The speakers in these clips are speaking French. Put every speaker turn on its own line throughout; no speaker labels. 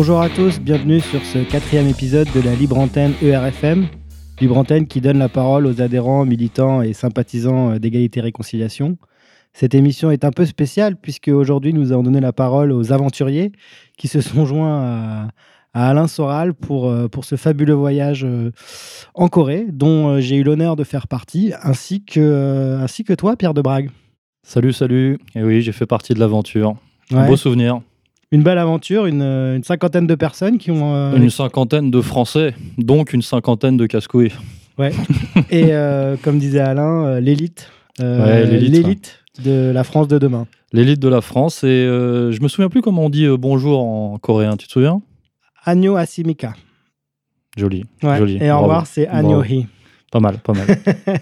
Bonjour à tous, bienvenue sur ce quatrième épisode de la Libre Antenne ERFM. Libre Antenne qui donne la parole aux adhérents, militants et sympathisants euh, d'égalité et réconciliation. Cette émission est un peu spéciale puisque aujourd'hui nous avons donné la parole aux aventuriers qui se sont joints à, à Alain Soral pour, euh, pour ce fabuleux voyage euh, en Corée dont j'ai eu l'honneur de faire partie ainsi que, ainsi que toi Pierre de Brague.
Salut, salut. Et oui, j'ai fait partie de l'aventure. Un
Ouais.
beau souvenir.
Une belle aventure, une, euh, une cinquantaine de personnes qui ont... euh,
Une cinquantaine de Français, donc une cinquantaine de casse-couilles.
Et euh, comme disait Alain, euh, l'élite, euh,
Ouais, l'élite,
l'élite de la France de demain.
L'élite de la France. Et euh, je me souviens plus comment on dit euh, bonjour en coréen. Tu te souviens?
Agno Asimika.
Joli.
Ouais.
Joli.
Et au revoir, c'est. Agnohi.
Pas mal, pas mal.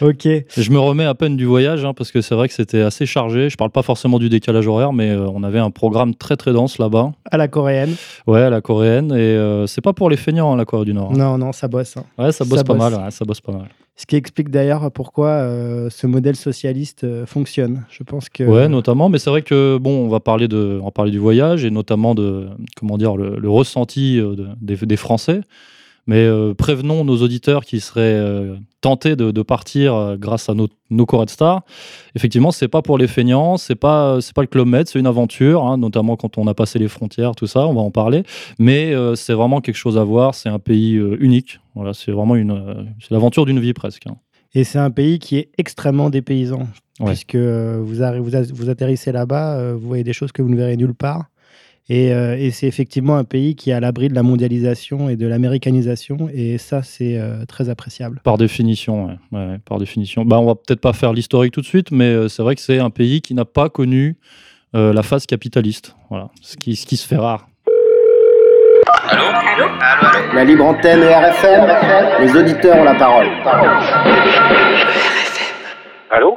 Ok.
Je me remets à peine du voyage hein, parce que c'est vrai que c'était assez chargé. Je parle pas forcément du décalage horaire, mais euh, on avait un programme très très dense là-bas.
À la coréenne.
Ouais, à la coréenne. Et euh, c'est pas pour les feignants, hein, la Corée du Nord. hein.
Non, non, ça bosse. hein.
Ouais, ça bosse
Ça
pas
bosse.
mal. ouais, ça bosse pas mal.
Ce qui explique d'ailleurs pourquoi euh, ce modèle socialiste euh, fonctionne. Je pense que.
Ouais, notamment, mais c'est vrai que bon, on va parler de, on va parler du voyage et notamment de, comment dire, le, le ressenti euh, de- des, des Français. Mais euh, prévenons nos auditeurs qui seraient euh, tentés de, de partir euh, grâce à nos, nos Corée de Star. Effectivement, c'est pas pour les feignants, c'est pas, c'est pas le club med, c'est une aventure, hein, notamment quand on a passé les frontières, tout ça, on va en parler. Mais c'est vraiment quelque chose à voir. C'est un pays unique. Voilà, c'est vraiment une, c'est l'aventure d'une vie presque. hein.
Et c'est un pays qui est extrêmement dépaysant.
Ouais.
Puisque vous, vous, vous atterrissez là-bas, vous voyez des choses que vous ne verrez nulle part. Et, euh, et c'est effectivement un pays qui est à l'abri de la mondialisation et de l'américanisation. Et ça, c'est euh, très appréciable.
Par définition, ouais. Ouais, par définition. Bah, on va peut-être pas faire l'historique tout de suite, mais euh, c'est vrai que c'est un pays qui n'a pas connu euh, la phase capitaliste. Voilà, ce qui, ce qui se fait rare.
La libre antenne ERFM, les auditeurs ont la parole.
Allô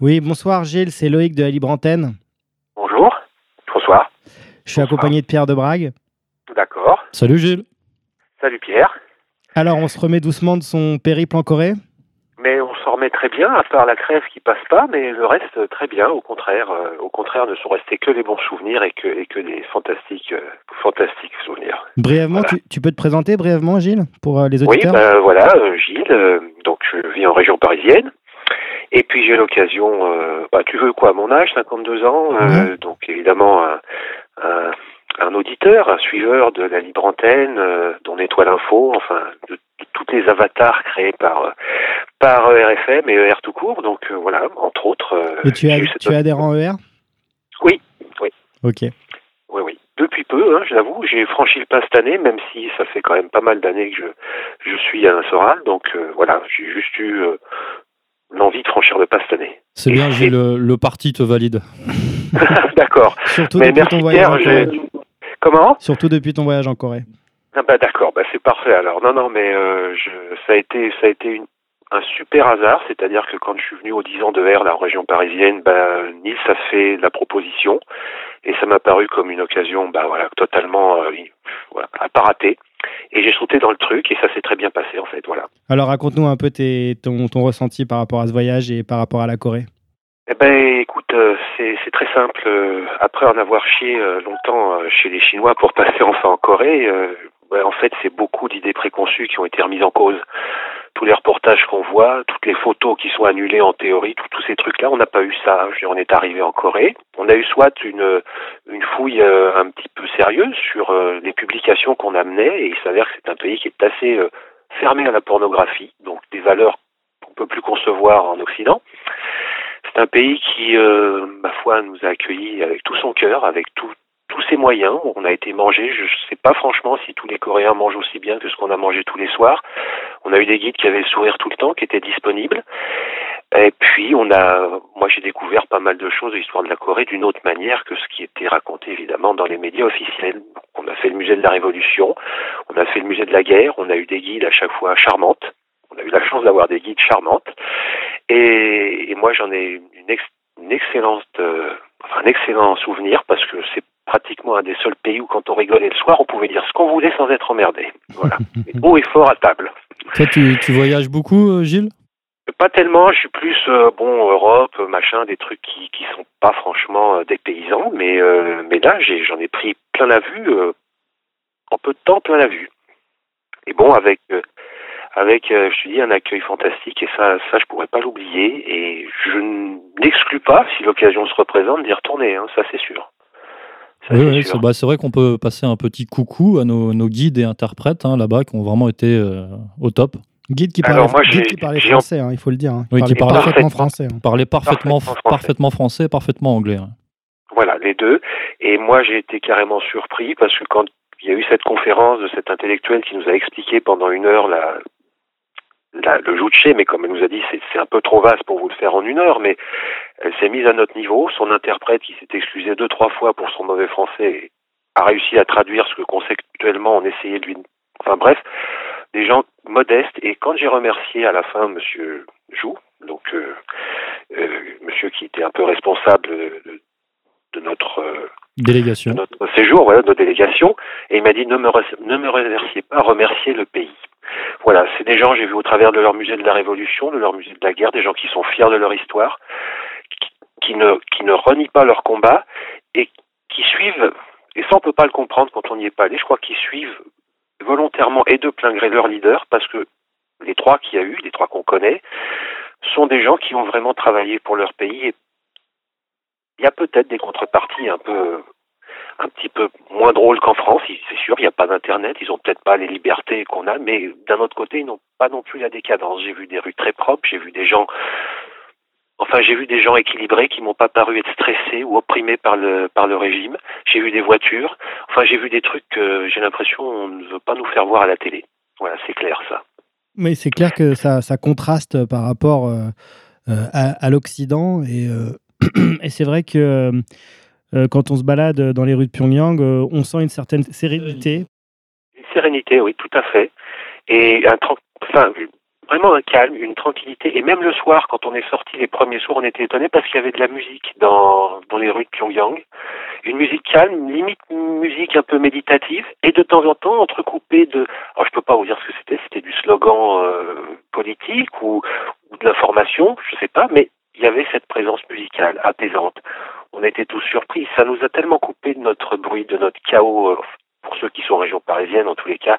Oui, bonsoir Gilles, c'est Loïc de la Libre Antenne. Je suis
Bonsoir.
accompagné de Pierre de Brague.
D'accord.
Salut Gilles.
Salut Pierre.
Alors, on se remet doucement de son périple en Corée?
Mais on s'en remet très bien, à part la crève qui passe pas, mais le reste euh, très bien. Au contraire, euh, au contraire, ne sont restés que les bons souvenirs et que, et que des fantastiques, euh, fantastiques souvenirs.
Brièvement,
Voilà.
tu, tu peux te présenter brièvement, Gilles, pour euh, les
Oui,
auditeurs?
ben voilà, euh, Gilles. euh, donc je vis en région parisienne. Et puis j'ai l'occasion, euh, bah, tu veux quoi, à mon âge, 52 ans, euh, donc évidemment un, un, un auditeur, un suiveur de la libre antenne, euh, dont Étoile Info, enfin de, de toutes les avatars créés par euh, par euh, RFM et ER tout court. Donc euh, voilà, entre autres. euh,
Et tu, as, tu es adhérent ER
Oui, oui.
Ok.
Oui, oui. Depuis peu, hein, je l'avoue, j'ai franchi le pas cette année, même si ça fait quand même pas mal d'années que je, je suis à un Soral. Donc euh, voilà, j'ai juste eu euh, l'envie de franchir le pas cette année.
C'est bien le parti te valide.
D'accord.
Surtout
Mais
depuis
merci
ton voyage en. Corée.
Comment
Surtout depuis ton voyage en Corée.
Ah bah d'accord, bah c'est parfait alors. Non non mais euh, je, ça a été ça a été une, un super hasard, c'est-à-dire que quand je suis venu aux 10 ans de R, la région parisienne, bah a fait la proposition et ça m'a paru comme une occasion bah voilà totalement euh, voilà, à pas rater. Et j'ai sauté dans le truc et ça s'est très bien passé en fait, voilà.
Alors, raconte-nous un peu tes- ton, ton ressenti par rapport à ce voyage et par rapport à la Corée.
Eh ben, écoute, euh, c'est très simple. Euh, Après en avoir chié euh, longtemps euh, chez les Chinois pour passer enfin en Corée, euh, ouais, en fait, c'est beaucoup d'idées préconçues qui ont été remises en cause. Tous les reportages qu'on voit, toutes les photos qui sont annulées en théorie, tous ces trucs-là, on n'a pas eu ça. Je veux dire, On est arrivé en Corée. On a eu soit une, une fouille un petit peu sérieuse sur les publications qu'on amenait, et il s'avère que c'est un pays qui est assez fermé à la pornographie, donc des valeurs qu'on peut plus concevoir en Occident. C'est un pays qui, euh, ma foi, nous a accueillis avec tout son cœur, avec tout, tous ses moyens. On a été mangé. Je ne sais pas franchement si tous les Coréens mangent aussi bien que ce qu'on a mangé tous les soirs. On a eu des guides qui avaient le sourire tout le temps, qui étaient disponibles. Et puis on a, moi j'ai découvert pas mal de choses de l'histoire de la Corée d'une autre manière que ce qui était raconté évidemment dans les médias officiels. On a fait le musée de la Révolution, on a fait le musée de la guerre, on a eu des guides à chaque fois charmantes. On a eu la chance d'avoir des guides charmantes. Et, et moi j'en ai une, ex, une excellente, euh, enfin, un excellent souvenir parce que c'est pratiquement un des seuls pays où quand on rigolait le soir, on pouvait dire ce qu'on voulait sans être emmerdé. Voilà. Et haut et fort à table.
Toi, tu, tu voyages beaucoup, euh, Gilles?
Pas tellement, je suis plus euh, bon Europe, machin, des trucs qui qui sont pas franchement euh, des paysans, mais euh, mais là j'en ai pris plein la vue en peu de temps, plein la vue. Et bon avec avec euh, je te dis un accueil fantastique et ça ça je pourrais pas l'oublier et je n'exclus pas si l'occasion se représente d'y retourner, hein, ça c'est sûr. Ça,
Oui,
c'est
bah, c'est vrai qu'on peut passer un petit coucou à nos, nos guides et interprètes hein, là-bas qui ont vraiment été euh, au top.
Guide qui
Alors,
parlait, guide qui parlait français, hein, il faut le dire. hein.
Oui, qui
parlait
parlait
parfaitement français. hein.
Parler parfaitement,
Parfaitement français.
parfaitement français, parfaitement anglais. hein.
Voilà, les deux. Et moi, j'ai été carrément surpris parce que quand il y a eu cette conférence de cet intellectuel qui nous a expliqué pendant une heure la, la, le juche, mais comme elle nous a dit, c'est un peu trop vaste pour vous le faire en une heure, mais elle s'est mise à notre niveau. Son interprète, qui s'est excusé deux, trois fois pour son mauvais français, a réussi à traduire ce que conceptuellement on essayait de lui... Enfin bref, des gens modestes. Et quand j'ai remercié à la fin Monsieur Jou, donc euh, euh, Monsieur qui était un peu responsable de, notre... euh,
Délégation.
de notre séjour, voilà, de notre délégation, et il m'a dit ne me, ne me remerciez pas, remerciez le pays. Voilà, c'est des gens, j'ai vu au travers de leur musée de la Révolution, de leur musée de la guerre, des gens qui sont fiers de leur histoire, qui, ne, qui renient pas leur combat, et qui suivent, et ça on peut pas le comprendre quand on n'y est pas allé, je crois qu'ils suivent volontairement et de plein gré leur leader, parce que les trois qu'il y a eu, les trois qu'on connaît, sont des gens qui ont vraiment travaillé pour leur pays et il y a peut-être des contreparties un peu un petit peu moins drôles qu'en France, c'est sûr, il n'y a pas d'internet, ils ont peut-être pas les libertés qu'on a, mais d'un autre côté, ils n'ont pas non plus la décadence. J'ai vu des rues très propres, j'ai vu des gens enfin j'ai vu des gens équilibrés qui m'ont pas paru être stressés ou opprimés par le par le régime. J'ai vu des voitures, enfin j'ai vu des trucs que j'ai l'impression on ne veut pas nous faire voir à la télé. Voilà, c'est clair ça.
Mais c'est clair que ça, ça contraste par rapport euh, euh, à, l'Occident. Et, euh, et c'est vrai que quand on se balade dans les rues de Pyongyang, euh, on sent une certaine sérénité.
Une sérénité, oui, tout à fait. Et un vraiment un calme, une tranquillité. Et même le soir, quand on est sorti les premiers soirs, on était étonnés parce qu'il y avait de la musique dans, dans les rues de Pyongyang. Une musique calme, limite musique un peu méditative, et de temps en temps entrecoupée de. Alors je peux pas vous dire ce que c'était, c'était du slogan euh, politique ou, ou de l'information, je sais pas, mais il y avait cette présence musicale apaisante. On était tous surpris. Ça nous a tellement coupé de notre bruit, de notre chaos. euh, pour ceux qui sont en région parisienne, en tous les cas,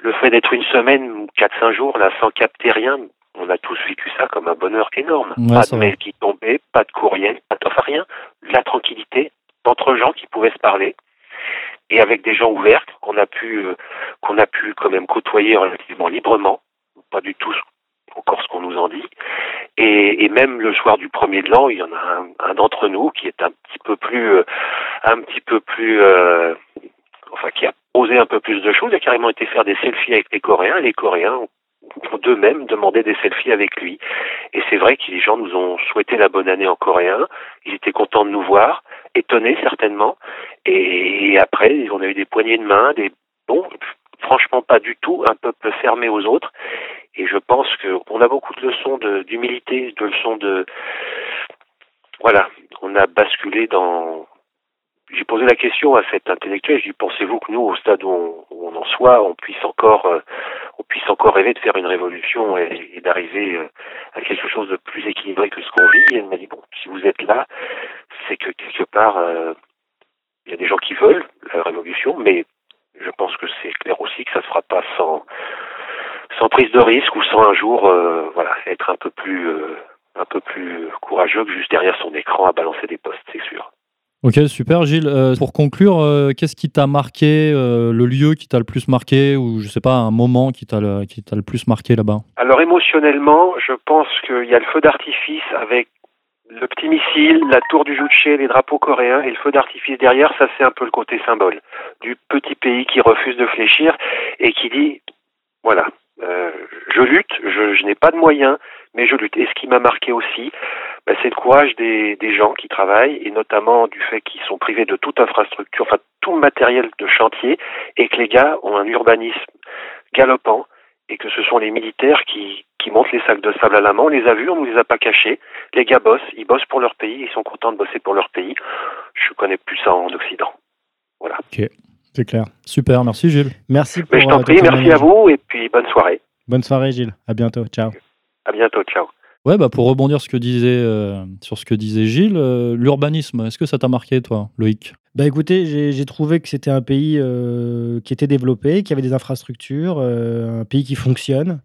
le fait d'être une semaine ou 4-5 jours là sans capter rien, on a tous vécu ça comme un bonheur énorme.
Ouais,
pas de mail qui tombait, pas de courriel, pas de, enfin rien, de la tranquillité entre gens qui pouvaient se parler et avec des gens ouverts qu'on a pu euh, qu'on a pu quand même côtoyer relativement librement, pas du tout encore ce qu'on nous en dit. Et, et même le soir du premier de l'an, il y en a un, un d'entre nous qui est un petit peu plus, euh, un petit peu plus, euh, enfin qui a osé un peu plus de choses, il a carrément été faire des selfies avec les Coréens. Et les Coréens ont d'eux-mêmes demandé des selfies avec lui. Et c'est vrai que les gens nous ont souhaité la bonne année en coréen. Ils étaient contents de nous voir, étonnés certainement. Et après, on a eu des poignées de main, des bon, franchement pas du tout un peuple fermé aux autres. Et je pense qu'on a beaucoup de leçons d'humilité, de, leçons de voilà, on a basculé dans. J'ai posé la question à cet intellectuel. Je lui pensez-vous que nous, au stade où on, en soit, on puisse encore, euh, on puisse encore rêver de faire une révolution et, et d'arriver euh, à quelque chose de plus équilibré que ce qu'on vit? Et elle m'a dit bon, si vous êtes là, c'est que quelque part, euh, il y a des gens qui veulent la révolution, mais je pense que c'est clair aussi que ça se fera pas sans sans prise de risque ou sans un jour, euh, voilà, être un peu plus euh, un peu plus courageux que juste derrière son écran à balancer des postes, c'est sûr.
Ok, super Gilles. Euh, pour conclure, qu'est-ce qui t'a marqué, le lieu qui t'a le plus marqué, ou je sais pas, un moment qui t'a le, qui t'a le plus marqué là-bas?
Alors émotionnellement, je pense qu'il y a le feu d'artifice avec le petit missile, la tour du Juche, les drapeaux coréens et le feu d'artifice derrière, ça c'est un peu le côté symbole du petit pays qui refuse de fléchir et qui dit voilà, euh, je lutte, je, n'ai pas de moyens, mais je lutte. Et ce qui m'a marqué aussi, bah, c'est le courage des, des gens qui travaillent, et notamment du fait qu'ils sont privés de toute infrastructure, enfin tout matériel de chantier, et que les gars ont un urbanisme galopant, et que ce sont les militaires qui, qui montent les sacs de sable à la main. On les a vus, on ne les a pas cachés. Les gars bossent, ils bossent pour leur pays, ils sont contents de bosser pour leur pays. Je connais plus ça en Occident. Voilà.
Ok, c'est clair.
Super, merci Gilles.
Merci pour
Mais je t'en
euh,
prie, merci à vous, et puis bonne soirée.
Bonne soirée, Gilles. À bientôt. Ciao.
À bientôt, ciao.
Ouais, bah pour rebondir ce que disait, euh, sur ce que disait Gilles, euh, l'urbanisme, est-ce que ça t'a marqué, toi, Loïc?
Bah écoutez, j'ai j'ai trouvé que c'était un pays euh, qui était développé, qui avait des infrastructures, euh, un pays qui fonctionne,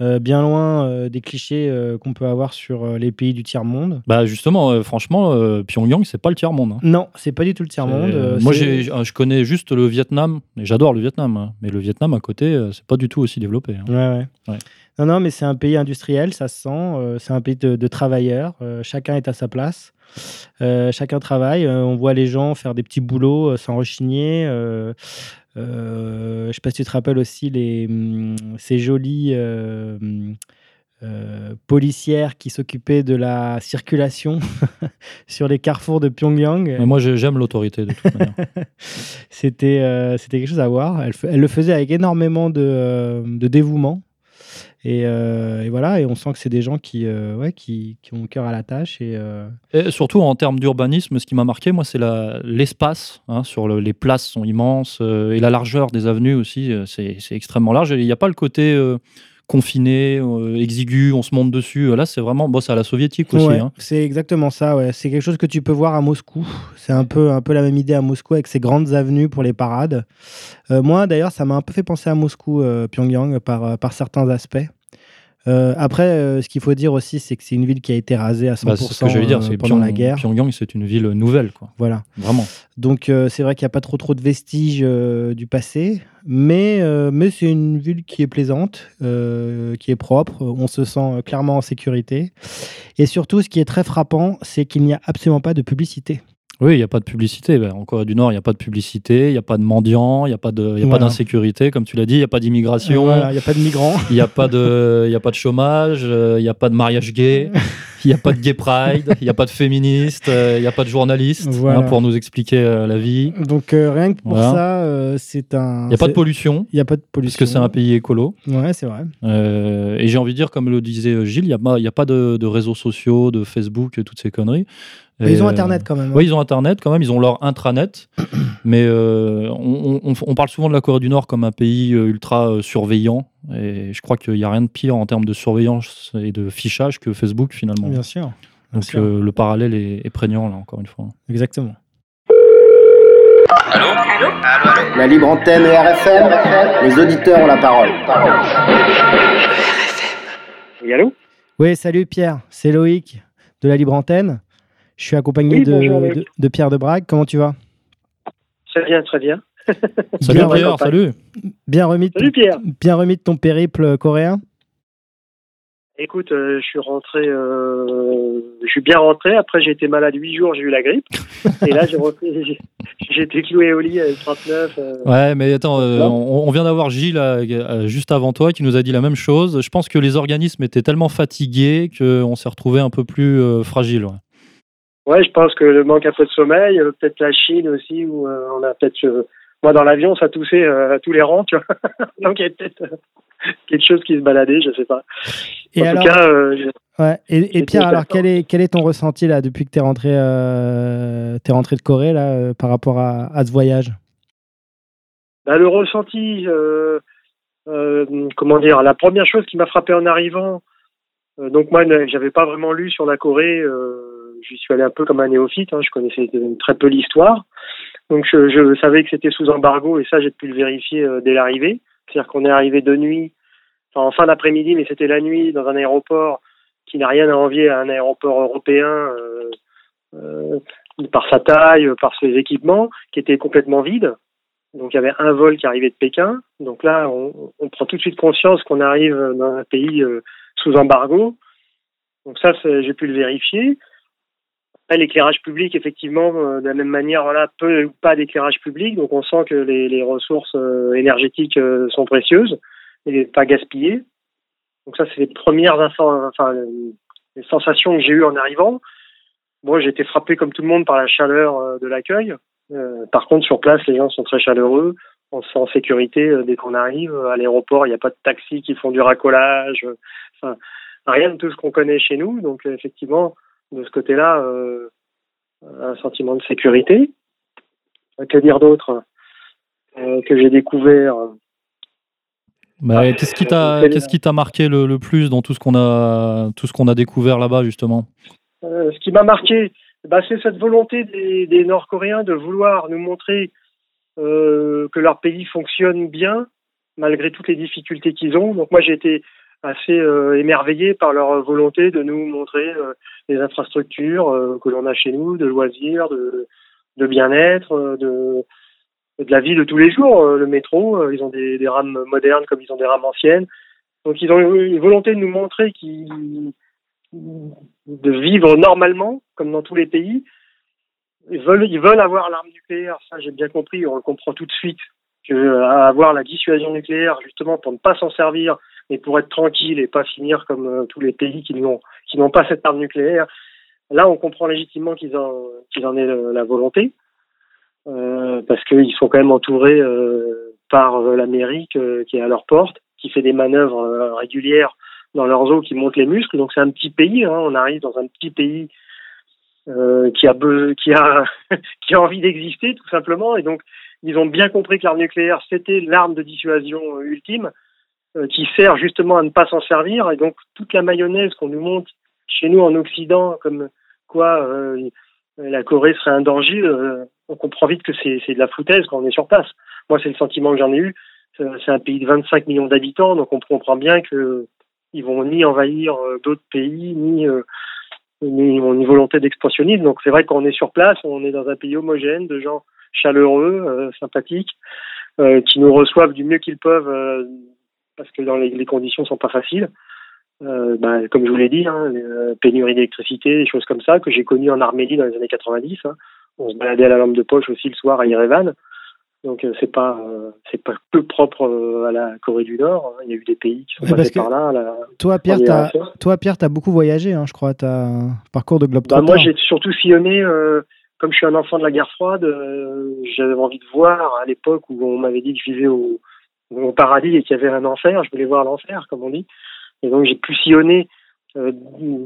euh, bien loin euh, des clichés euh, qu'on peut avoir sur les pays du tiers-monde.
Bah justement, franchement, Pyongyang, c'est pas le tiers-monde. hein.
Non, c'est pas du tout le tiers-monde.
Moi, je connais juste le Vietnam, et j'adore le Vietnam, hein, mais le Vietnam à côté, c'est pas du tout aussi développé. hein.
Ouais, ouais.
Ouais.
Non, non, mais c'est un pays industriel, ça se sent. c'est un pays de, de travailleurs. chacun est à sa place. chacun travaille. on voit les gens faire des petits boulots sans rechigner. Euh, je sais pas si tu te rappelles aussi les, hum, ces jolies euh, hum, euh, policières qui s'occupaient de la circulation sur les carrefours de Pyongyang.
Mais moi, j'ai- j'aime l'autorité de toute manière.
C'était c'était quelque chose à voir. Elle, le faisait avec énormément de, de dévouement. Et, euh, et voilà, et on sent que c'est des gens qui, euh, ouais, qui, qui ont le cœur à la tâche. Et, euh,
Et surtout en termes d'urbanisme, ce qui m'a marqué, moi, c'est l'espace. hein, sur le- les places sont immenses et la largeur des avenues aussi, c'est extrêmement large. Il n'y a pas le côté confiné, exigu, on se monte dessus. Là, c'est vraiment, bon, c'est à la soviétique aussi.
ouais,
hein.
C'est exactement ça. Ouais. C'est quelque chose que tu peux voir à Moscou. C'est un peu, un peu la même idée à Moscou avec ses grandes avenues pour les parades. Euh, moi, d'ailleurs, ça m'a un peu fait penser à Moscou, euh, Pyongyang, par, par certains aspects. Euh, après, euh, ce qu'il faut dire aussi, c'est que c'est une ville qui a été rasée à 100%
Bah, c'est ce que j'allais dire.
euh,
c'est
pendant
Pyong-
la guerre.
Pyongyang, c'est une ville nouvelle, quoi.
Voilà.
Vraiment.
Donc euh, c'est vrai qu'il n'y a pas trop trop de vestiges du passé, mais, mais c'est une ville qui est plaisante, qui est propre, on se sent clairement en sécurité. Et surtout, ce qui est très frappant, c'est qu'il n'y a absolument pas de publicité.
Oui, il n'y a pas de publicité. Ben, en Corée du Nord, il n'y a pas de publicité, il n'y a pas de mendiants, il n'y a pas de- il y a pas
Voilà.
d'insécurité, comme tu l'as dit, il n'y a pas d'immigration,
Voilà, Il n'y a pas de migrants.
il n'y a, pas de- il y a pas de chômage, euh, il n'y a pas de mariage gay, il n'y a pas de gay pride, il n'y a pas de féministes, euh, il n'y a pas de journalistes
Voilà.
hein, pour nous expliquer euh, la vie.
Donc euh, rien que pour
Voilà.
ça, c'est un...
Il n'y a pas de pollution,
Il n'y a pas de pollution.
puisque c'est un pays écolo.
Ouais, c'est vrai.
Et j'ai envie de dire, comme le disait Gilles, il n'y a, pas- y a pas de, de réseaux sociaux, de Facebook, et toutes ces conneries. Et,
ils ont Internet quand même. hein.
Oui, ils ont Internet quand même, ils ont leur intranet. mais euh, on, on- on parle souvent de la Corée du Nord comme un pays ultra surveillant. Et je crois qu'il n'y a rien de pire en termes de surveillance et de fichage que Facebook finalement.
Bien sûr. Bien
Donc
sûr.
euh, le parallèle est, est prégnant là, encore une fois.
Exactement.
La libre antenne et RFM, les auditeurs ont la parole.
Oui, allô
Oui, salut Pierre, c'est Loïc de la Libre Antenne. Je suis accompagné
Oui,
de,
bonjour,
de, de Pierre de Brague. Comment tu vas?
Très bien, très bien.
Salut
Bien,
Pierre, salut
bien remis, de
Salut
ton,
Pierre.
bien remis de ton périple coréen
Écoute, euh, je suis rentré, euh, je suis bien rentré. Après, j'ai été malade huit jours, j'ai eu la grippe. Et là, j'ai repris, j'ai- j'ai été cloué au lit avec 39. euh,
Ouais, mais attends, euh, on, on vient d'avoir Gilles euh, euh, juste avant toi qui nous a dit la même chose. Je pense que les organismes étaient tellement fatigués qu'on s'est retrouvé un peu plus euh, fragile. ouais.
Ouais, je pense que le manque un peu de sommeil, euh, peut-être la Chine aussi, où euh, on a peut-être, euh, moi dans l'avion, ça toussait euh, à tous les rangs, tu vois. Donc il y a peut-être euh, quelque chose qui se baladait, je sais pas.
Et
en
alors,
tout cas, euh, je-
ouais, et, et
j'étais
Pierre, alors quel est, quel est ton ressenti là depuis que tu es rentré, euh, t'es rentré de Corée là, par rapport à, à ce voyage?
Bah, le ressenti, comment dire, la première chose qui m'a frappé en arrivant, donc moi, j'avais pas vraiment lu sur la Corée, j'y suis allé un peu comme un néophyte, hein, je connaissais très peu l'histoire, donc je, savais que c'était sous embargo et ça, j'ai pu le vérifier euh, dès l'arrivée, c'est-à-dire qu'on est arrivé de nuit, enfin en fin d'après-midi, mais c'était la nuit dans un aéroport qui n'a rien à envier à un aéroport européen. euh, euh, par sa taille, par ses équipements, qui était complètement vide. Donc il y avait un vol qui arrivait de Pékin. Donc là, on, prend tout de suite conscience qu'on arrive dans un pays sous embargo. Donc ça, j'ai pu le vérifier. L'éclairage public, effectivement, euh, de la même manière, voilà, peu ou pas d'éclairage public. Donc on sent que les, ressources euh, énergétiques euh, sont précieuses et pas gaspillées. Donc ça, c'est les premières enfin, les sensations que j'ai eues en arrivant. Moi, j'ai été frappé comme tout le monde par la chaleur de l'accueil. par contre, sur place, les gens sont très chaleureux. On se sent en sécurité dès qu'on arrive. À l'aéroport, il n'y a pas de taxis qui font du racolage. Rien de tout ce qu'on connaît chez nous. Donc, effectivement, de ce côté-là, un sentiment de sécurité. Que dire d'autre euh, que j'ai découvert
bah, qu'est-ce qui t'a qu'est-ce qui t'a marqué le, plus dans tout ce qu'on a tout ce qu'on a découvert là-bas justement?
Euh, Ce qui m'a marqué, bah, c'est cette volonté des, des Nord-Coréens de vouloir nous montrer euh, que leur pays fonctionne bien malgré toutes les difficultés qu'ils ont. Donc moi j'ai été assez euh, émerveillé par leur volonté de nous montrer euh, les infrastructures euh, que l'on a chez nous, de loisirs, de, bien-être, de, la vie de tous les jours. le métro, ils ont des, des, rames modernes comme ils ont des rames anciennes. Donc ils ont une volonté de nous montrer qu'ils de vivre normalement, comme dans tous les pays. Ils veulent, ils veulent avoir l'arme nucléaire, ça j'ai bien compris, on le comprend tout de suite. Que avoir la dissuasion nucléaire, justement, pour ne pas s'en servir mais pour être tranquille et pas finir comme euh, tous les pays qui n'ont pas cette arme nucléaire. Là, on comprend légitimement qu'ils en qu'ils en aient la volonté, euh, parce qu'ils sont quand même entourés euh, par l'Amérique qui est à leur porte, qui fait des manœuvres régulières dans leurs eaux, qui montent les muscles. Donc c'est un petit pays. Hein, on arrive dans un petit pays qui a qui a envie d'exister tout simplement, et donc ils ont bien compris que l'arme nucléaire c'était l'arme de dissuasion ultime qui sert justement à ne pas s'en servir. Et donc toute la mayonnaise qu'on nous montre chez nous en Occident, comme quoi euh, la Corée serait un danger, euh, on comprend vite que c'est de la foutaise quand on est sur place. Moi, c'est le sentiment que j'en ai eu. C'est un pays de 25 millions d'habitants, donc on comprend bien que ils vont ni envahir d'autres pays, ni ni ont une volonté d'expansionnisme. Donc c'est vrai qu'on est sur place, on est dans un pays homogène de gens chaleureux, sympathiques, qui nous reçoivent du mieux qu'ils peuvent parce que dans les, les conditions sont pas faciles. Euh, bah, comme je vous l'ai dit, hein, euh, pénurie d'électricité, des choses comme ça, que j'ai connues en Arménie dans les années 90. Hein. On se baladait à la lampe de poche aussi le soir à Yerevan. Donc euh, c'est pas euh, c'est pas que propre euh, à la Corée du Nord. Hein. Il y a eu des pays qui sont passés par là. La,
toi Pierre, t'as, toi Pierre, t'as beaucoup voyagé, hein, je crois. T'as un parcours de globe bah,
Moi, j'ai surtout sillonné. comme je suis un enfant de la guerre froide, j'avais envie de voir à l'époque où on m'avait dit que je vivais au, au paradis et qu'il y avait un enfer. Je voulais voir l'enfer, comme on dit. Et donc j'ai pu sillonner, euh,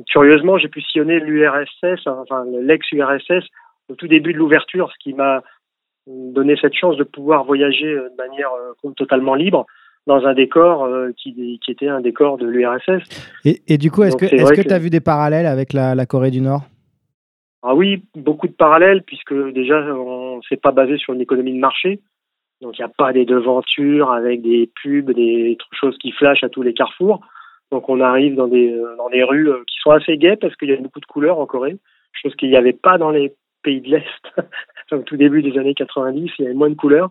curieusement, j'ai pu sillonner l'URSS, enfin l'ex-URSS, au tout début de l'ouverture, ce qui m'a donné cette chance de pouvoir voyager euh, de manière euh, totalement libre dans un décor euh, qui, qui, était un décor de l'URSS.
Et, et, du coup, est-ce que tu que... as vu des parallèles avec la, la Corée du Nord?
Ah oui, beaucoup de parallèles, puisque déjà, on s'est pas basé sur une économie de marché. Donc il n'y a pas des devantures avec des pubs, des choses qui flashent à tous les carrefours. Donc on arrive dans des euh, dans des rues euh, qui sont assez gaies parce qu'il y a beaucoup de couleurs en Corée, chose qu'il n'y avait pas dans les pays de l'Est. au tout début des années 90, il y avait moins de couleurs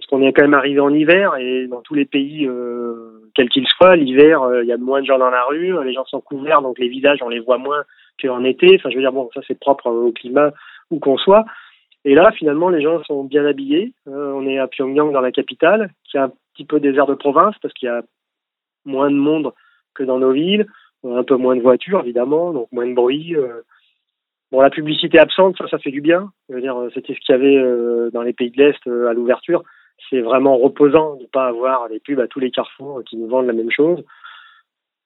parce qu'on est quand même arrivé en hiver et dans tous les pays, euh, quels qu'ils soient, l'hiver, euh, il y a moins de gens dans la rue, les gens sont couverts, donc les visages, on les voit moins qu'en été. Enfin, je veux dire, bon, ça c'est propre au climat où qu'on soit. Et là, finalement, les gens sont bien habillés. Euh, on est à Pyongyang, dans la capitale, qui a un petit peu des airs de province parce qu'il y a moins de monde que dans nos villes, un peu moins de voitures, évidemment, donc moins de bruit. Euh. Bon, la publicité absente, ça, ça fait du bien. Je veux dire, c'était ce qu'il y avait euh, dans les pays de l'Est à l'ouverture. C'est vraiment reposant de ne pas avoir des pubs à tous les carrefours qui nous vendent la même chose.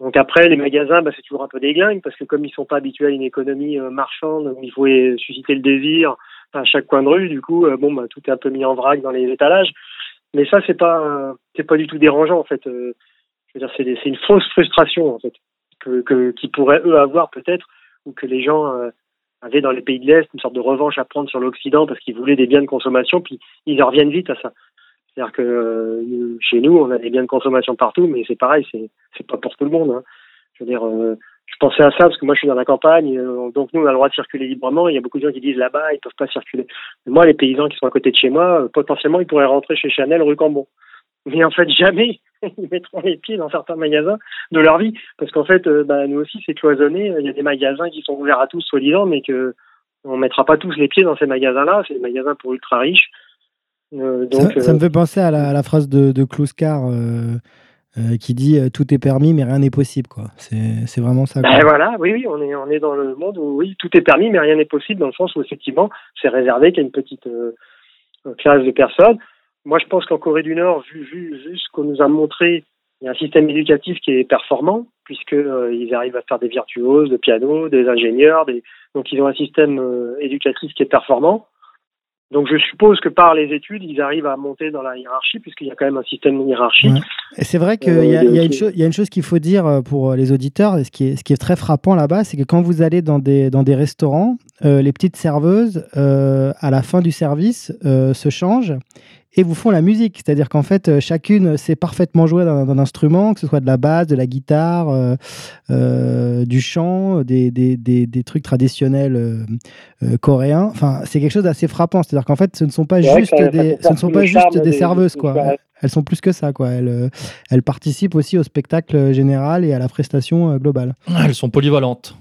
Donc après, les magasins, bah, c'est toujours un peu déglingue parce que comme ils sont pas habitués à une économie marchande où il faut susciter le désir, à chaque coin de rue. Du coup, euh, bon, bah, tout est un peu mis en vrac dans les étalages. Mais ça, c'est pas, c'est pas du tout dérangeant en fait. Euh, je veux dire, c'est, une fausse frustration en fait que, que qui pourraient eux avoir peut-être ou que les gens euh, avaient dans les pays de l'Est une sorte de revanche à prendre sur l'Occident parce qu'ils voulaient des biens de consommation, puis ils en reviennent vite à ça. C'est-à-dire que chez nous, on a des biens de consommation partout, mais c'est pareil, c'est c'est pas pour tout le monde. Hein. Je veux dire, je pensais à ça parce que moi je suis dans la campagne, euh, donc nous on a le droit de circuler librement. Il y a beaucoup de gens qui disent là-bas ils peuvent pas circuler. Moi les paysans qui sont à côté de chez moi, euh, potentiellement ils pourraient rentrer chez Chanel rue Cambon. Mais en fait jamais ils mettront les pieds dans certains magasins de leur vie parce qu'en fait euh, bah, nous aussi c'est cloisonné. Il y a des magasins qui sont ouverts à tous soi-disant, mais que on mettra pas tous les pieds dans ces magasins-là. C'est des magasins pour ultra riches.
Donc, ça, me fait penser à la, phrase de, de Kluskar qui dit tout est permis mais rien n'est possible quoi. C'est vraiment ça.
Ben voilà, oui, oui, on est, on est dans le monde où oui, tout est permis mais rien n'est possible dans le sens où effectivement c'est réservé qu'à une petite classe de personnes. Moi je pense qu'en Corée du Nord, vu, vu, vu ce qu'on nous a montré, il y a un système éducatif qui est performant puisqu'ils ils arrivent à faire des virtuoses de piano, des ingénieurs, des... donc ils ont un système éducatif qui est performant. Donc je suppose que par les études, ils arrivent à monter dans la hiérarchie, puisqu'il y a quand même un système hiérarchique.
Et c'est vrai qu'il y, y, a une chose qu'il faut dire euh, pour euh, les auditeurs, et ce qui est, ce qui est très frappant là-bas, c'est que quand vous allez dans des, dans des restaurants, euh, les petites serveuses, à la fin du service, se changent et vous font la musique. C'est-à-dire qu'en fait, euh, chacune sait parfaitement jouer d'un instrument, que ce soit de la basse, de la guitare, euh, euh, du chant, des, des, des, trucs traditionnels coréens. Enfin, c'est quelque chose d'assez frappant. C'est-à-dire qu'en fait, ce ne sont pas juste des, ce ne sont pas juste des serveuses, quoi. Elles, sont plus que ça, quoi. Elles, elles participent aussi au spectacle général et à la prestation globale.
Elles sont polyvalentes.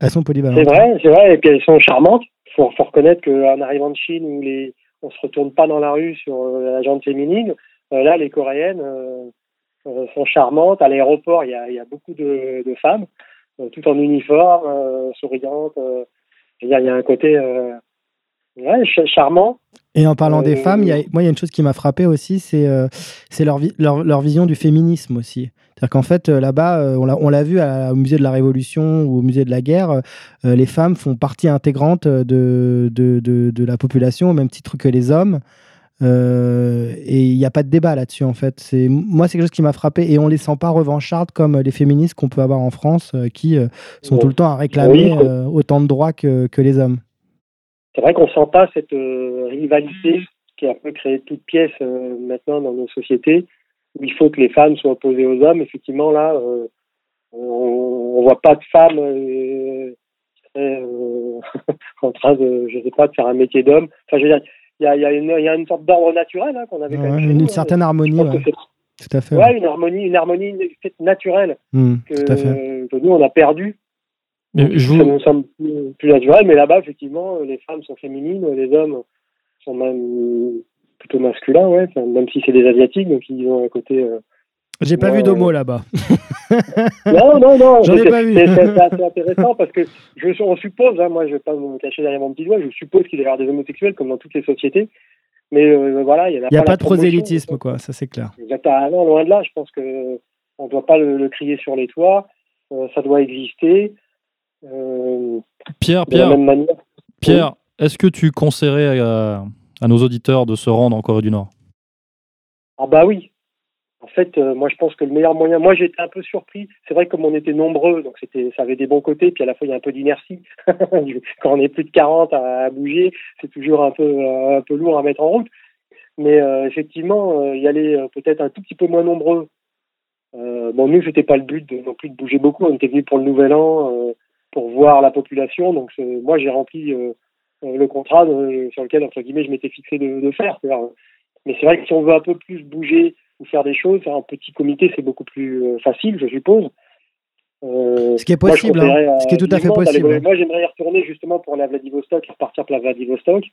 Elles sont polyvalentes.
C'est vrai, c'est vrai. Et puis elles sont charmantes. Il faut, faut, reconnaître qu'en arrivant de Chine, on se retourne pas dans la rue sur euh, la jante féminine. Euh, là, les Coréennes euh, sont charmantes. À l'aéroport, il y a, beaucoup de, femmes, tout en uniforme, souriantes. il y a un côté ouais, charmant.
Et en parlant des femmes, y a, moi, il y a une chose qui m'a frappé aussi, c'est c'est leur, leur, leur, vision du féminisme aussi. C'est-à-dire qu'en fait, là-bas, on l'a vu au musée de la Révolution ou au musée de la guerre, les femmes font partie intégrante de, de, de, de, la population, au même titre que les hommes. Euh, et il n'y a pas de débat là-dessus, en fait. Moi, c'est quelque chose qui m'a frappé. Et on ne les sent pas revanchardes comme les féministes qu'on peut avoir en France, qui sont tout le temps à réclamer autant de droits que, que les hommes.
C'est vrai qu'on ne sent pas cette rivalité qui a un peu créé toute pièce maintenant dans nos sociétés où il faut que les femmes soient opposées aux hommes. Effectivement, là, euh, on, ne voit pas de femmes euh, euh, en train de, je sais pas, de faire un métier d'homme. Enfin, je veux dire, il y a, y, a y a, une sorte d'ordre naturel hein, qu'on avait.
Ouais, une, une certaine harmonie. Ouais. Tout à fait.
Ouais, une harmonie, une harmonie naturelle
mmh,
que,
tout à fait.
que, nous on a perdu.
Mais je vous...
Ça nous semble plus, plus naturel, mais là-bas, effectivement, les femmes sont féminines, les hommes sont même plutôt masculin, ouais, même si c'est des asiatiques, donc ils ont un côté. Euh,
J'ai pas vu d'homo là-bas.
non, non, non.
J'en ai pas vu.
C'est assez intéressant parce que je, on suppose, hein, moi je vais pas me cacher derrière mon petit doigt, je suppose qu'il y avoir des homosexuels comme dans toutes les sociétés. Mais euh, voilà, il n'y a,
y a, pas, de prosélytisme, quoi, ça c'est clair.
Non, loin de là, je pense que on ne doit pas le, le, crier sur les toits, euh, ça doit exister. Euh,
Pierre, Pierre, Pierre, est-ce que tu conseillerais à, à nos auditeurs de se rendre en Corée du Nord?
Ah bah oui. En fait, euh, moi je pense que le meilleur moyen. Moi j'étais un peu surpris. C'est vrai que comme on était nombreux, donc c'était, ça avait des bons côtés. Puis à la fois il y a un peu d'inertie. Quand on est plus de 40 à, bouger, c'est toujours un peu euh, un peu lourd à mettre en route. Mais euh, effectivement, euh, y aller peut-être un tout petit peu moins nombreux. bon nous c'était pas le but de, non plus de bouger beaucoup. On était venus pour le Nouvel An pour voir la population. Donc moi j'ai rempli euh, le contrat sur lequel, entre guillemets, je m'étais fixé de, de faire. Mais c'est vrai que si on veut un peu plus bouger ou faire des choses, faire un petit comité, c'est beaucoup plus euh, facile, je suppose.
Euh, ce qui est possible, moi, hein. ce qui est tout à fait possible.
moi, j'aimerais y retourner justement pour aller à Vladivostok et repartir pour la Vladivostok.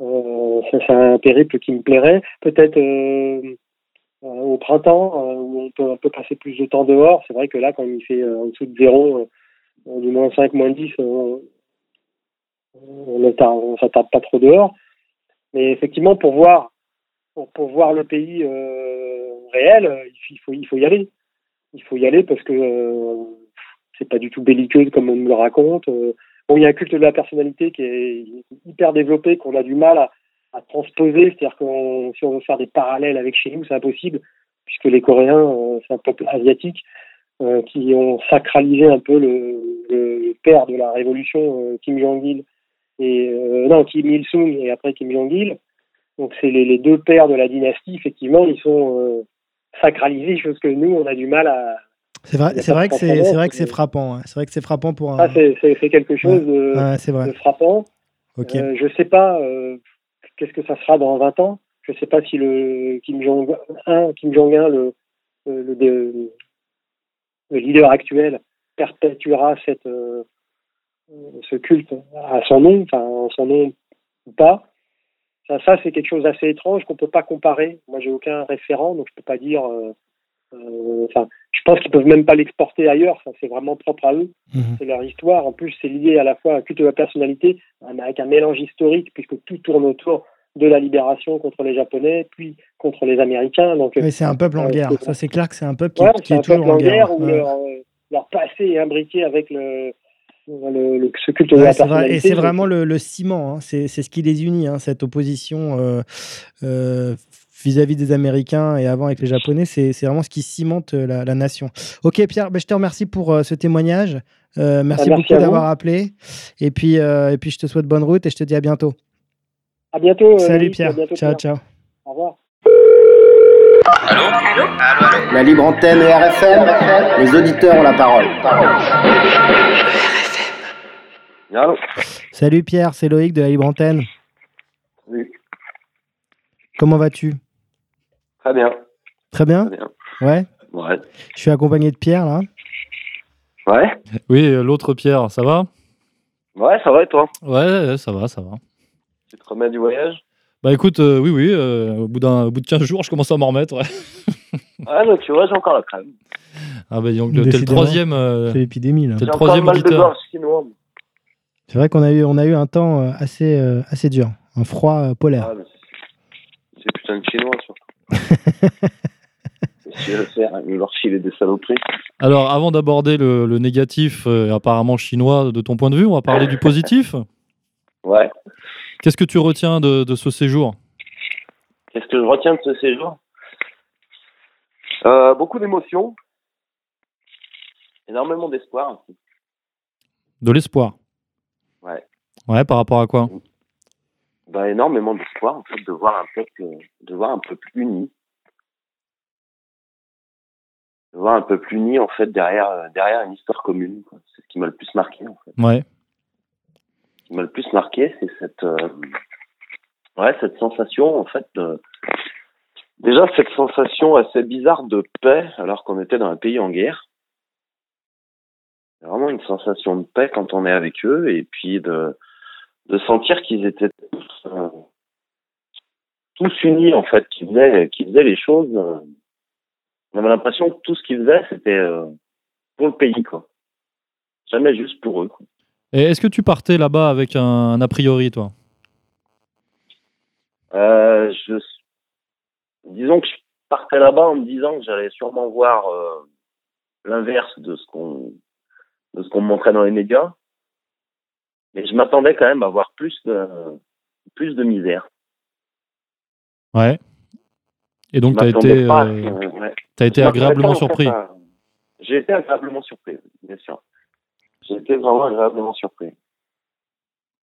Euh, c'est un périple qui me plairait. Peut-être euh, au printemps, où on peut un peu passer plus de temps dehors. C'est vrai que là, quand il fait en dessous de zéro, du moins 5, moins 10, on ne s'attarde pas trop dehors. Mais effectivement, pour voir, pour, voir le pays euh, réel, il faut, y aller. Il faut y aller parce que euh, c'est pas du tout belliqueux comme on me le raconte. Euh, il y a un culte de la personnalité qui est hyper développé, qu'on a du mal à, transposer. C'est-à-dire que si on veut faire des parallèles avec chez nous, c'est impossible, puisque les Coréens, euh, c'est un peuple asiatique, euh, qui ont sacralisé un peu le, le père de la révolution, Kim Jong-il, et euh, non Kim Il Sung et après Kim Jong Il. Donc c'est les, les, deux pères de la dynastie. Effectivement, ils sont euh, sacralisés, chose que nous on a du mal à.
C'est vrai, c'est vrai, que c'est, c'est vrai que c'est frappant. Hein. C'est vrai que c'est frappant pour un.
Ah, c'est, c'est, quelque chose de,
ouais, vrai.
de, frappant.
Okay.
Euh, je sais pas euh, qu'est-ce que ça sera dans 20 ans. Je sais pas si le Kim Jong Un, Kim Jong Un, le, le, le, le leader actuel, perpétuera cette euh, ce culte à son nom, enfin son nom ou pas. Ça, ça c'est quelque chose d'assez étrange qu'on peut pas comparer. Moi, j'ai aucun référent, donc je peux pas dire euh, Euh, Enfin, je pense qu'ils peuvent même pas l'exporter ailleurs. Enfin, c'est vraiment propre à eux.
Mhm.
C'est leur histoire. En plus, c'est lié à la fois à un culte de la personnalité, avec un mélange historique, puisque tout tourne autour de la libération contre les Japonais, puis contre les Américains. Donc,
Oui, c'est un peuple en
Euh,
guerre.
c'est-
Ça, c'est clair que c'est un peuple qui,
ouais,
qui
c'est
est
un
toujours
peuple
en
guerre où
Ouais.
leur, euh, leur passé est imbriqué avec le, le, le- ce culte de la personnalité.
Et c'est vraiment le, le ciment, hein. c'est c'est ce qui les unit, hein, cette opposition euh, euh, vis-à-vis des Américains et avant avec les Japonais, c'est c'est vraiment ce qui cimente la, la nation. Ok Pierre, ben, je te remercie pour euh, ce témoignage, merci,
merci
beaucoup d'avoir appelé, et puis, et puis je te souhaite bonne route et je te dis à bientôt.
À bientôt. euh,
Salut Pierre,
bientôt,
ciao
Pierre.
ciao.
Au revoir.
La libre antenne RFM, les auditeurs ont la parole.
Allô
Salut Pierre, c'est Loïc de la Libre Antenne.
Oui.
Comment vas-tu?
Très bien.
Très bien?
Très bien.
Ouais,
Ouais.
je suis accompagné de Pierre là.
Ouais
Oui, euh, l'autre Pierre, ça va?
Ouais, ça va et toi?
Ouais, ça va, ça va.
Tu te remets du voyage
Bah écoute, euh, oui, oui, euh, au, bout d'un, au bout de 15 jours, je commence à m'en remettre. Ouais.
Ah, mais tu vois, j'ai encore la crème.
Ah bah donc, t'es le
Décidément.
troisième. euh,
C'est l'épidémie là.
T'es
J'ai
le
encore
troisième
mal de
auditeur.
gorge chinois.
C'est vrai qu'on a eu, on a eu un temps euh, assez, euh, assez dur, un froid euh, polaire.
Ah, mais c'est- c'est putain de chinois, surtout. Si le faire, ils leur filer des saloperies.
Alors, avant d'aborder le, le négatif, euh, apparemment chinois, de ton point de vue, on va parler du positif.
Ouais.
Qu'est-ce que tu retiens de, de ce séjour?
Qu'est-ce que je retiens de ce séjour? Euh, Beaucoup d'émotions. Énormément d'espoir.
De l'espoir?
Ouais.
Ouais, par rapport à quoi?
Bah, énormément d'espoir, en fait, de voir un peuple, de voir un peuple uni. De voir un peuple uni, en fait, derrière, derrière une histoire commune. C'est ce qui m'a le plus marqué, en fait.
Ouais.
Qui m'a le plus marqué, c'est cette, euh, ouais, cette sensation, en fait, de, déjà, cette sensation assez bizarre de paix, alors qu'on était dans un pays en guerre. Vraiment une sensation de paix quand on est avec eux, et puis de, sentir qu'ils étaient tous, euh, tous unis, en fait, qu'ils faisaient, les choses. euh, on avait l'impression que tout ce qu'ils faisaient, c'était pour le pays, quoi. Jamais juste pour eux. quoi.
Et est-ce que tu partais là-bas avec un, un a priori, toi?
Euh, je, disons que je partais là-bas en me disant que j'allais sûrement voir euh, l'inverse de ce qu'on de ce qu'on me montrait dans les médias, mais je m'attendais quand même à voir plus de plus de misère.
Ouais. Et donc, tu as été, euh,
ouais.
été agréablement surpris.
J'ai été agréablement surpris, bien sûr. J'ai été vraiment agréablement surpris.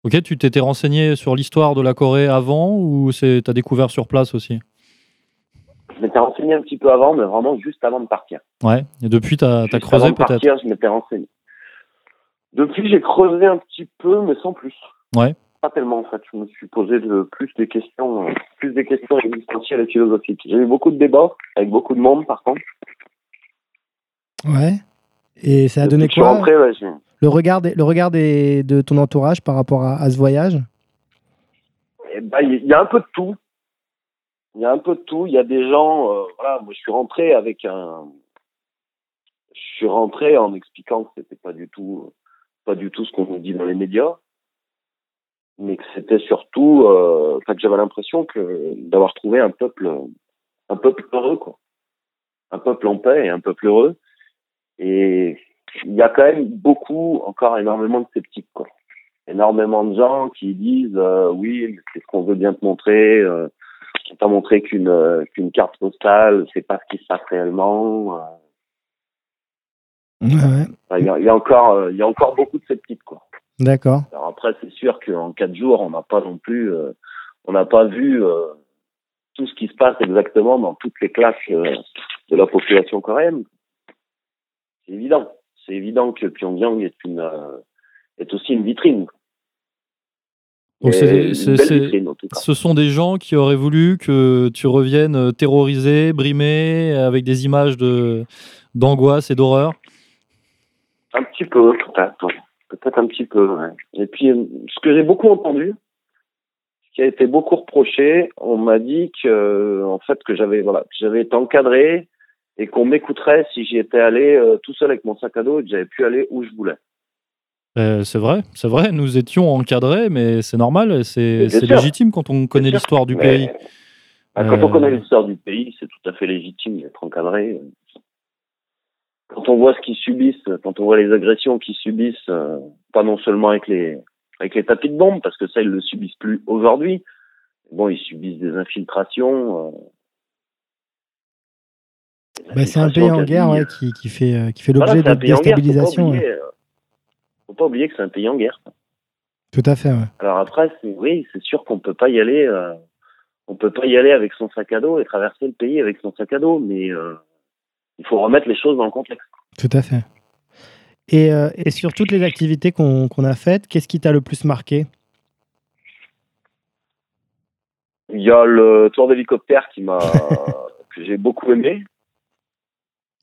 Ok, tu t'étais renseigné sur l'histoire de la Corée avant ou c'est t'as découvert sur place aussi?
Je m'étais renseigné un petit peu avant, mais vraiment juste avant de partir.
Ouais. Et depuis, t'as as
Juste
creusé
avant de
peut-être?
partir, je m'étais renseigné. Depuis, j'ai creusé un petit peu, mais sans plus.
Ouais.
Pas tellement, en fait. Je me suis posé de plus des questions, euh, plus des questions existentielles et philosophiques. J'ai eu beaucoup de débats avec beaucoup de monde, par contre.
Ouais. Et ça a
Depuis
donné
que je suis
quoi?
rentré, ouais, j'ai-
Le regard, des- le regard de ton entourage par rapport à, ce voyage?
Eh ben, il y a un peu de tout. Il y a un peu de tout. Il y a des gens, euh, voilà, moi je suis rentré avec un, je suis rentré en expliquant que c'était pas du tout, pas du tout ce qu'on nous dit dans les médias, mais que c'était surtout, euh, que j'avais l'impression que d'avoir trouvé un peuple, un peuple heureux quoi, un peuple en paix et un peuple heureux. Et il y a quand même beaucoup, encore énormément de sceptiques quoi énormément de gens qui disent euh, oui, mais c'est ce qu'on veut bien te montrer. Euh, on t'a montré qu'une euh, qu'une carte postale, c'est pas ce qui se passe réellement. euh.
Ouais,
Enfin, Il y, a, il y a encore euh, il y a encore beaucoup de sceptiques quoi.
d'accord.
Alors après, c'est sûr qu'en quatre jours, on n'a pas non plus, euh, on n'a pas vu euh, tout ce qui se passe exactement dans toutes les classes de la population coréenne. C'est évident. C'est évident que Pyongyang est une euh, est aussi une vitrine.
Donc. Ce sont des gens qui auraient voulu que tu reviennes euh, terrorisé, brimé, avec des images de d'angoisse et d'horreur.
Un petit peu, peut-être. un petit peu, ouais. Et puis, euh, ce que j'ai beaucoup entendu, ce qui a été beaucoup reproché, on m'a dit que, en fait, que j'avais, voilà, que j'avais été encadré et qu'on m'écouterait si j'y étais allé euh, tout seul avec mon sac à dos et que j'avais pu aller où je voulais.
Euh, c'est vrai, c'est vrai. Nous étions encadrés, mais c'est normal, c'est légitime quand on connaît l'histoire du
Mais,
pays.
bah, quand on
Euh,
connaît l'histoire du pays, c'est tout à fait légitime d'être encadré. Quand on voit ce qu'ils subissent, quand on voit les agressions qu'ils subissent, euh, pas non seulement avec les avec les tapis de bombes, parce que ça ils le subissent plus aujourd'hui. Bon, ils subissent des infiltrations.
Bah, c'est un pays en guerre ouais, qui, qui fait, euh, qui fait
Voilà,
l'objet
un
de déstabilisation. ouais.
oublier, euh, Faut pas oublier que c'est un pays en guerre.
Tout à fait. ouais.
Alors après, c'est oui, c'est sûr qu'on peut pas y aller. euh, on peut pas y aller avec son sac à dos et traverser le pays avec son sac à dos, mais euh, il faut remettre les choses dans le contexte.
Tout à fait. Et, euh, et sur toutes les activités qu'on qu'on a faites, qu'est-ce qui t'a le plus marqué?
Il y a le tour d'hélicoptère qui m'a que j'ai beaucoup aimé.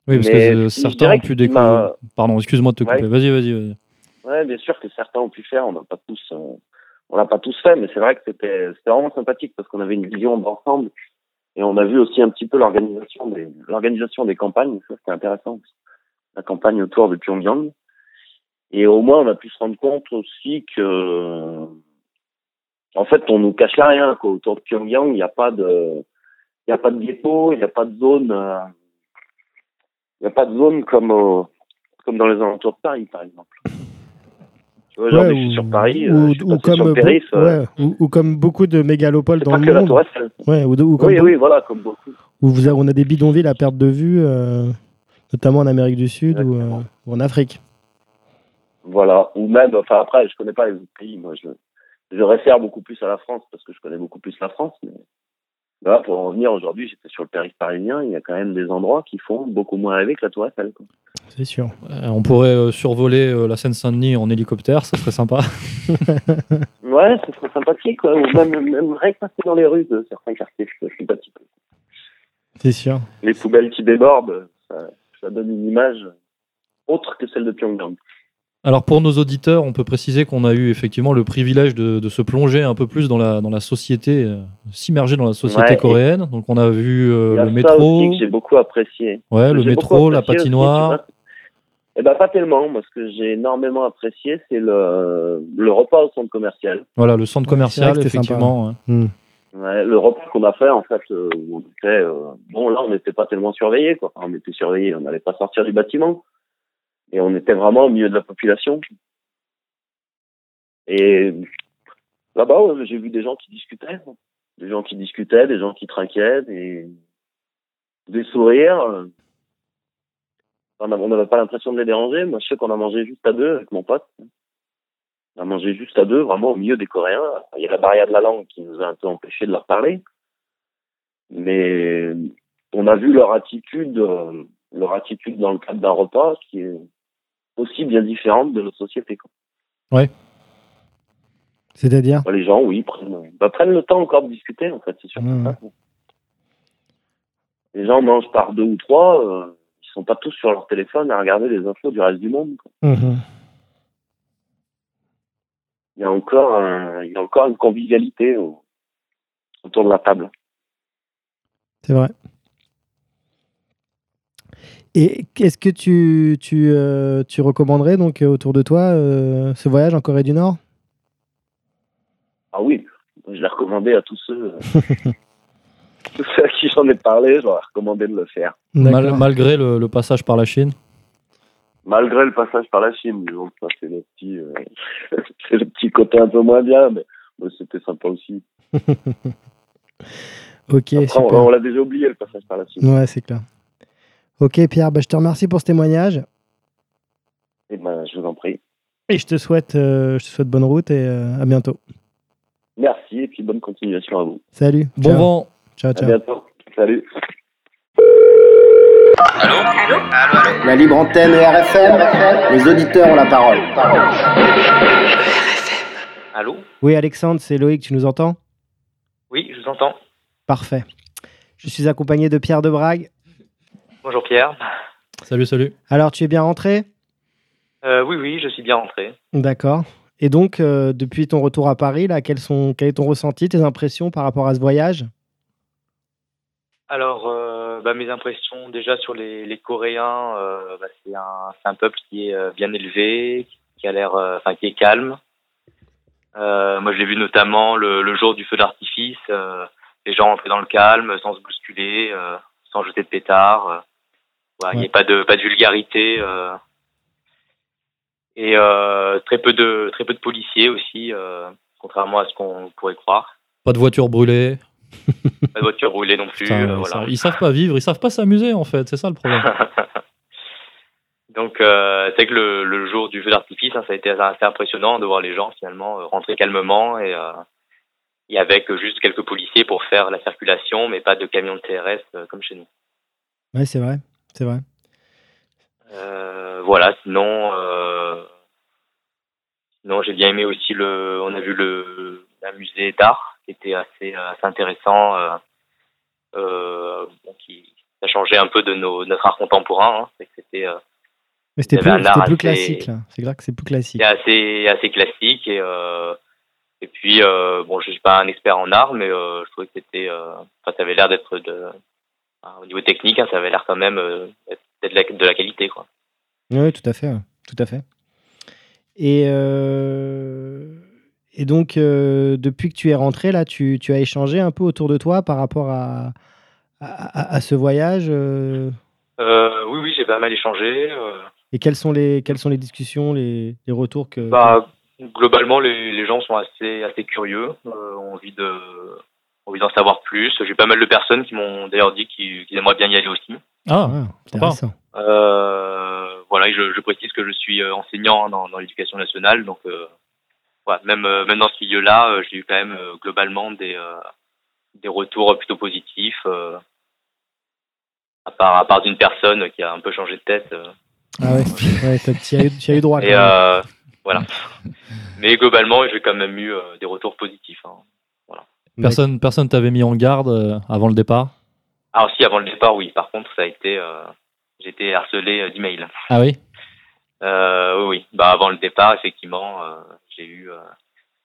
Oui, parce
Mais
que certains ont pu découvrir. Pardon, excuse-moi de te couper.
Ouais.
Vas-y, vas-y.
Ouais, bien sûr que certains ont pu faire, on n'a pas tous, euh, on l'a pas tous fait, mais c'est vrai que c'était c'était vraiment sympathique parce qu'on avait une vision d'ensemble et on a vu aussi un petit peu l'organisation des l'organisation des campagnes, ça c'était intéressant. La campagne autour de Pyongyang. Et au moins on a pu se rendre compte aussi que en fait on nous cachait rien quoi. autour de Pyongyang, il n'y a pas de il y a pas de ghetto, il n'y a pas de zone euh, n'y a pas de zone comme au- comme dans les alentours de Paris par exemple. Tu vois,
Ouais,
je suis
ou-
sur Paris,
ou,
euh, je suis
ou
passé
comme
sur
ouais, ou, ou comme beaucoup de mégalopoles dans le monde. Ouais, ou, de- comme
Oui, oui, voilà, comme beaucoup.
où vous on a des bidonvilles à perte de vue, euh, notamment en Amérique du Sud ou, euh, ou en Afrique.
Voilà. Ou même, enfin après, je connais pas les autres pays. Moi, je, je réfère beaucoup plus à la France parce que je connais beaucoup plus la France. Mais là, pour en revenir aujourd'hui, j'étais sur le périph' parisien. Il y a quand même des endroits qui font beaucoup moins rêver que la Tour Eiffel. quoi.
C'est sûr.
Euh, on pourrait euh, survoler euh, la Seine-Saint-Denis en hélicoptère, ça serait sympa.
Ouais, ce serait sympathique. Quoi. Ou même, même rien que passer dans les rues de certains quartiers, c'est sympathique.
C'est sûr.
Les poubelles qui débordent, ça, ça donne une image autre que celle de Pyongyang.
Alors pour nos auditeurs, on peut préciser qu'on a eu effectivement le privilège de, de se plonger un peu plus dans la, dans la société, euh, s'immerger dans la société
Ouais,
coréenne. Donc on a vu euh, le
ça
métro,
aussi que j'ai beaucoup apprécié.
ouais, le métro, la
aussi,
patinoire.
vois. Eh ben pas tellement. Moi, ce que j'ai énormément apprécié, c'est le, le repas au centre commercial.
Voilà, le centre commercial, effectivement. ouais.
Hmm.
Ouais, le repas qu'on a fait, en fait, euh, où on était, euh, bon là, on n'était pas tellement surveillés, quoi. Enfin, on était surveillés, on n'allait pas sortir du bâtiment, et on était vraiment au milieu de la population. Et là-bas, j'ai vu des gens qui discutaient, des gens qui discutaient, des gens qui trinquaient, des, des sourires. on n'avait pas l'impression de les déranger. Moi, je sais qu'on a mangé juste à deux avec mon pote. On a mangé juste à deux, vraiment au milieu des Coréens. Il y a la barrière de la langue qui nous a un peu empêché de leur parler. Mais on a vu leur attitude, euh, leur attitude dans le cadre d'un repas qui est aussi bien différente de notre société. quoi.
C'est-à-dire?
Bah, les gens, oui, prennent, bah, prennent le temps encore de discuter, en fait, c'est sûr.
Mmh.
ça. Les gens mangent par deux ou trois, euh, ils sont pas tous sur leur téléphone à regarder les infos du reste du monde. quoi.
Mhm.
Il y a encore, un- il y a encore une convivialité au- autour de la table.
C'est vrai. Et qu'est-ce que tu, tu, euh, tu recommanderais donc euh, autour de toi euh, ce voyage en Corée du Nord?
Ah oui, je l'ai recommandé à tous ceux, tous ceux à qui j'en ai parlé, je leur ai recommandé de le faire.
Mal- malgré le, le passage par la Chine?
Malgré le passage par la Chine, disons que ça c'est le petit, euh, c'est le petit côté un peu moins bien, mais, mais c'était sympa aussi.
Ok,
Après, on,
super.
on l'a déjà oublié le passage par la Chine.
Ouais, c'est clair. Ok, Pierre, bah, je te remercie pour ce témoignage
Et ben, je vous en prie.
et je te souhaite, euh, je te souhaite bonne route et euh, à bientôt.
Merci et puis bonne continuation à vous.
Salut.
Bon
ciao.
vent.
Ciao,
À
ciao.
bientôt. Salut.
La libre antenne RFM, les auditeurs ont la parole.
Allô
Oui, Alexandre, c'est Loïc, tu nous entends?
Oui, je vous entends.
Parfait. Je suis accompagné de Pierre de Brague.
Bonjour Pierre.
Salut, salut.
Alors, tu es bien rentré?
Euh, oui, oui, je suis bien rentré.
D'accord. Et donc, euh, depuis ton retour à Paris, là, quels sont, quel est ton ressenti, tes impressions par rapport à ce voyage?
Alors, euh, bah, mes impressions déjà sur les, les Coréens, euh, bah, c'est un, c'est un peuple qui est euh, bien élevé, qui a l'air, euh, enfin qui est calme. Euh, moi, je l'ai vu notamment le, le jour du feu d'artifice. euh, les gens entraient dans le calme, sans se bousculer, euh, sans jeter de pétards. Il n'y a pas de pas de vulgarité. euh. et euh, très peu de très peu de policiers aussi, euh, contrairement à ce qu'on pourrait croire.
Pas de voiture brûlée.
Pas de voiture brûlée non plus.
Putain,
euh,
ils,
voilà.
savent, ils savent pas vivre, ils savent pas s'amuser en fait, c'est ça le problème.
Donc, euh, c'est que le, le jour du feu d'artifice, hein, ça a été assez impressionnant de voir les gens finalement rentrer calmement et, euh, et avec juste quelques policiers pour faire la circulation, mais pas de camions de euh, comme chez nous.
Ouais, c'est vrai. C'est vrai.
Euh, voilà. Sinon, euh, sinon j'ai bien aimé aussi le. On a vu le un musée d'art qui était assez assez intéressant, euh, euh, bon, qui a changé un peu de nos, notre art contemporain. Hein, c'est que c'était euh,
Mais c'était plus,
un art
c'était plus
assez-
classique, là. C'est vrai que c'est plus classique.
C'est assez assez classique et euh, et puis euh, bon je suis pas un expert en art mais euh, je trouvais que c'était euh, enfin ça avait l'air d'être de enfin, au niveau technique hein, ça avait l'air quand même euh, d'être de la, de la qualité quoi
Oui, tout à fait. Tout à fait. Et, euh, et donc, euh, depuis que tu es rentré, là, tu, tu as échangé un peu autour de toi par rapport à, à, ce voyage euh,
oui oui j'ai pas mal échangé
Et quelles sont les, quelles sont les discussions, les, les retours que.
bah globalement les, les gens sont assez assez curieux ont envie de envie d'en savoir plus j'ai pas mal de personnes qui m'ont d'ailleurs dit qu'ils qu'ils aimeraient bien y aller aussi
Ah,
Ah,
sympa.
intéressant.
Euh, voilà, et je, je précise que je suis euh, enseignant hein, dans, dans l'éducation nationale, donc euh, voilà, même, euh, même dans ce milieu-là, euh, j'ai eu quand même euh, globalement des, euh, des retours plutôt positifs, euh, à part, à part d'une personne qui a un peu changé de tête. euh,
Ah ouais, ouais tu y, as as eu droit. quand
et
même.
euh, voilà. Mais globalement, j'ai quand même eu euh, des retours positifs. hein.
Personne personne t'avait mis en garde euh, avant le départ?
Alors si, avant le départ, oui. Par contre, ça a été, euh, j'ai été harcelé euh, d'emails.
Ah oui?
Euh, oui, oui. Bah, avant le départ, effectivement, euh, j'ai eu, euh,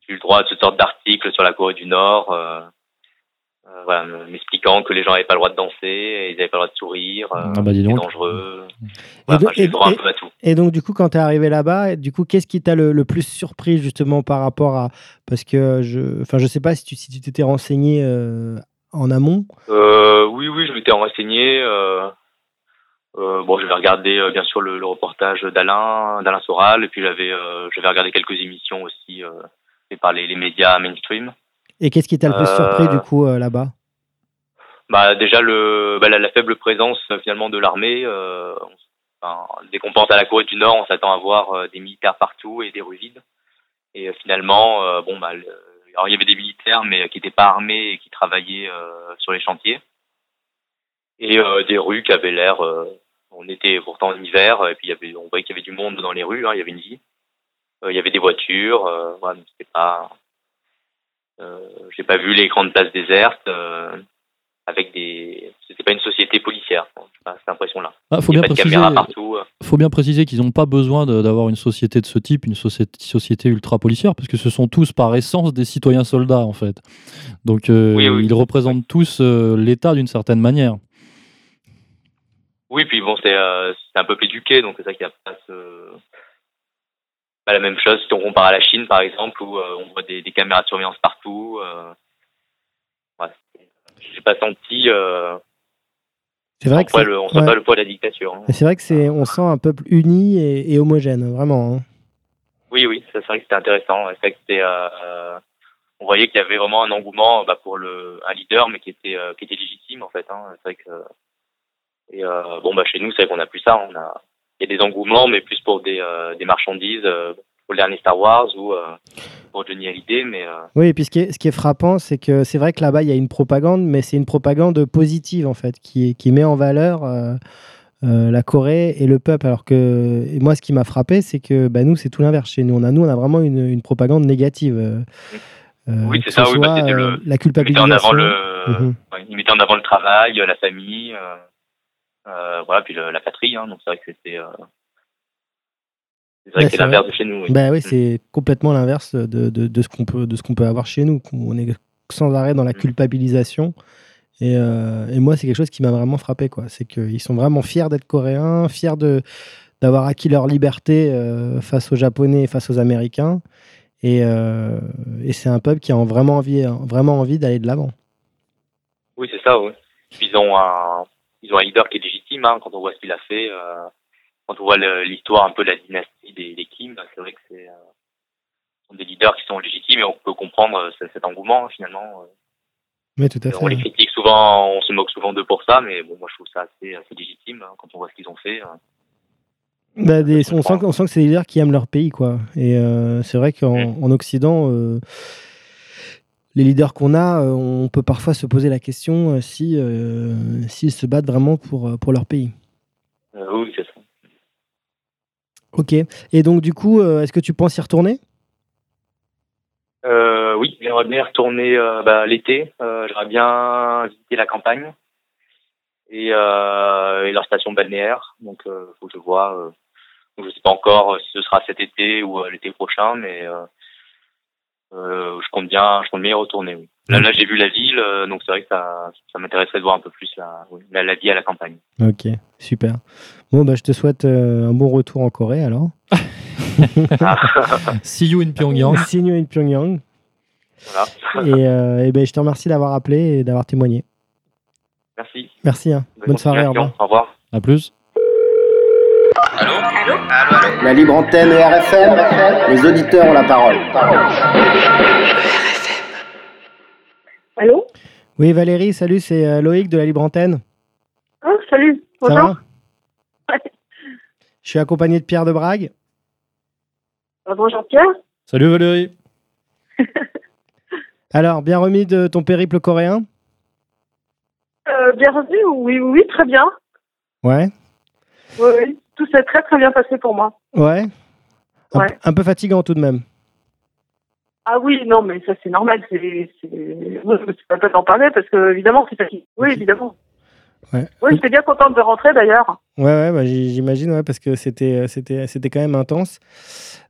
j'ai eu le droit à toutes sortes d'articles sur la Corée du Nord, euh, voilà, m'expliquant que les gens n'avaient pas le droit de danser, et ils n'avaient pas le droit de sourire, euh,
Ah bah
c'était
donc.
dangereux.
Et
Voilà,
donc- et-
droit un
et-
peu à tout.
Et donc, du coup, quand tu es arrivé là-bas, du coup, qu'est-ce qui t'a le, le plus surpris justement par rapport à. Parce que je. Enfin, je sais pas si tu si t'étais renseigné euh, en amont.
Euh, oui, oui, je m'étais renseigné. Bon, j'avais regardé bien sûr le, le reportage d'Alain, d'Alain Soral, et puis j'avais, j'avais regardé quelques émissions aussi faites par les, les médias mainstream.
Et qu'est-ce qui t'a le plus
Euh,
surpris du coup euh, là-bas?
Bah déjà le bah, la, la faible présence euh, finalement de l'armée. Euh, enfin, dès qu'on pense à la Corée du Nord, on s'attend à voir euh, des militaires partout et des rues vides. Et euh, finalement, euh, bon bah le- alors il y avait des militaires mais qui n'étaient pas armés et qui travaillaient euh, sur les chantiers. Et euh, des rues qui avaient l'air. euh, on était pourtant en hiver et puis il y avait, on voyait qu'il y avait du monde dans les rues. hein, il y avait une vie. Euh, il y avait des voitures. Euh, voilà, donc c'était pas. Euh, J'ai pas vu les grandes places désertes. Euh, avec des c'était pas une société policière cette impression là
Ah, faut bien
pas de
préciser,
caméras partout euh.
faut bien préciser qu'ils n'ont pas besoin de- d'avoir une société de ce type, une société, ultra policière, parce que ce sont tous par essence des citoyens soldats en fait. Donc euh,
Oui, oui.
ils représentent tous euh, l'État d'une certaine manière.
oui puis bon c'est euh, un peuple éduqué donc c'est ça qu'il y a pas ce pas la même chose si on compare à la Chine par exemple où euh, on voit des, des caméras de surveillance partout euh, ouais, j'ai pas senti euh,
C'est vrai que
le, on sent
ouais.
pas le poids de la dictature hein.
C'est vrai que c'est on sent un peuple uni et, et homogène, vraiment. hein.
Oui, oui, c'est vrai que c'était intéressant. C'est vrai que c'était, on voyait qu'il y avait vraiment un engouement bah, pour le, un leader, mais qui était, qui était légitime en fait. Hein. C'est vrai que, et euh, bon, bah chez nous, c'est vrai qu'on a plus ça. On a, il y a des engouements, mais plus pour des, euh, des marchandises, euh, pour le dernier Star Wars ou euh, pour Johnny Hallyday, mais
Oui, et puis ce qui est, ce qui est frappant, c'est que c'est vrai que là-bas, il y a une propagande, mais c'est une propagande positive, en fait, qui, qui met en valeur euh, la Corée et le peuple. Alors que et moi, ce qui m'a frappé, c'est que bah, nous, c'est tout l'inverse chez nous. On a, nous, on a vraiment une, une propagande négative. euh,
Oui, c'est ça,
ce
oui, bah,
soit,
le-
la
il mettait
culpabilisation.
en avant le, ouais, il mettait en avant le travail, la famille, voilà, puis le- la patrie. Hein, donc c'est vrai que c'était, euh, c'est vrai que l'inverse de chez nous. oui.
Bah oui, c'est complètement l'inverse de, de, de ce qu'on peut, de ce qu'on peut avoir chez nous. On est sans arrêt dans la
Mm.
culpabilisation Et, euh, et moi, c'est quelque chose qui m'a vraiment frappé. quoi. C'est qu'ils sont vraiment fiers d'être coréens, fiers de, d'avoir acquis leur liberté euh, face aux Japonais et face aux Américains. Et, euh, et c'est un peuple qui a vraiment envie, vraiment envie d'aller de l'avant.
Oui, c'est ça, oui. Ils ont un, ils ont un leader qui est légitime, hein, quand on voit ce qu'il a fait, euh, quand on voit l'histoire un peu de la dynastie des, des Kim, c'est vrai que c'est euh, des leaders qui sont légitimes et on peut comprendre euh, cet, engouement hein, finalement.
Oui, tout à
on les
fait.
critique souvent, on se moque souvent d'eux pour ça, mais bon, moi je trouve ça assez, assez légitime hein, quand on voit ce qu'ils ont fait. euh.
Bah, des- on, sent,
comprends.
on sent que c'est des leaders qui aiment leur pays. quoi. Et euh, c'est vrai qu'en
Mm.
en Occident, euh, les leaders qu'on a, euh, on peut parfois se poser la question euh, si euh, s'ils se battent vraiment pour, euh, pour leur pays.
Euh, oui, c'est ça.
Ok. Et donc, du coup, est-ce que tu penses y retourner?
Euh, oui, j'aimerais bien y retourner bah, l'été. J'aimerais bien visiter la campagne et, et leur station balnéaire. Donc, faut que je vois. Je sais pas encore si ce sera cet été ou l'été prochain, mais euh, je compte bien, je compte bien y retourner. Oui. Là, là, j'ai vu la ville, euh, donc c'est vrai que ça, ça m'intéresserait de voir un peu plus la, oui, la, la vie à la campagne.
Ok, super. Bon, bah, je te souhaite euh, un bon retour en Corée alors.
See you in Pyongyang.
See you in Pyongyang.
Voilà.
Et, euh, et ben, je te remercie d'avoir appelé et d'avoir témoigné.
Merci.
Merci. hein. Bonne soirée. Au revoir.
Au revoir.
À plus.
La libre antenne RFM, les auditeurs ont la parole.
Allô
Oui, Valérie, salut, c'est euh, Loïc de la Libre Antenne.
Ah, Salut,
Ça
bonjour.
va Je suis accompagné de Pierre de Brague.
Ah, bonjour Pierre.
Salut Valérie.
Alors, bien remis de ton périple coréen
Euh, bienvenue, oui, oui, oui, très bien.
Ouais.
Oui, oui, tout s'est très très bien passé pour moi.
Ouais. Un,
Ouais.
un peu fatigant tout de même.
Ah oui, non, mais ça c'est normal, c'est c'est oui, c'est pas d'en parler parce que évidemment c'est facile. Oui, évidemment.
Ouais.
Oui, j'étais bien contente de rentrer d'ailleurs.
Ouais, ouais, bah, j'imagine, ouais, parce que c'était, euh, c'était, c'était quand même intense.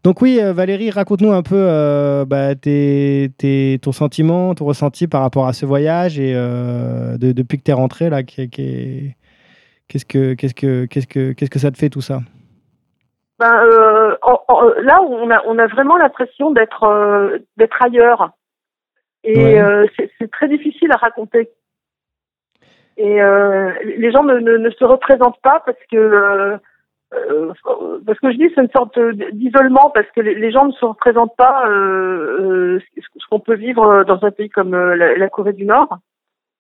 Donc oui, euh, Valérie, raconte-nous un peu euh, bah, tes, tes- ton sentiment, ton ressenti par rapport à ce voyage et euh, de- depuis que tu es rentré là, qu'est- qu'est-ce que, qu'est-ce que, qu'est-ce que, qu'est-ce que ça te fait tout ça
Ben, euh, en- en- là, on a, on a vraiment l'impression d'être euh, d'être ailleurs. Et
Ouais.
euh, c'est très difficile à raconter. Et euh, les gens ne, ne, ne se représentent pas parce que parce que je dis c'est une sorte d'isolement parce que les, les gens ne se représentent pas ce qu'on peut vivre dans un pays comme la, la Corée du Nord.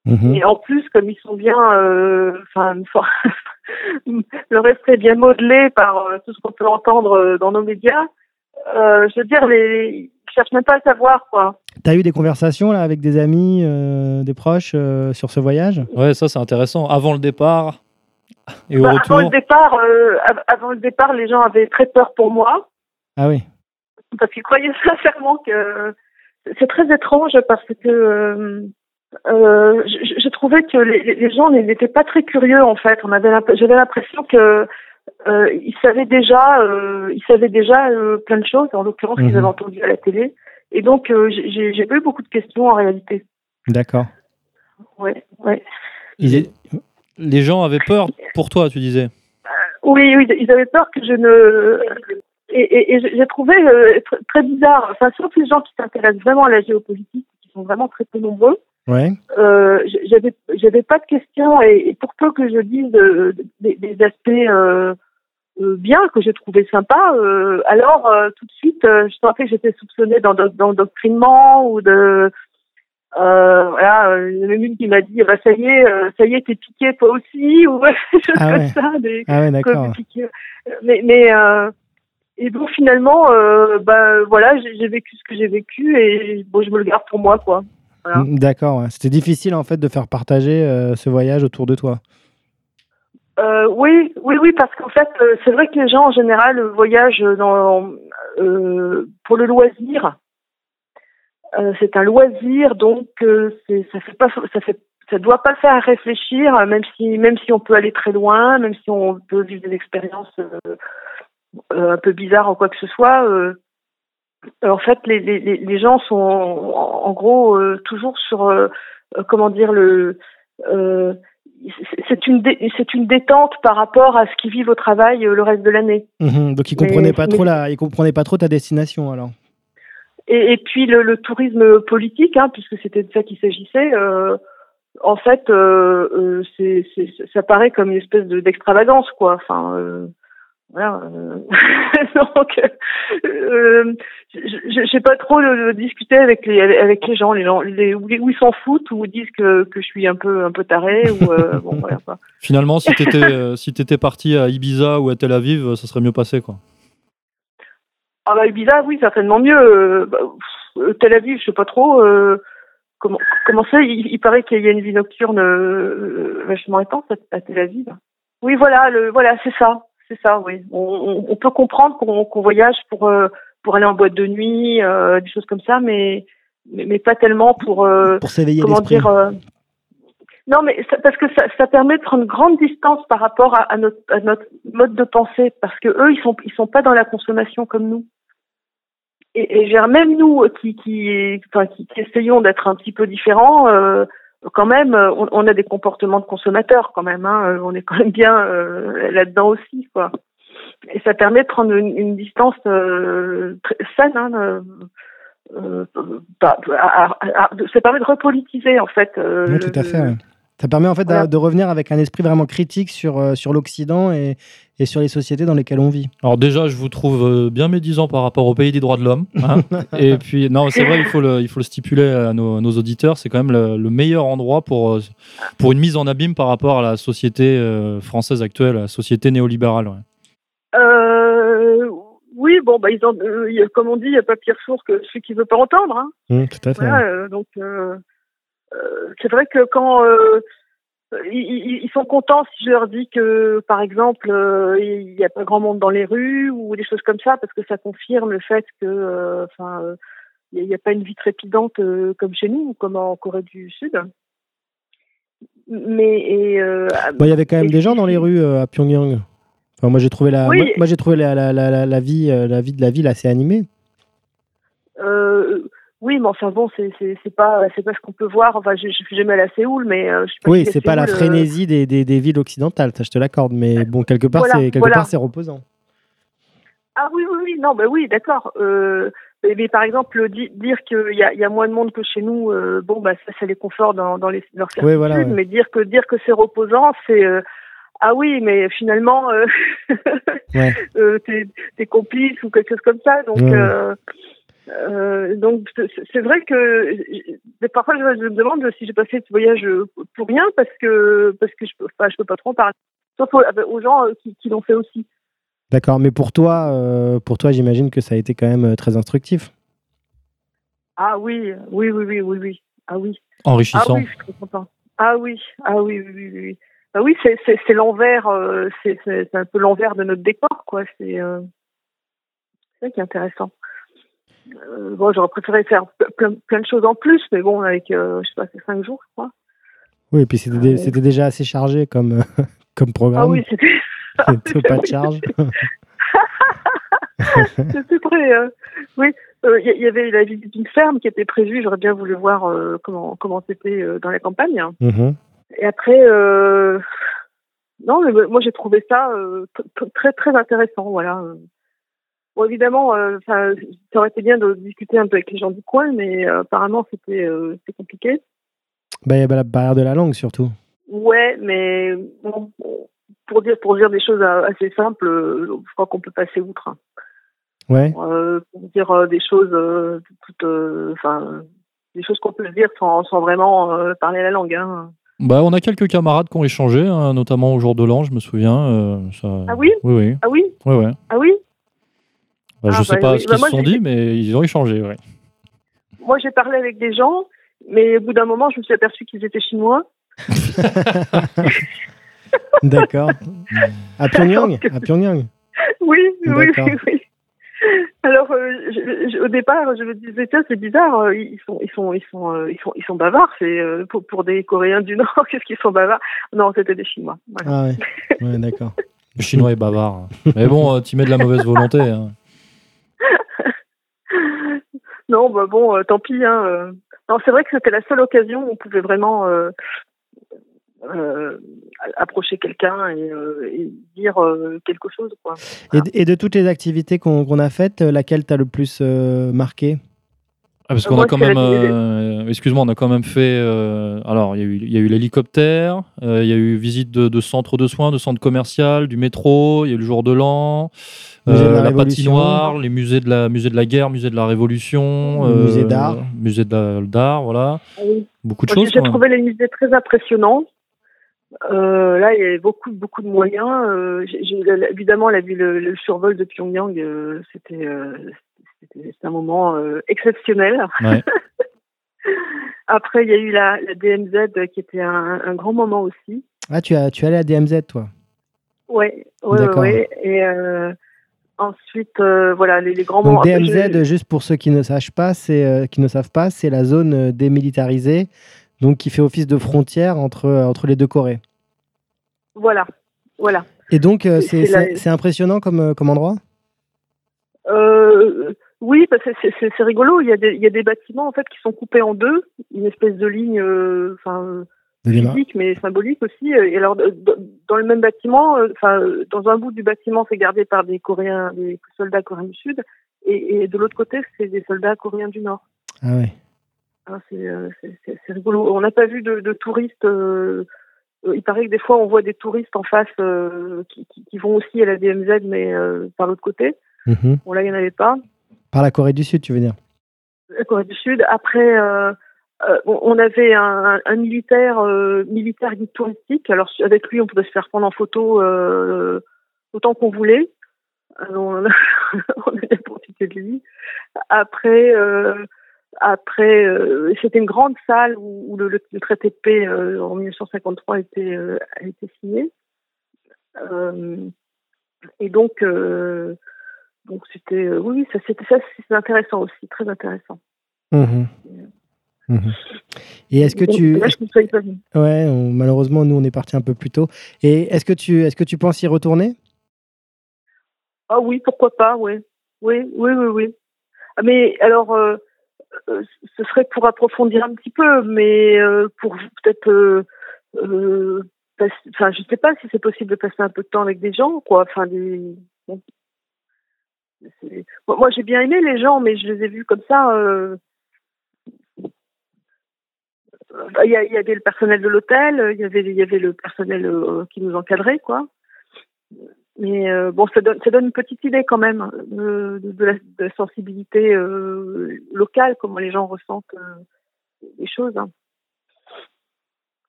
Mhm.
Et en plus, comme ils sont bien, euh, enfin, le reste est bien modelé par euh, tout ce qu'on peut entendre euh, dans nos médias. Euh, je veux dire, les, ils cherchent même pas à savoir, quoi.
T'as eu des conversations là avec des amis, euh, des proches euh, sur ce voyage?
Ouais, ça c'est intéressant. Avant le départ et au
Bah,
retour.
avant le départ, euh, av- avant le départ, les gens avaient très peur pour moi
Ah oui.
parce qu'ils croyaient sincèrement que c'est très étrange parce que euh, je, je trouvais que les, gens n'étaient pas très curieux en fait. On avait l'imp- j'avais l'impression que euh, ils savaient déjà, euh, ils savaient déjà euh, plein de choses. En l'occurrence,
Mhm.
qu'ils avaient entendu à la télé. Et donc, euh, j'ai- pas eu beaucoup de questions en réalité.
D'accord.
Ouais, ouais.
Ils-
Les gens avaient peur pour toi, tu disais.
Oui, oui, ils avaient peur que je ne. Et, et, et j'ai trouvé euh, tr- très bizarre, enfin, sauf les gens qui s'intéressent vraiment à la géopolitique, qui sont vraiment très peu nombreux,
Ouais.
euh, j'avais j'avais pas de questions et, et pour peu que je dise euh, des, des aspects euh, euh, bien que j'ai trouvé sympa, euh, alors euh, tout de suite euh, je sentais que j'étais soupçonnée d'en- d'endoctrinement ou de euh, voilà, il y en a une qui m'a dit bah ça y est, euh, ça y est, t'es piqué toi aussi ou choses
Ah
comme
ouais.
ça, des,
Ah ouais, d'accord.
Mais mais euh, et bon finalement euh, bah voilà, j'ai j'ai vécu ce que j'ai vécu et bon je me le garde pour moi quoi. Voilà.
Mm, D'accord. ouais. C'était difficile en fait de faire partager euh, ce voyage autour de toi.
Euh, oui, oui, oui, parce qu'en fait, euh, c'est vrai que les gens en général voyagent dans, pour le loisir. C'est un loisir, donc ça fait pas, ça fait, ça doit pas le faire réfléchir, même si, même si on peut aller très loin, même si on peut vivre des expériences un peu bizarres ou quoi que ce soit. Euh, en fait, les, les, les gens sont en, gros euh, toujours sur, euh, comment dire, le euh, c'est une c'est une détente par rapport à ce qu'ils vivent au travail le reste de l'année.
Mhm. donc ils comprenaient pas trop la, ils comprenaient pas trop ta destination alors.
Et, et puis le, le, tourisme politique, hein, puisque c'était de ça qu'il s'agissait. En fait, euh, euh, c'est, ça paraît comme une espèce de, d'extravagance, quoi. Enfin, voilà. Euh, donc, euh, j'ai pas trop discuté avec les avec les gens, les gens, les, où ils s'en foutent ou disent que, que je suis un peu un peu taré ou euh, bon voilà. Quoi.
Finalement, si t'étais si t'étais parti à Ibiza ou à Tel Aviv, ça serait mieux passé, quoi.
Ah bah Ibiza, oui, certainement mieux. Bah, Tel Aviv, je sais pas trop. comment comment ça il, paraît qu'il y a une vie nocturne vachement intense à, Tel Aviv. Oui, voilà, le voilà, c'est ça. C'est ça, oui. On, on, peut comprendre qu'on voyage pour euh, pour aller en boîte de nuit, euh, des choses comme ça, mais mais, mais pas tellement pour
euh, pour s'éveiller comment dire.
Euh, non, mais ça, parce que ça, ça permet de prendre grande distance par rapport à, à, notre, à notre mode de pensée, parce que eux, ils sont ils sont pas dans la consommation comme nous. Et, et même nous qui qui enfin qui, qui essayons d'être un petit peu différents. Quand même, euh, on, a des comportements de consommateurs quand même. Hein, euh, on est quand même bien euh, là-dedans aussi, quoi. Et ça permet de prendre une, distance très saine. Hein, ça permet de repolitiser en fait.
oui, tout à fait. Ça permet en fait de revenir avec un esprit vraiment critique sur, euh, sur l'Occident et, et, sur les sociétés dans lesquelles on vit.
Alors déjà, je vous trouve euh, bien médisant par rapport au pays des droits de l'homme. Hein. et puis, non, c'est vrai, il faut, le, il faut le stipuler à nos, nos auditeurs, c'est quand même le, meilleur endroit pour, euh, pour une mise en abîme par rapport à la société française actuelle, la société néolibérale.
oui, bon, bah, ils ont, comme on dit, il n'y a pas pire sourd que celui qui ne veut pas entendre. Hein.
Mmh, tout à fait.
donc, euh, c'est vrai que quand euh, ils, sont contents si je leur dis que, par exemple, euh, il n'y a pas grand monde dans les rues ou des choses comme ça, parce que ça confirme le fait que, enfin, il n'y a, pas une vie trépidante comme chez nous ou comme en Corée du Sud. Mais
il y avait quand même des gens dans les rues à Pyongyang. Enfin, moi j'ai trouvé la, moi, j'ai trouvé la, la, la, la, vie, la vie de la ville assez animée.
Euh, oui, mais enfin bon, c'est c'est pas c'est pas ce qu'on peut voir. Enfin, je, je suis jamais allée à Séoul, mais euh, je
sais pas oui, c'est pas la euh, frénésie des, des, des, villes occidentales, ça je te l'accorde. Mais bon, quelque part, c'est quelque part c'est reposant.
Ah oui, oui, oui, non, ben oui, d'accord. Euh, mais, par exemple, dire qu'il y a, y a moins de monde que chez nous, euh, bon, bah ça, ça les conforte dans, dans les, leurs. Oui, voilà, Mais dire que dire que c'est reposant, c'est ah oui, mais finalement, ouais. t'es es complice ou quelque chose comme ça. Donc, euh, donc c'est vrai que parfois je me demande si j'ai passé ce voyage pour rien parce que parce que je peux je peux pas trop en parler sauf aux, gens euh, qui, qui l'ont fait aussi.
D'accord, mais pour toi euh, pour toi j'imagine que ça a été quand même très instructif.
Ah oui, oui oui oui oui oui. Ah oui.
Enrichissant.
Ah oui, je suis très content. Ah oui, ah oui oui oui oui. Ah oui, c'est c'est l'envers c'est c'est un peu l'envers de notre décor quoi, c'est ça qui est intéressant. Euh, bon, j'aurais préféré faire plein, plein, de choses en plus, mais bon, avec, euh, je sais pas, c'est cinq jours, je crois.
Oui, et puis c'était, c'était déjà assez chargé comme, comme programme.
Ah oui, c'était.
c'était pas de charge.
c'était très. Euh, oui, il y, avait la visite d'une ferme qui était prévue. J'aurais bien voulu voir comment comment c'était dans la campagne.
Mm-hmm.
Et après, non, mais moi j'ai trouvé ça très très intéressant. Voilà. Bon, évidemment, euh, ça aurait été bien de discuter un peu avec les gens du coin, mais euh, apparemment, c'était euh, compliqué.
Bah, il y a la barrière de la langue, surtout.
Ouais, mais bon, pour, dire, pour dire des choses assez simples, je crois qu'on peut passer outre. Hein.
Ouais.
pour dire des choses, toutes, enfin, des choses qu'on peut dire sans, sans vraiment parler la langue. Hein.
Bah, on a quelques camarades qui ont échangé, hein, notamment au jour de l'an, je me souviens. Ça...
Ah oui?
Oui, oui.
Ah oui?
Ouais, ouais.
Ah oui?
Bah, je ne ah, sais bah pas ce qu'ils bah, se sont dit, mais ils ont échangé, ouais.
Moi, j'ai parlé avec des gens, mais au bout d'un moment, je me suis aperçu qu'ils étaient chinois.
D'accord. À Pyongyang, à Pyongyang.
Oui, oui, oui, Alors, euh, au départ, je me disais tiens, c'est bizarre, euh, ils sont, ils sont, ils sont, euh, ils sont, ils sont bavards. C'est pour, pour, des Coréens du Nord, qu'est-ce qu'ils sont bavards? Non, c'était des Chinois.
Ah ouais, ouais d'accord.
Le Chinois est bavard. Mais bon, tu mets de la mauvaise volonté. Hein.
non, bah bon, euh, tant pis. Hein, euh. Non, c'est vrai que c'était la seule occasion où on pouvait vraiment euh, approcher quelqu'un et, dire quelque chose.
Et, de toutes les activités qu'on a faites, laquelle t'as le plus marqué?
Ah, parce
Euh,
qu'on a quand même, euh, excuse-moi, on a quand même fait. euh, alors, il y a eu, il y a eu l'hélicoptère, euh, il y a eu visite de, de centre de soins, de centre commercial, du métro, il y a eu le jour de l'an,
la
la patinoire, les musées de la musée de la guerre, musée de la Révolution,
Le musée d'art.
musée de la- d'art, voilà,
Ah oui.
beaucoup de
Moi,
choses.
J'ai trouvé les musées très impressionnants. Euh, là, il y avait beaucoup, beaucoup de moyens. Euh, j'ai- j'ai- évidemment, la, le, le survol de Pyongyang, euh, c'était euh, c'était un moment euh, exceptionnel.
Ouais.
Après, il y a eu la, la DMZ qui était un, un grand moment aussi.
Ah, tu, as, tu es allé à DMZ, toi?
Ouais, ouais,
D'accord.
ouais. Et euh, ensuite, euh, voilà, les, les grands moments.
Donc
Après,
DMZ,
je-
juste pour ceux qui ne sachent pas, c'est euh, qui ne savent pas, c'est la zone euh, démilitarisée, donc qui fait office de frontière entre euh, entre les deux Corées.
Voilà, voilà.
Et donc euh, c'est
C'est la-
c'est- c'est impressionnant comme euh, comme endroit?
Euh, oui, que c'est- rigolo. Il y, a des, il y a des bâtiments en fait qui sont coupés en deux, une espèce de ligne, euh, enfin physique mais symbolique aussi. Et alors dans le même bâtiment, euh, enfin dans un bout du bâtiment, c'est gardé par des Coréens, des soldats coréens du Sud, et, et de l'autre côté, c'est des soldats coréens du Nord.
Ah ouais.
Ah, c'est euh, c'est- rigolo. On n'a pas vu de, de touristes. euh, il paraît que des fois, on voit des touristes en face euh, qui, qui, qui vont aussi à la DMZ, mais par l'autre côté.
Mhm.
Bon, là, il n'y en avait pas.
Par la Corée du Sud, tu veux dire
La Corée du Sud. Après, euh, euh, on avait un, militaire, euh, militaire guide touristique. Alors, avec lui, on pouvait se faire prendre en photo euh, autant qu'on voulait. On a, on a profité de lui. Après, après, c'était une grande salle où, le, traité de paix en 1953 a été, euh, a été signé. Et donc, donc c'était, euh, oui, ça c'était ça, c'est intéressant aussi, très intéressant.
Mhm. Mhm. Et est-ce que
Donc,
tu
Là, je pas venue.
ouais, on- malheureusement nous on est parti un peu plus tôt. Et est-ce que tu est-ce que tu penses y retourner?
Ah oui, pourquoi pas, oui. Oui, oui, oui, oui. Ah, Mais alors, euh, euh, ce serait pour approfondir un petit peu, mais euh, pour peut-être, euh, euh, enfin, je sais pas si c'est possible de passer un peu de temps avec des gens, quoi. Enfin, des. bon. Moi, j'ai bien aimé les gens, mais je les ai vus comme ça. euh, Il y, avait le personnel de l'hôtel, il y avait, le personnel euh, qui nous encadrait, quoi. Mais euh, bon, ça donne, une petite idée quand même de, la, sensibilité locale, comment les gens ressentent les choses. hein.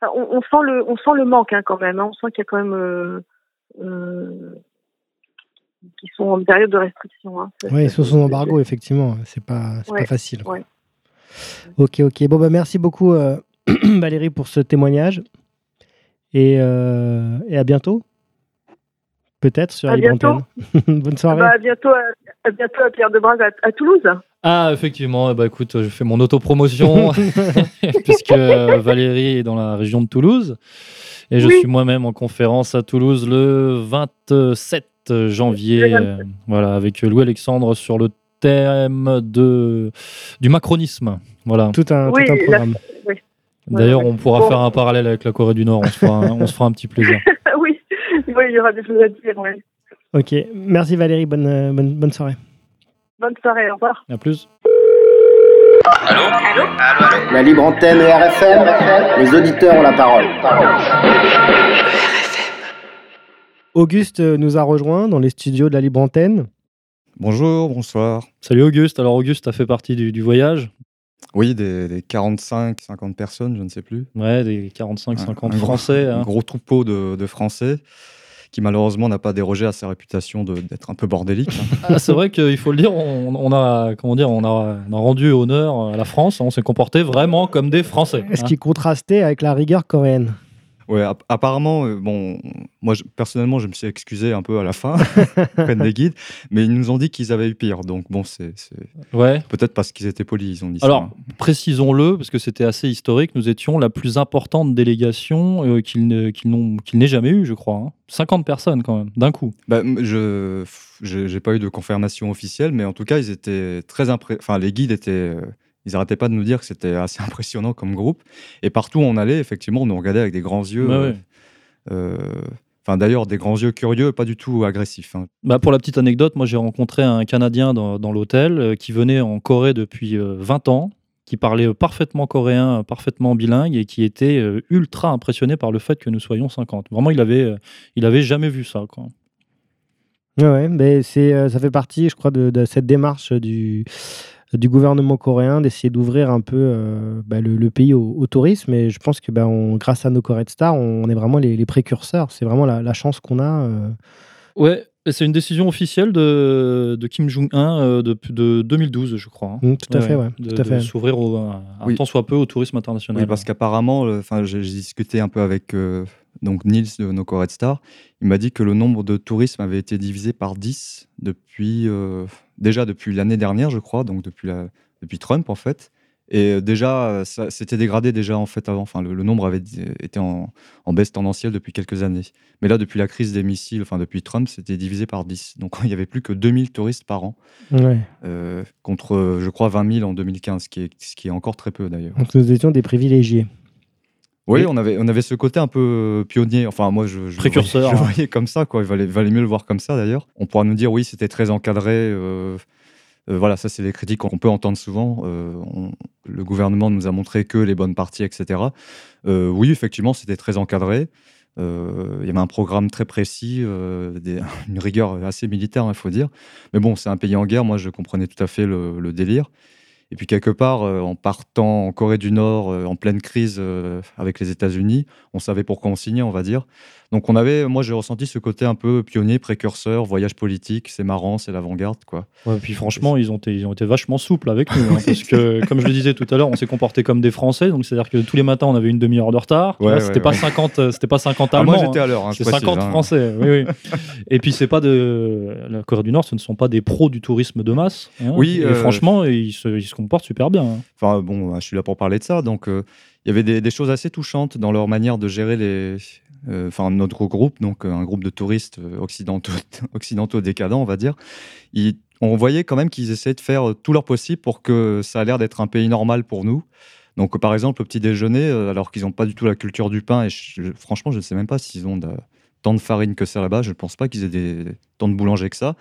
Enfin, on, on sent le, on sent le manque hein, quand même. hein. On sent qu'il y a quand même, qu'ils sont en période de restriction. Hein.
Oui, sous son embargo effectivement, c'est pas c'est
Ouais,
pas facile.
ouais.
Ok, ok. Bon bah merci beaucoup euh, Valérie pour ce témoignage et euh, et à bientôt. Peut-être sur
À
libre
bientôt.
antenne. Bonne soirée.
bah, à bientôt, à, à bientôt à Pierre de Braz à, à Toulouse.
Ah, effectivement, eh ben, écoute, je fais mon autopromotion puisque Valérie est dans la région de Toulouse et je
Oui.
suis moi-même en conférence à Toulouse le 27 janvier,
Le 27.
euh, voilà, avec Louis Alexandre sur le thème de, du macronisme. Voilà.
Tout un,
Oui,
tout un
la-
programme.
oui.
D'ailleurs, on pourra
Bon.
faire un parallèle avec la Corée du Nord. On se fera un, on se fera un petit plaisir.
oui. oui, il y aura des choses à dire. ouais.
Ok, merci Valérie, bonne, euh, bonne, bonne soirée.
Bonne soirée, au revoir.
À plus.
La libre antenne et RFM, les auditeurs ont la parole.
Auguste euh, nous a rejoint dans les studios de la Libre Antenne.
Bonjour, bonsoir.
Salut Auguste. Alors Auguste, tu as fait partie du, du voyage?
Oui, des, des 45, 50 personnes, je ne sais plus.
Ouais, des 45-50
Un- un gros-
Français.
Un
hein.
gros troupeau de, de Français qui malheureusement n'a pas dérogé à sa réputation d'être un peu bordélique. hein.
Ah, c'est vrai qu'il faut le dire, on, on a, comment dire, on a, on a rendu honneur à la France. On s'est comporté vraiment comme des Français.
Ce
hein.
qui contrastait avec la rigueur coréenne.
Ouais, app- apparemment, euh, bon, moi je- personnellement, je me suis excusé un peu à la fin, auprès des guides, mais ils nous ont dit qu'ils avaient eu pire. Donc bon, c'est
Ouais.
peut-être parce qu'ils étaient polis, ils ont dit ça.
Alors, précisons-le, parce que c'était assez historique, nous étions la plus importante délégation euh, qu'ils ne- qu'ils n'ont- qu'ils n'aient jamais eue, je crois. hein. 50 personnes quand même, d'un coup.
Bah, je j'ai pas eu de confirmation officielle, mais en tout cas, ils étaient très impré... Enfin, les guides étaient, euh, ils n'arrêtaient pas de nous dire que c'était assez impressionnant comme groupe. Et partout où on allait, effectivement, on nous regardait avec des grands yeux.
Ouais,
euh,
ouais.
euh, Enfin, d'ailleurs, des grands yeux curieux, pas du tout agressifs. hein.
Bah, pour la petite anecdote, moi j'ai rencontré un Canadien dans, dans l'hôtel euh, qui venait en Corée depuis euh, 20 ans, qui parlait parfaitement coréen, parfaitement bilingue et qui était euh, ultra impressionné par le fait que nous soyons 50. Vraiment, il avait, euh, il avait jamais vu ça. Quoi.
Ouais, ouais, mais c'est, euh, ça fait partie, je crois, de, de cette démarche du, du gouvernement coréen d'essayer d'ouvrir un peu euh, bah, le, le pays au, au tourisme. Et je pense que bah, on, grâce à nos Corée de Stars, on est vraiment les, les précurseurs. C'est vraiment la, la chance qu'on a. euh.
Ouais, c'est une décision officielle de, de Kim Jong-un euh, de, de 2012, je crois. hein.
Mm, tout à fait, ouais,
de,
tout à
de
fait.
s'ouvrir au- un,
Oui.
tant soit peu au tourisme international.
Oui, parce qu'apparemment, euh, enfin, j'ai j'ai discuté un peu avec euh, donc Nils de No Red Star. Il m'a dit que le nombre de tourisme avait été divisé par 10 depuis euh, déjà depuis l'année dernière, je crois, donc depuis la, depuis Trump en fait. Et euh, déjà, euh, ça s'était dégradé déjà en fait avant. Enfin, le, le nombre avait di- été en, en baisse tendancielle depuis quelques années. Mais là, depuis la crise des missiles, enfin depuis Trump, c'était divisé par 10. Donc il y avait plus que 2000 touristes par an,
Ouais.
euh, contre, euh, je crois, 20 000 en 2015, ce qui est, ce qui est encore très peu d'ailleurs.
Donc nous étions des privilégiés.
Oui, on avait, on avait ce côté un peu pionnier. Enfin, moi, je,
Précurseur,
voyais- Je,
hein.
voyais comme ça, quoi. Il valait, valait mieux le voir comme ça, d'ailleurs. On pourra nous dire, oui, c'était très encadré. euh, euh, voilà, ça, c'est des critiques qu'on peut entendre souvent. Euh, on- le gouvernement nous a montré que les bonnes parties, etc. Oui, effectivement, c'était très encadré. Il y avait un programme très précis, des- une rigueur assez militaire, il faut dire. Mais bon, c'est un pays en guerre. Moi, je comprenais tout à fait le, le délire. Et puis quelque part, euh, en partant en Corée du Nord, euh, en pleine crise euh, avec les États-Unis, on savait pourquoi on signait, on va dire. Donc on avait, moi j'ai ressenti ce côté un peu pionnier, précurseur, voyage politique, c'est marrant, c'est l'avant-garde, quoi.
Ouais, puis franchement, ils ont, été, ils ont été vachement souples avec nous. hein, parce que, comme je le disais tout à l'heure, on s'est comporté comme des Français. Donc, c'est-à-dire que tous les matins, on avait une demi-heure de retard.
Ouais, ouais,
c'était pas
ouais.
50, euh, c'était pas 50
Ah,
Allemands.
moi j'étais
hein.
à l'heure, hein, je
C'est
précise,
50
hein.
Français, oui, oui. Et puis, c'est pas de. La Corée du Nord, ce ne sont pas des pros du tourisme de masse. hein.
Oui,
Et
euh,
franchement, ils se, ils se comportent super bien. hein.
Enfin bon, je suis là pour parler de ça. Donc euh, il y avait des, des choses assez touchantes dans leur manière de gérer les, euh, enfin notre groupe, donc euh, un groupe de touristes euh, occidentaux, occidentaux décadents, on va dire. On voyait quand même qu'ils essayaient de faire tout leur possible pour que ça a l'air d'être un pays normal pour nous. Donc euh, par exemple au petit déjeuner, euh, alors qu'ils n'ont pas du tout la culture du pain, et franchement je ne sais même pas s'ils ont de- tant de farine que ça là-bas. Je ne pense pas qu'ils aient des, tant de boulangers que ça.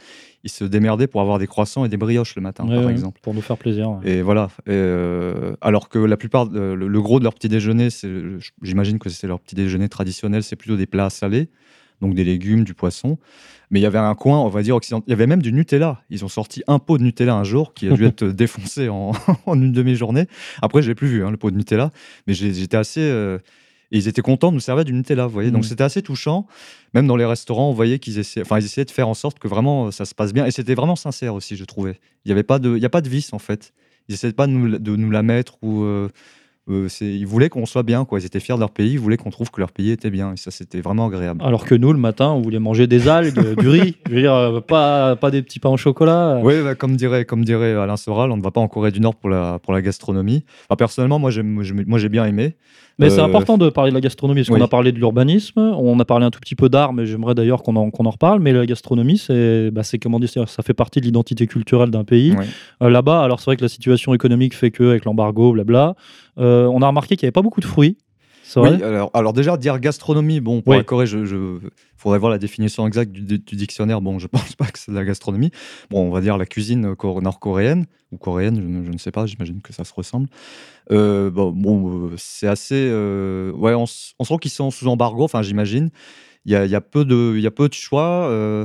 Ils se démerdaient pour avoir des croissants et des brioches le matin,
Ouais,
par
ouais,
exemple.
Pour nous faire plaisir. ouais.
Et voilà. Et, euh, alors que la plupart, le, le gros de leur petit déjeuner, j'imagine que c'est leur petit déjeuner traditionnel, c'est plutôt des plats salés, donc des légumes, du poisson. Mais il y avait un coin, on va dire occidental. Il y avait même du Nutella. Ils ont sorti un pot de Nutella un jour qui a dû être défoncé en, en une demi-journée. Après, je l'ai plus vu, hein, le pot de Nutella. Mais j'étais assez. euh, et ils étaient contents de nous servir du Nutella, vous voyez. Donc
Mhm.
c'était assez touchant. Même dans les restaurants, on voyait qu'ils essayaient, enfin, ils essayaient de faire en sorte que vraiment euh, ça se passe bien. Et c'était vraiment sincère aussi, je trouvais. Il n'y avait pas de, il y a pas de vice en fait. Ils essayaient pas de nous, de nous la mettre ou. euh, euh, ils voulaient qu'on soit bien, quoi. Ils étaient fiers de leur pays, ils voulaient qu'on trouve que leur pays était bien. Et ça, c'était vraiment agréable.
Alors que nous, le matin, on voulait manger des algues, du riz. Je veux dire, euh, pas, pas des petits pains au chocolat.
Oui, bah, comme dirait, comme dirait Alain Soral, on ne va pas en Corée du Nord pour la, pour la gastronomie. Enfin, personnellement, moi, j'ai bien aimé.
Mais c'est
Euh,
important de parler de la gastronomie, parce qu'on a parlé de l'urbanisme, on a parlé un tout petit peu d'art, mais j'aimerais d'ailleurs qu'on en, reparle. Mais la gastronomie, c'est bah, comment dire, ça- fait partie de l'identité culturelle d'un pays. Euh, Là-bas, alors c'est vrai que la situation économique fait que, avec l'embargo, blabla, euh, on a remarqué qu'il n'y avait pas beaucoup de fruits.
Oui, alors, alors déjà, dire gastronomie, bon, pour
Oui.
la Corée, je, je- faudrait voir la définition exacte du, du dictionnaire. Bon, je pense pas que c'est de la gastronomie. Bon, on va dire la cuisine cor- nord-coréenne ou coréenne, je, ne- je ne sais pas, j'imagine que ça se ressemble. Euh, bon, bon, euh, c'est assez. euh, ouais, on, on sent qu'ils sont sous embargo, enfin, j'imagine. Il y a, il y, a peu de- y a peu de choix. euh,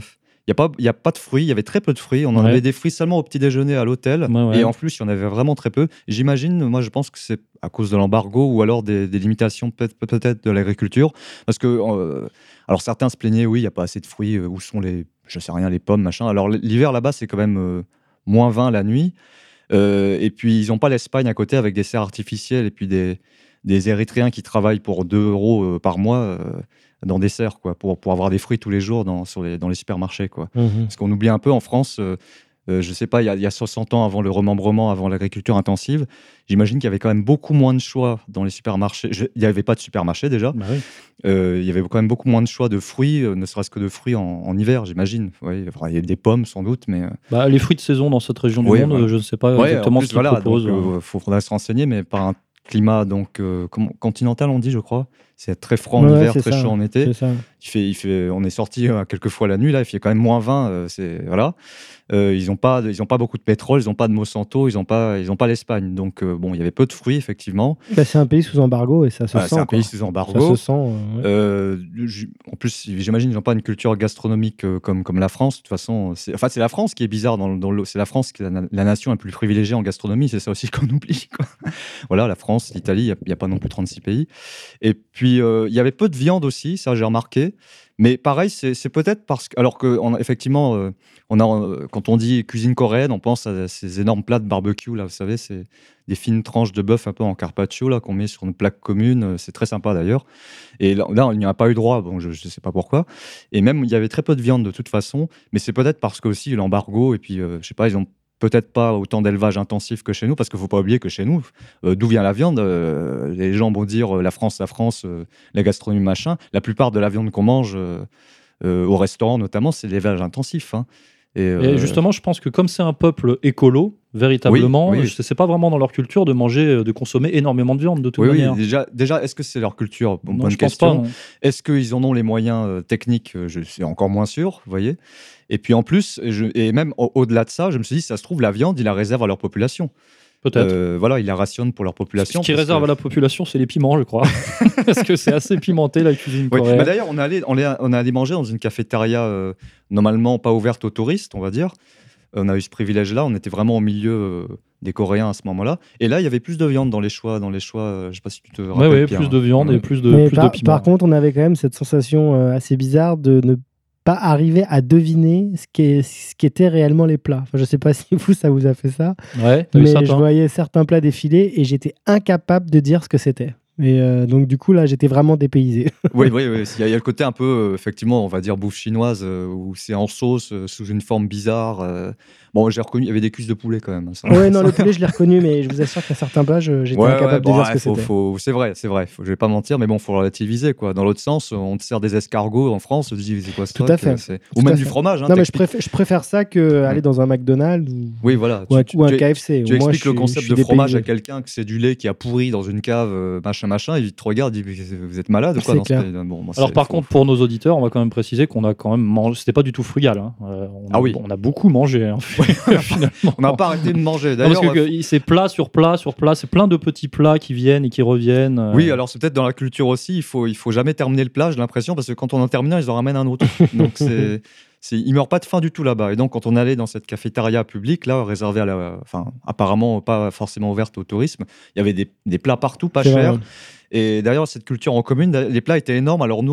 il n'y a, a pas de fruits, il y avait très peu de fruits. On en
Ouais.
avait des fruits seulement au petit déjeuner à l'hôtel.
Ouais, ouais.
Et en plus, il y en avait vraiment très peu. J'imagine, moi, je pense que c'est à cause de l'embargo ou alors des, des limitations peut-être de l'agriculture. Parce que, euh, alors certains se plaignaient, oui, il n'y a pas assez de fruits, euh, où sont les, je sais rien, les pommes, machin. Alors l'hiver là-bas, c'est quand même euh, moins 20 la nuit. Euh, et puis, ils n'ont pas l'Espagne à côté avec des serres artificielles et puis des, des Érythréens qui travaillent pour 2 euros par mois dans des serres, quoi, pour, pour avoir des fruits tous les jours dans, sur les, dans les supermarchés, quoi.
Mhm.
Parce qu'on oublie un peu en France, euh, euh, je sais pas, il y, a, il y a 60 ans avant le remembrement, avant l'agriculture intensive, j'imagine qu'il y avait quand même beaucoup moins de choix dans les supermarchés. Je- il n'y avait pas de supermarché déjà.
Bah oui.
Euh, il y avait quand même beaucoup moins de choix de fruits, euh, ne serait-ce que de fruits en, en hiver, j'imagine. Il y a des pommes sans doute, mais.
Bah, les fruits de saison dans cette région du monde, je ne sais pas exactement
en
ce qu'ils
voilà,
proposent.
euh, faut- faudrait se renseigner, mais par un climat donc continental, on dit, je crois. C'est très froid en
Ouais,
hiver, très
ça,
chaud en été. Il fait, il fait, on est sorti euh, quelques fois la nuit, là, il fait quand même moins 20. euh, c'est, voilà. Euh, ils n'ont pas, ils ont pas beaucoup de pétrole, ils n'ont pas de Monsanto, ils n'ont pas, ils ont pas l'Espagne. Donc, euh, bon, il y avait peu de fruits, effectivement.
Bah, c'est un pays sous embargo et ça se
Ah,
sent.
c'est un
quoi.
pays sous
Ça
embargo.
se sent. ouais.
J- en plus, j'imagine qu'ils n'ont pas une culture gastronomique comme, comme la France. De toute façon, c'est, enfin, c'est la France qui est bizarre. Dans, dans c'est la France qui est la, la nation la plus privilégiée en gastronomie. C'est ça aussi qu'on oublie. quoi. voilà, la France, l'Italie, il n'y a, pas non plus 36 pays. Et puis, euh, il y avait peu de viande aussi, ça j'ai remarqué. Mais pareil, c'est, peut-être parce que, alors que, on a- euh, on euh, quand on dit cuisine coréenne, on pense à ces énormes plats de barbecue, là, vous savez, c'est des fines tranches de bœuf un peu en carpaccio, là, qu'on met sur une plaque commune. C'est très sympa d'ailleurs. Et là, là, il n'y a pas eu droit, bon, je ne sais pas pourquoi. Et même, il y avait très peu de viande de toute façon, mais c'est peut-être parce que aussi l'embargo, et puis, euh, je sais pas, ils ont peut-être pas autant d'élevage intensif que chez nous, parce qu'il faut pas oublier que chez nous, euh, d'où vient la viande euh, Les gens vont dire euh, la France, la France, la gastronomie, machin. La plupart de la viande qu'on mange au restaurant, notamment, c'est l'élevage intensif. hein. Et,
Et
euh,
justement, je pense que comme c'est un peuple écolo, véritablement,
Oui, oui.
je- c'est pas vraiment dans leur culture de manger, euh, de consommer énormément de viande de toute
oui, oui,
manière.
déjà, déjà est-ce que c'est leur culture? Bon,
Non,
Bonne
je pense
question. Est-ce qu'ils en ont les moyens euh, techniques? Je suis encore moins sûr, vous voyez. Et puis en plus, je- et même au- au-delà de ça, je me suis dit, ça se trouve, la viande, ils la réservent à leur population.
Peut-être.
Euh, voilà, ils la rationnent pour leur
Ce
population.
qui
parce
réserve
que-
à la population, c'est les piments, je crois. Parce que c'est assez pimenté la cuisine
Oui,
coréenne.
mais d'ailleurs, on est allé, on est, on est allé manger dans une cafétéria euh, normalement pas ouverte aux touristes, on va dire. On a eu ce privilège-là. On était vraiment au milieu euh, des Coréens à ce moment-là. Et là, il y avait plus de viande dans les choix, dans les choix. euh, je sais pas si tu te
Ouais,
rappelles.
ouais,
Pierre.
plus de viande
Ouais.
et plus de,
Mais
plus
par,
de piments.
par contre, on avait quand même cette sensation euh, assez bizarre de ne pas arriver à deviner ce qu'étaient réellement les plats. Enfin, je sais pas si vous, ça vous a fait ça,
ouais,
mais
ça,
je voyais certains plats défiler et j'étais incapable de dire ce que c'était. Et euh, donc, du coup, là, j'étais vraiment dépaysé.
Oui, oui, oui. Il y, a- il y a le côté un peu, euh, effectivement, on va dire bouffe chinoise, euh, où c'est en sauce, sous une forme bizarre. Bon, j'ai reconnu, il y avait des cuisses de poulet quand même. hein, ça.
ouais, non, le poulet, je l'ai reconnu, mais je vous assure qu'à certains plats, j'étais
Ouais,
incapable
ouais,
de
bon,
dire
ouais,
ce que c'était.
faut- C'est vrai, c'est vrai. Faut, je vais pas mentir, mais bon, faut relativiser quoi. Dans l'autre sens, on te sert des escargots en France, on te dit c'est quoi ce
Tout
truc,
à fait. Tout
Ou même
à
du
fait.
fromage. hein,
Non, mais je préfère, je préfère ça que aller dans un McDonald's ou,
Oui, voilà.
ou un,
tu,
ou un
tu-
KFC.
tu expliques le concept de fromage à quelqu'un que c'est du lait qui a pourri dans une cave, machin, machin, et il te regarde, il dit vous êtes malade ou quoi
C'est
dans ce
clair.
pays Bon, moi,
Alors par
faut-
contre, pour nos auditeurs, on va quand même préciser qu'on a quand même mangé. C'était pas du tout frugal. hein. Euh, on, a,
Ah oui.
on a beaucoup mangé hein, finalement.
on n'a pas arrêté de manger.
Non,
D'ailleurs,
parce que, que c'est plat sur plat sur plat. C'est plein de petits plats qui viennent et qui reviennent. euh.
Oui, alors c'est peut-être dans la culture aussi, il faut, il faut jamais terminer le plat, j'ai l'impression, parce que quand on en termine un, ils en ramènent un autre. Donc c'est, c'est, ils meurent pas de faim du tout là-bas. Et donc quand on allait dans cette cafétéria publique, là, réservée à la, enfin, apparemment pas forcément ouverte au tourisme, il y avait des, des plats partout, pas chers. Et d'ailleurs, cette culture en commune, les plats étaient énormes. Alors nous,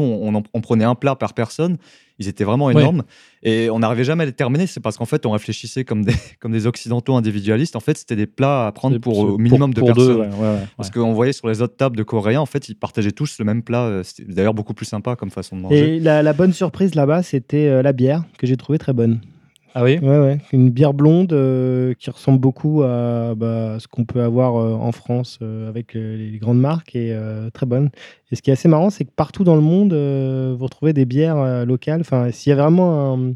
on prenait un plat par personne. Ils étaient vraiment
Ouais.
énormes. Et on n'arrivait jamais à les terminer. C'est parce qu'en fait, on réfléchissait comme des, comme des occidentaux individualistes. En fait, c'était des plats à prendre pour
c'est
au minimum de
pour deux,
personnes.
ouais, ouais, ouais,
Parce qu'on voyait sur les autres tables de Coréens, en fait, ils partageaient tous le même plat. euh, C'était d'ailleurs beaucoup plus sympa comme façon de manger.
Et la, la bonne surprise là-bas, c'était euh, la bière que j'ai trouvée très bonne.
Ah oui
Ouais, ouais. Une bière blonde euh, qui ressemble beaucoup à bah, ce qu'on peut avoir euh, en France euh, avec les grandes marques et très bonne. Et ce qui est assez marrant, c'est que partout dans le monde, vous retrouvez des bières locales. Enfin, s'il y a vraiment un-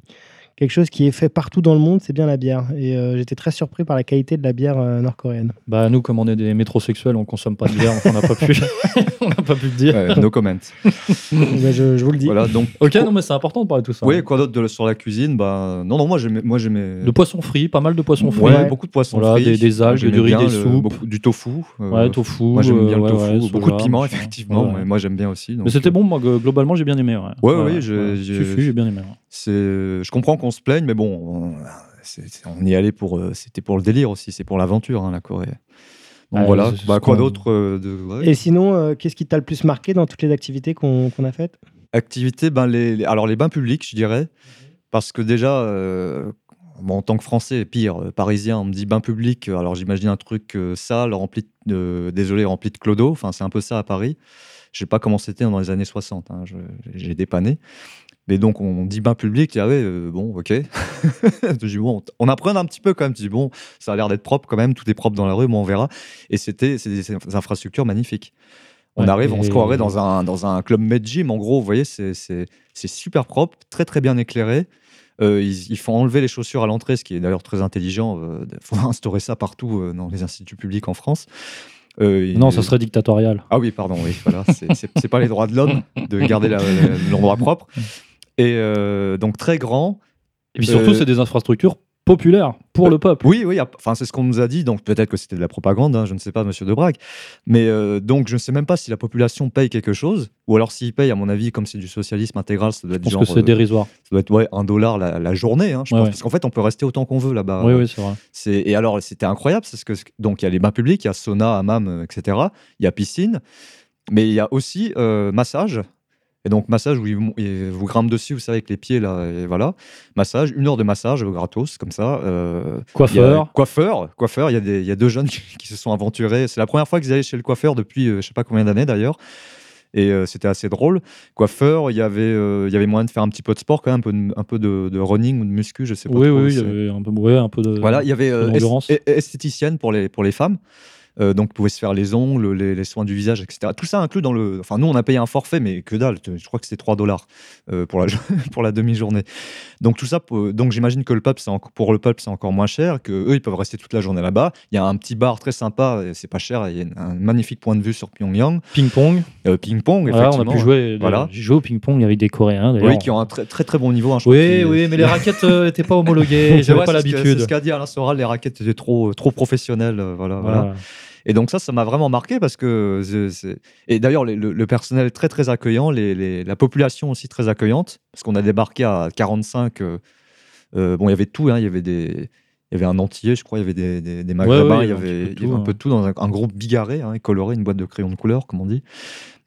quelque chose qui est fait partout dans le monde, c'est bien la bière. Et euh, j'étais très surpris par la qualité de la bière euh, nord-coréenne.
Bah nous, comme on est des métrosexuels, on consomme pas de bière, donc on n'a pas pu, on n'a pas pu le dire.
Ouais, no comment.
Bah, je, je vous le dis.
voilà, donc.
Ok, non mais c'est important de parler de tout ça.
Oui, quoi d'autre de- sur la cuisine? Bah, Non, non, moi j'aimais. Moi, j'aimais...
Le poisson frit, pas mal de poissons frits.
Ouais,
Ouais.
beaucoup de poissons
Voilà,
frits.
des- des algues, du riz, des
le-
soupes.
beaucoup- du tofu. euh,
Ouais, tofu.
Moi, j'aime bien
euh,
le
ouais,
tofu.
ouais,
beaucoup de piment, effectivement.
Ouais, ouais.
mais Moi, j'aime bien aussi. donc,
Mais c'était
euh,
bon, moi, glo- globalement, j'ai bien aimé. Ouais,
Ouais, j'ai
bien aimé.
C'est, je comprends qu'on se plaigne, mais bon, on, y allait pour, euh, c'était pour le délire aussi, c'est pour l'aventure, hein, la Corée. Donc voilà, bah, quoi d'autre euh, de ouais.
Et sinon, euh, qu'est-ce qui t'a le plus marqué dans toutes les activités qu'on a faites?
Activités ben les, les- alors les bains publics, je dirais, parce que déjà, euh, en tant que Français, pire, euh, Parisien, on me dit bain public, euh, alors j'imagine un truc euh, sale, rempli de, désolé, rempli de clodo. Enfin, c'est un peu ça à Paris. Je sais pas comment c'était dans les années 60. hein, je- J'ai dépanné. Mais donc, on dit bain public, tu dis, ah ouais, euh, bon, ok. je dis, bon, on apprend un petit peu quand même. Tu dis, bon, ça a l'air d'être propre quand même, tout est propre dans la rue, bon, on verra. Et c'était c'est des, infrastructures magnifiques. On
Ouais,
arrive, on se croirait dans un, dans un club med gym. En gros, vous voyez, c'est super propre, très très bien éclairé. Euh, ils, ils font enlever les chaussures à l'entrée, ce qui est d'ailleurs très intelligent. Il faut instaurer ça partout euh, dans les instituts publics en France. Euh,
Non,
il-
ça serait dictatorial.
ah oui, pardon, oui, voilà. C'est- pas les droits de l'homme de garder l'endroit propre. Et euh, donc très grand.
Et puis surtout,
Euh,
c'est des infrastructures populaires pour le peuple.
Oui, oui, enfin c'est ce qu'on nous a dit, donc peut-être que c'était de la propagande, hein, je ne sais pas, monsieur Debrac. Mais euh, donc je ne sais même pas si la population paye quelque chose, ou alors s'ils payent, à mon avis, comme c'est du socialisme intégral, ça doit
Je
être
pense
genre.
que c'est dérisoire.
ça doit être ouais, un dollar la, la journée, hein, je
Ouais,
pense,
ouais.
parce qu'en fait on peut rester autant qu'on veut là-bas.
oui, oui, c'est vrai.
Et alors, c'était incroyable, c'est ce que donc il y a les bains publics, il y a sauna, hammam, etc. Il y a piscine, mais il y a aussi euh, massage. Et donc massage où ils vous, ils vous grimpent dessus, vous savez, avec les pieds là, et voilà. Massage, une heure de massage gratos, comme ça. euh, a-
Coiffeur.
coiffeur, coiffeur. Il y, a des- il y a deux jeunes qui, qui se sont aventurés. C'est la première fois qu'ils allaient chez le coiffeur depuis euh, je sais pas combien d'années d'ailleurs. Et euh, c'était assez drôle. Coiffeur, il y avait, euh, il y avait moyen de faire un petit peu de sport quand même, un peu de, un peu de, de running ou de muscu, je sais pas
Oui,
trop.
oui, il y avait un peu, ouais, un peu de.
voilà, il y avait euh,
d'endurance.
est- est- esthéticienne pour les, pour les femmes. Euh, donc, pouvait se faire les ongles, les, les soins du visage, etc. Tout ça inclus dans le. Enfin, nous, on a payé un forfait, mais que dalle. Je crois que c'était 3 dollars euh, pour la, pour la demi-journée. Donc, tout ça, pour- donc j'imagine que le c'est enco- pour le peuple, c'est encore moins cher, que eux, ils peuvent rester toute la journée là-bas. Il y a un petit bar très sympa, c'est pas cher. Il y a un magnifique point de vue sur Pyongyang.
Ping-pong.
Euh, Ping-pong,
Voilà, on a
effectivement.
pu jouer.
Voilà.
J'ai joué au ping-pong avec des Coréens.
Oui, qui ont un très, très, très bon niveau. hein, je
Oui, oui, mais les raquettes n'étaient pas homologuées. J'avais pas l'habitude.
C'est ce qu'a dit Alain Soral, les raquettes étaient trop, trop professionnelles. euh, voilà, voilà.
Voilà.
Et donc ça, ça m'a vraiment marqué parce que c'est- et d'ailleurs le, le personnel très très accueillant, les, les- la population aussi très accueillante parce qu'on a débarqué à 45. euh, euh, bon, il y avait tout, hein, il y avait des il y avait un antillais, je crois, il y avait des, des, des maghrébins,
ouais,
il y
un
avait,
peu de
il y avait
tout,
un peu de tout dans un, un groupe bigarré, hein, coloré, une boîte de crayons de couleur, comme on dit.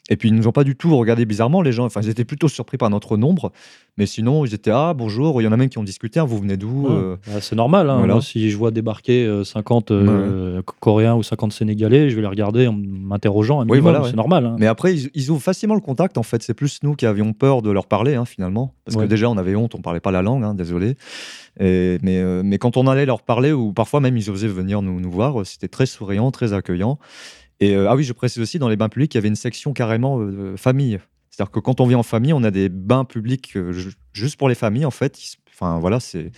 Et puis ils nous ont pas du tout regardé bizarrement, les gens. Enfin, ils étaient plutôt surpris par notre nombre, mais sinon ils étaient ah bonjour. Il y en a même qui ont discuté. ah, vous venez d'où
Ouais.
euh,
Bah, c'est normal. hein.
voilà.
Moi, si je vois débarquer euh, 50 euh, Coréens ou 50 Sénégalais, je vais les regarder en m'interrogeant.
Oui, voilà, ouais.
C'est normal. hein.
Mais après, ils, ils ouvrent facilement le contact. En fait, c'est plus nous qui avions peur de leur parler, hein, finalement. Parce que déjà, on avait honte, on parlait pas la langue, hein, désolé. Et- mais, euh, mais quand on allait leur parler, ou parfois même ils osaient venir nous, nous voir, euh, c'était très souriant, très accueillant. Et euh, ah oui, je précise aussi, dans les bains publics, il y avait une section carrément euh, famille. C'est-à-dire que quand on vient en famille, on a des bains publics euh, ju- juste pour les familles, en fait. Enfin, voilà, c'est,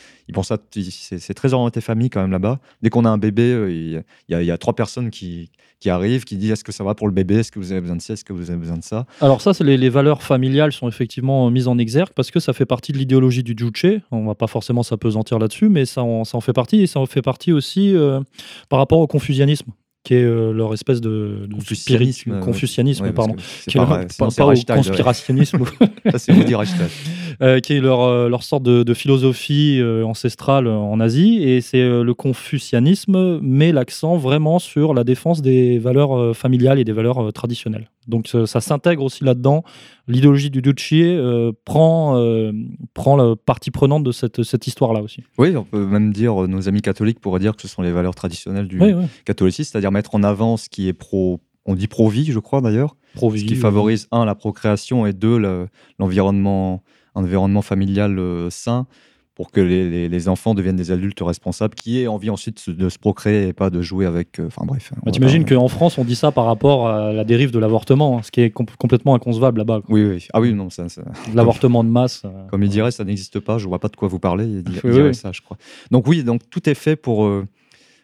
c'est, très orienté famille quand même là-bas. Dès qu'on a un bébé, euh, il y a- y, a, trois personnes qui, arrivent, qui disent est-ce que ça va pour le bébé? Est-ce que vous avez besoin de ça Est-ce que vous avez besoin de ça?
Alors ça, les, les valeurs familiales sont effectivement mises en exergue parce que ça fait partie de l'idéologie du Juche. On va pas forcément s'apesantir là-dessus, mais ça en, ça en fait partie et ça en fait partie aussi euh, par rapport au confucianisme, qui est euh, leur espèce de, de
Confucianisme,
spirit- confucianisme,
Ouais,
pardon. Qui est leur- conspirationnisme, euh, qui est leur, euh, leur sorte de, de philosophie euh, ancestrale en Asie. Et c'est euh, le confucianisme met l'accent vraiment sur la défense des valeurs familiales et des valeurs traditionnelles. Donc ça, ça s'intègre aussi là-dedans. L'idéologie du euh, prend, prend la partie prenante de cette, cette histoire-là aussi.
Oui, on peut même dire, nos amis catholiques pourraient dire que ce sont les valeurs traditionnelles du
Oui,
catholicisme, c'est-à-dire mettre en avant ce qui est pro, on dit pro-vie, je crois d'ailleurs, ce qui
oui.
favorise, un, la procréation et deux, le- l'environnement environnement familial euh, sain pour que les, les- les enfants deviennent des adultes responsables qui aient envie ensuite de se procréer et pas de jouer avec. euh, Enfin bref. on
Bah, T'imagines
pas-
qu'en France, on dit ça par rapport à la dérive de l'avortement, hein, ce qui est com- complètement inconcevable là-bas.
Oui, oui. Ah oui, non, ça. ça-
L'avortement de masse. euh,
Comme il dirait, ça n'existe pas, je vois pas de quoi vous parlez. Il, dirait
oui.
ça, je crois. Donc oui, donc tout est fait pour. euh,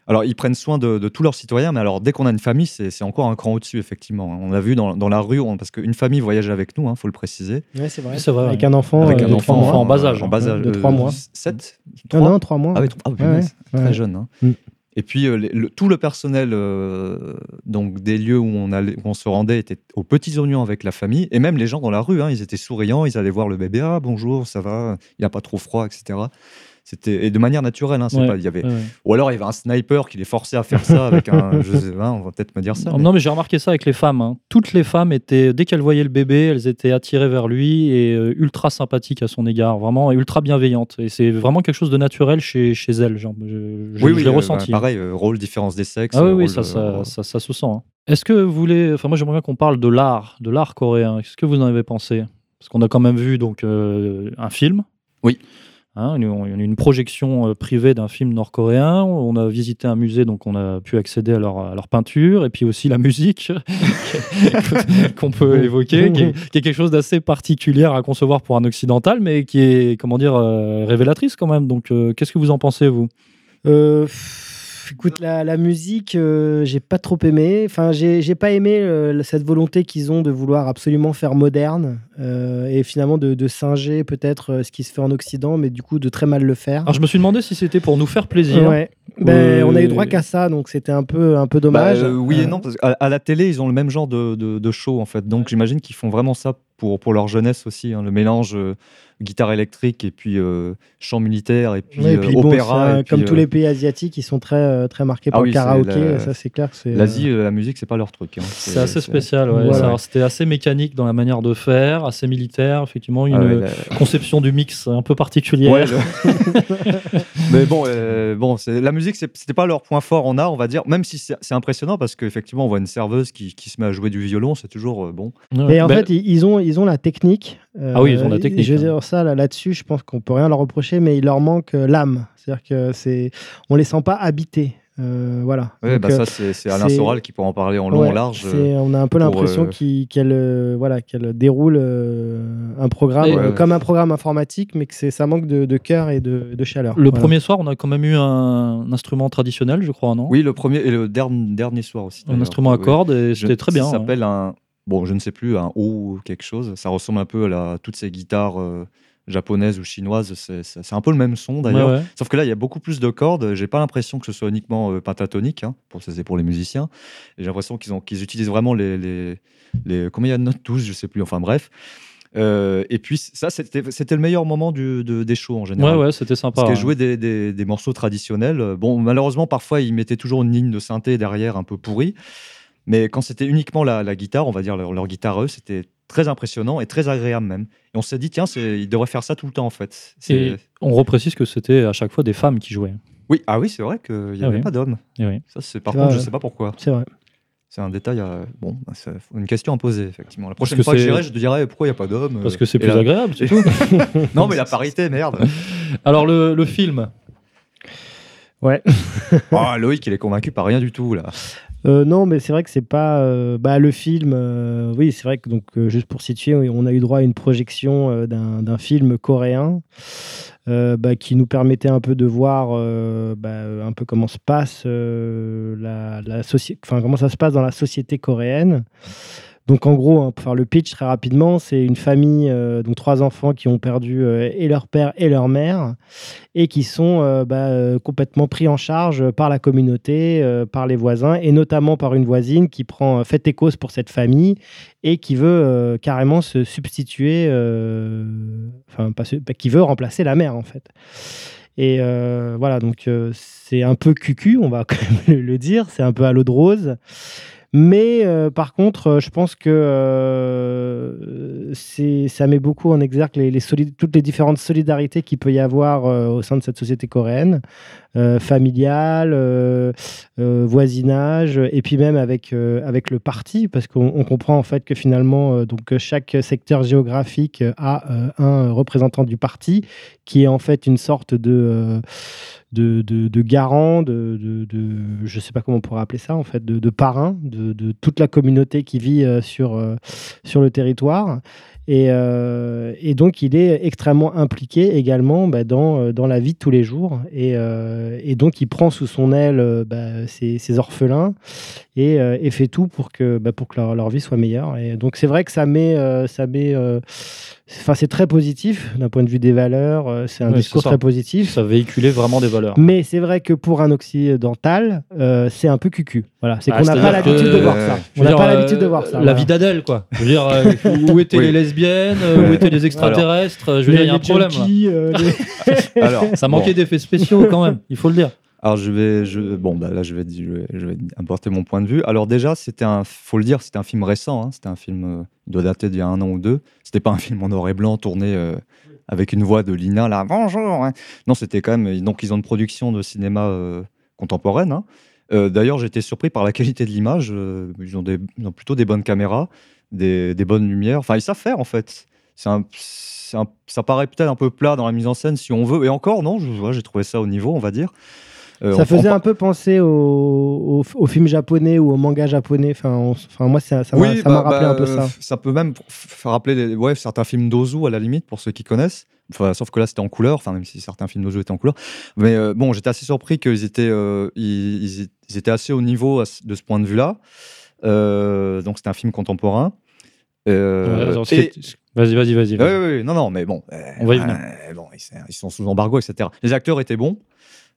Alors, ils prennent soin de, de tous leurs citoyens, mais alors dès qu'on a une famille, c'est encore un cran au-dessus, effectivement. On a vu dans, dans la rue, on- parce qu'une famille voyage avec nous, il faut le préciser.
Ouais, c'est vrai. Avec un enfant,
avec
euh,
un
de
enfant
en bas âge.
En bas âge.
De trois mois.
7
Non, non, trois mois.
Ah oui, ah oui,
Ouais,
punaise,
ouais,
très
ouais.
jeune. hein.
Mm.
Et puis euh, les- le- tout le personnel euh, donc des lieux où on, allait, où on se rendait était aux petits oignons avec la famille et même les gens dans la rue, hein, ils étaient souriants, ils allaient voir le bébé, ah bonjour, ça va, il n'a pas trop froid, etc. c'était et de manière naturelle. Hein, c'est
Ouais,
pas, y avait,
ouais,
ou alors il y avait un sniper qui les forçait à faire ça avec un, je sais pas, on va peut-être me dire ça.
Non,
mais-
j'ai remarqué ça avec les femmes. hein. Toutes les femmes étaient, dès qu'elles voyaient le bébé, elles étaient attirées vers lui et euh, ultra sympathiques à son égard, vraiment et ultra bienveillantes. Et c'est vraiment quelque chose de naturel chez, chez elles. Genre, je je-
oui,
je
oui,
l'ai
euh,
ressenti.
bah, pareil, euh, rôle, différence des sexes.
Ah oui, oui, ça, ça, ça, ça se sent. hein. Est-ce que vous voulez. Enfin, moi, j'aimerais bien qu'on parle de l'art, de l'art coréen. Qu'est-ce que vous en avez pensé? Parce qu'on a quand même vu donc, euh, un film.
Oui.
Hein, une, une- une projection euh, privée d'un film nord-coréen. On a visité un musée, donc on a pu accéder à leur, à peinture. Et puis aussi la musique qu'on peut évoquer, qui est, quelque chose d'assez particulier à concevoir pour un occidental, mais qui est, comment dire, euh, révélatrice quand même. Donc, euh, qu'est-ce que vous en pensez, vous?
Écoute, la, la musique, euh, j'ai pas trop aimé. Enfin, j'ai j'ai pas aimé euh, cette volonté qu'ils ont de vouloir absolument faire moderne euh, et finalement de, de singer peut-être euh, ce qui se fait en Occident, mais du coup de très mal le faire.
Alors, je me suis demandé si c'était pour nous faire plaisir.
Ouais. Ben,
Euh,
On a eu droit qu'à ça, donc c'était un peu, un peu dommage.
Bah, euh, oui et non, parce qu'à à la télé, ils ont le même genre de, de, de show en fait. Donc j'imagine qu'ils font vraiment ça pour, pour leur jeunesse aussi. hein, le mélange euh, guitare électrique et puis euh, chant militaire et puis,
ouais, et
euh,
puis bon,
opéra.
c'est,
et puis,
comme
euh,
tous les pays asiatiques, ils sont très, très marqués
Ah
par
oui,
le karaoké.
la-
Ça, c'est clair
L'Asie, euh, la musique, c'est pas leur truc. hein.
C'est assez spécial, ouais.
Voilà.
Ça, C'était assez mécanique dans la manière de faire, assez militaire, effectivement, une
Ah ouais, la-
conception du mix un peu particulière.
Le- Mais bon, euh, bon la musique, c'était pas leur point fort en art, on va dire. Même si c'est impressionnant parce qu'effectivement, on voit une serveuse qui, qui se met à jouer du violon, c'est toujours euh, bon.
Ouais.
Mais en fait, ils ont, ils ont la technique.
Ah oui, ils ont la
Euh,
technique,
Je veux
hein.
dire ça là- là-dessus, je pense qu'on peut rien leur reprocher, mais il leur manque euh, l'âme. C'est-à-dire que c'est, on les sent pas habités. Euh, voilà.
Ouais,
Donc,
bah,
euh,
ça, c'est c'est Alain
c'est-
Soral qui pourra en parler en long,
ouais,
en large.
c'est-
euh,
on a un peu l'impression
euh,
qu'elle euh, voilà, qu'elle déroule euh, un programme euh,
Ouais.
comme un programme informatique, mais que c'est, ça manque de, de cœur et de, de chaleur.
Le
Voilà.
premier soir, on a quand même eu un, un instrument traditionnel, je crois, non?
Oui, le premier et le dernier, dernier soir aussi.
Un instrument à cordes, et
Je-
c'était très bien.
Ça
hein.
s'appelle un. Bon, je ne sais plus, un O ou quelque chose. Ça ressemble un peu à la- toutes ces guitares euh, japonaises ou chinoises. C'est un peu le même son d'ailleurs.
Ouais, ouais.
Sauf que là, il y a beaucoup plus de cordes. J'ai pas l'impression que ce soit uniquement euh, pentatonique. Hein, pour c'est pour les musiciens. J'ai l'impression qu'ils utilisent vraiment les, les, les- Combien il y a de notes? 12 Je sais plus. Enfin bref. Euh, et puis ça, c'était le meilleur moment du, de- des shows en
Ouais,
général.
ouais, c'était sympa.
Parce
ouais.
qu'ils jouaient des, des- des morceaux traditionnels. Bon, malheureusement, parfois, ils mettaient toujours une ligne de synthé derrière un peu pourrie. Mais quand c'était uniquement la, la guitare, on va dire leur, leur guitare, eux, c'était très impressionnant et très agréable même. Et on s'est dit, tiens, c'est- ils devraient faire ça tout le temps, en fait. C'est-
Et on reprécise que c'était à chaque fois des femmes qui jouaient.
Oui, ah oui, c'est vrai qu'il n'y
Ah
avait
oui.
pas d'hommes.
Oui.
Ça, c'est par
C'est
contre,
vrai,
je
ouais.
sais pas pourquoi.
C'est vrai.
C'est un détail, à- bon, bah, c'est une question à poser, effectivement. La prochaine
que
fois que
c'est-
j'irai, je te dirai pourquoi il n'y a pas d'hommes.
Parce
euh,
que c'est
et
plus
là-
agréable, c'est tout.
Non, mais la parité, merde.
Alors, le, le film,
Ouais.
Oh, Loïc, il est convaincu par rien du tout, là.
Euh, non, mais c'est vrai que c'est pas euh, bah, le film. euh, oui, c'est vrai que donc juste pour situer, on a eu droit à une projection d'un film coréen bah, qui nous permettait un peu de voir bah, un peu comment se passe la, la soci- enfin comment ça se passe dans la société coréenne. Donc en gros, hein, pour faire le pitch très rapidement, c'est une famille, euh, donc trois enfants qui ont perdu euh, et leur père et leur mère, et qui sont euh, bah, euh, complètement pris en charge par la communauté, par les voisins, et notamment par une voisine qui prend fait et cause pour cette famille et qui veut carrément se substituer, enfin bah, qui veut remplacer la mère en fait. Et voilà, donc c'est un peu cucu, on va quand même le dire, c'est un peu à l'eau de rose. Mais euh, par contre, euh, je pense que euh, ça met beaucoup en exergue les, toutes les différentes solidarités qu'il peut y avoir euh, au sein de cette société coréenne, familiale, euh, euh, voisinage, et puis même avec, euh, avec le parti, parce qu'on on comprend en fait que finalement, euh, donc, chaque secteur géographique euh, a euh, un représentant du parti, qui est en fait une sorte de... euh, de, de, garant, de, de, je ne sais pas comment on pourrait appeler ça, en fait, de, parrain de, toute la communauté qui vit euh, sur, euh, sur le territoire. Et, euh, et donc, il est extrêmement impliqué également bah, dans, euh, dans la vie de tous les jours. Et, euh, et donc, il prend sous son aile euh, bah, ces, ces orphelins et, euh, et fait tout pour que, bah, pour que leur, leur vie soit meilleure. Et donc, c'est vrai que ça met, euh, ça met Enfin, c'est très positif d'un point de vue des valeurs. euh, C'est un discours
ça.
très positif.
Ça véhiculait vraiment des valeurs.
Mais c'est vrai que pour un occidental, euh, c'est un peu cucu. Voilà, c'est
Ah,
qu'on n'a pas l'habitude
que-
de voir ça.
Je
On n'a pas
euh,
l'habitude de voir ça.
La
voilà.
vie d'Adèle, quoi. Je veux dire, euh, où étaient
Oui.
les lesbiennes, euh, où étaient les extraterrestres euh, Je veux
Les-
dire, il y a un problème.
junkies, euh, les-
Alors,
Ça manquait
bon.
d'effets spéciaux quand même, il faut le dire.
Alors je vais, je, bon bah là je vais, je apporter mon point de vue. Alors déjà c'était un, faut le dire, c'était un film récent. hein. C'était un film, euh, il doit dater d'il y a un an ou deux. C'était pas un film en noir et blanc tourné euh, avec une voix de Lina là. Bonjour. hein. Non, c'était quand même. Donc ils ont une production de cinéma euh, contemporaine. hein. Euh, D'ailleurs j'étais surpris par la qualité de l'image. euh, ils, ont plutôt des bonnes caméras, des, bonnes lumières. Enfin ils savent faire en fait. Ça paraît peut-être un peu plat dans la mise en scène si on veut. Et encore non, j'ai trouvé ça au niveau, on va dire. Euh,
Ça faisait
on-
un peu penser au, au, au film japonais ou au manga japonais. Enfin, on- enfin moi, ça ça m'a
Oui,
ça m'a
bah,
rappelé un peu
bah,
ça.
Ça peut même faire rappeler les- ouais, certains films d'Ozu à la limite, pour ceux qui connaissent. Enfin, sauf que là, c'était en couleur, enfin, même si certains films d'Ozu étaient en couleur. Mais euh, bon, j'étais assez surpris qu'ils étaient, euh, ils, étaient assez au niveau de ce point de vue-là. Euh, donc, c'était un film contemporain. Euh, et-
Vas-y, vas-y, vas-y.
oui, oui, oui, non, non, mais bon. euh,
On va y venir.
euh, bon, ils, ils sont sous embargo, etc. Les acteurs étaient bons.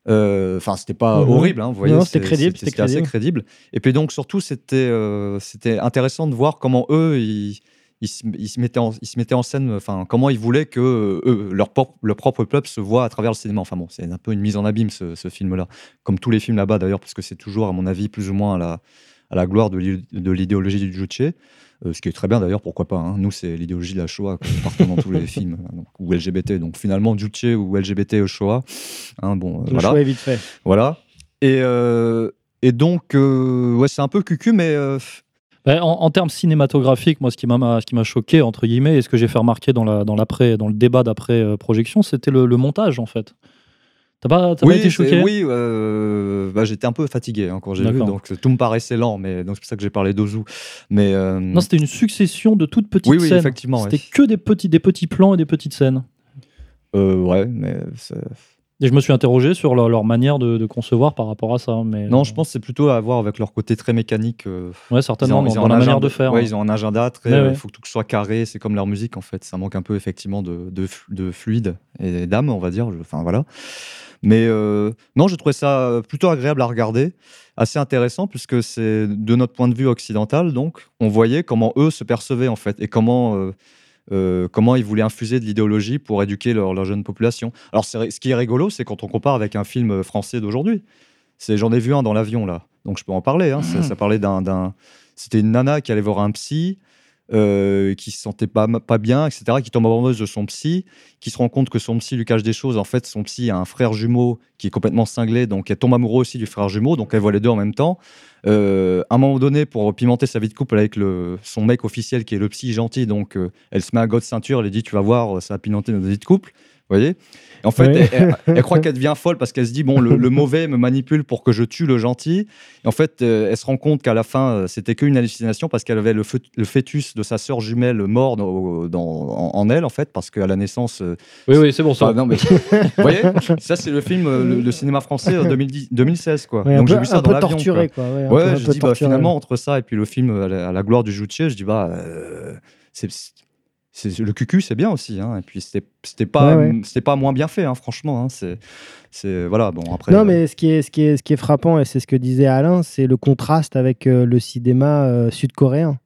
Euh, Enfin, c'était pas
Mhm.
horrible, hein, vous voyez.
Non, c'était crédible, c'était
assez
crédible.
Et puis donc, surtout, c'était euh, c'était intéressant de voir comment eux, ils, ils, se, ils se mettaient en, ils se mettaient en scène, enfin, comment ils voulaient que euh, eux, leur, propre, leur propre peuple se voit à travers le cinéma. Enfin bon, c'est un peu une mise en abîme, ce, ce film-là. Comme tous les films là-bas, d'ailleurs, parce que c'est toujours, à mon avis, plus ou moins à la, à la gloire de l'id- de l'idéologie du Juche. Euh, ce qui est très bien d'ailleurs, pourquoi pas. hein. Nous, c'est l'idéologie de la Shoah, partout dans tous les films, euh, donc, ou LGBT. Donc finalement, Juche ou LGBT Shoah. hein, bon, euh,
Le
voilà.
choix est vite fait.
voilà. Et, euh, et donc, euh, ouais, c'est un peu cucu, mais euh,
Ben, en, en termes cinématographiques, moi, ce qui m'a, ce qui m'a choqué, entre guillemets, et ce que j'ai fait remarquer dans, la, dans, l'après, dans le débat d'après-projection, c'était le, le montage, en fait. T'as pas,
oui,
pas été choqué
oui euh, bah, j'étais un peu fatigué hein, quand j'ai vu, donc tout me paraissait lent, mais donc c'est pour ça que j'ai parlé d'Ozu. Mais euh,
Non, c'était une succession de toutes petites
Oui, oui,
scènes.
effectivement,
C'était
ouais.
que des petits, des petits plans et des petites scènes.
euh, ouais, mais
Et je me suis interrogé sur leur, leur manière de, de concevoir par rapport à ça. Mais,
non, je pense que c'est plutôt à voir avec leur côté très mécanique.
Ouais, certainement,
Ils ont-
dans,
ils ont
dans la manière
agenda-
de faire.
ouais,
hein.
ils ont un agenda très. Il
ouais.
faut que tout soit carré. C'est comme leur musique en fait. Ça manque un peu effectivement de, de, de fluide et d'âme, on va dire. Enfin voilà. Mais euh, non, je trouvais ça plutôt agréable à regarder, assez intéressant puisque c'est de notre point de vue occidental. Donc, on voyait comment eux se percevaient en fait et comment. euh, euh, comment ils voulaient infuser de l'idéologie pour éduquer leur, leur jeune population. Alors, ce qui est rigolo, c'est quand on compare avec un film français d'aujourd'hui. J'en ai vu un dans l'avion là, donc je peux en parler. hein. Ça, ça parlait d'un, d'un- c'était une nana qui allait voir un psy, euh, qui se sentait pas, bien, etc., qui tombe amoureuse de son psy, qui se rend compte que son psy lui cache des choses. En fait, son psy a un frère jumeau qui est complètement cinglé, donc elle tombe amoureuse aussi du frère jumeau, donc elle voit les deux en même temps. Euh, à un moment donné, pour pimenter sa vie de couple avec son mec officiel qui est le psy gentil, donc euh, elle se met un god ceinture, elle dit Tu vas voir, ça va pimenter notre vie de couple. Vous voyez? En fait,
Ouais.
elle, elle- elle croit qu'elle devient folle parce qu'elle se dit Bon, le, le mauvais me manipule pour que je tue le gentil. Et en fait, euh, elle se rend compte qu'à la fin, euh, c'était qu'une hallucination parce qu'elle avait le, le fœtus de sa sœur jumelle mort dans, dans- en, en elle, en fait, parce qu'à la naissance. euh,
Oui, oui, c'est bon ça.
Enfin, non, mais vous voyez, ça c'est le film, le, le cinéma français euh, 2010 2016 quoi.
Ouais,
Donc j'ai vu ça
un
dans l'avion.
torturé,
quoi.
quoi. Ouais, un
Ouais,
peu- un
je
peu
dis bah, finalement entre ça et puis le film à la, à la gloire du Juche, je dis bah euh, c'est c'est- le cucu c'est bien aussi hein. et puis c'était c'était pas
Ouais, ouais.
c'était pas moins bien fait hein, franchement hein. c'est c'est voilà bon après
Non,
euh,
mais ce qui est, ce qui est, ce qui est frappant, et c'est ce que disait Alain, c'est le contraste avec euh, le cinéma euh, sud-coréen.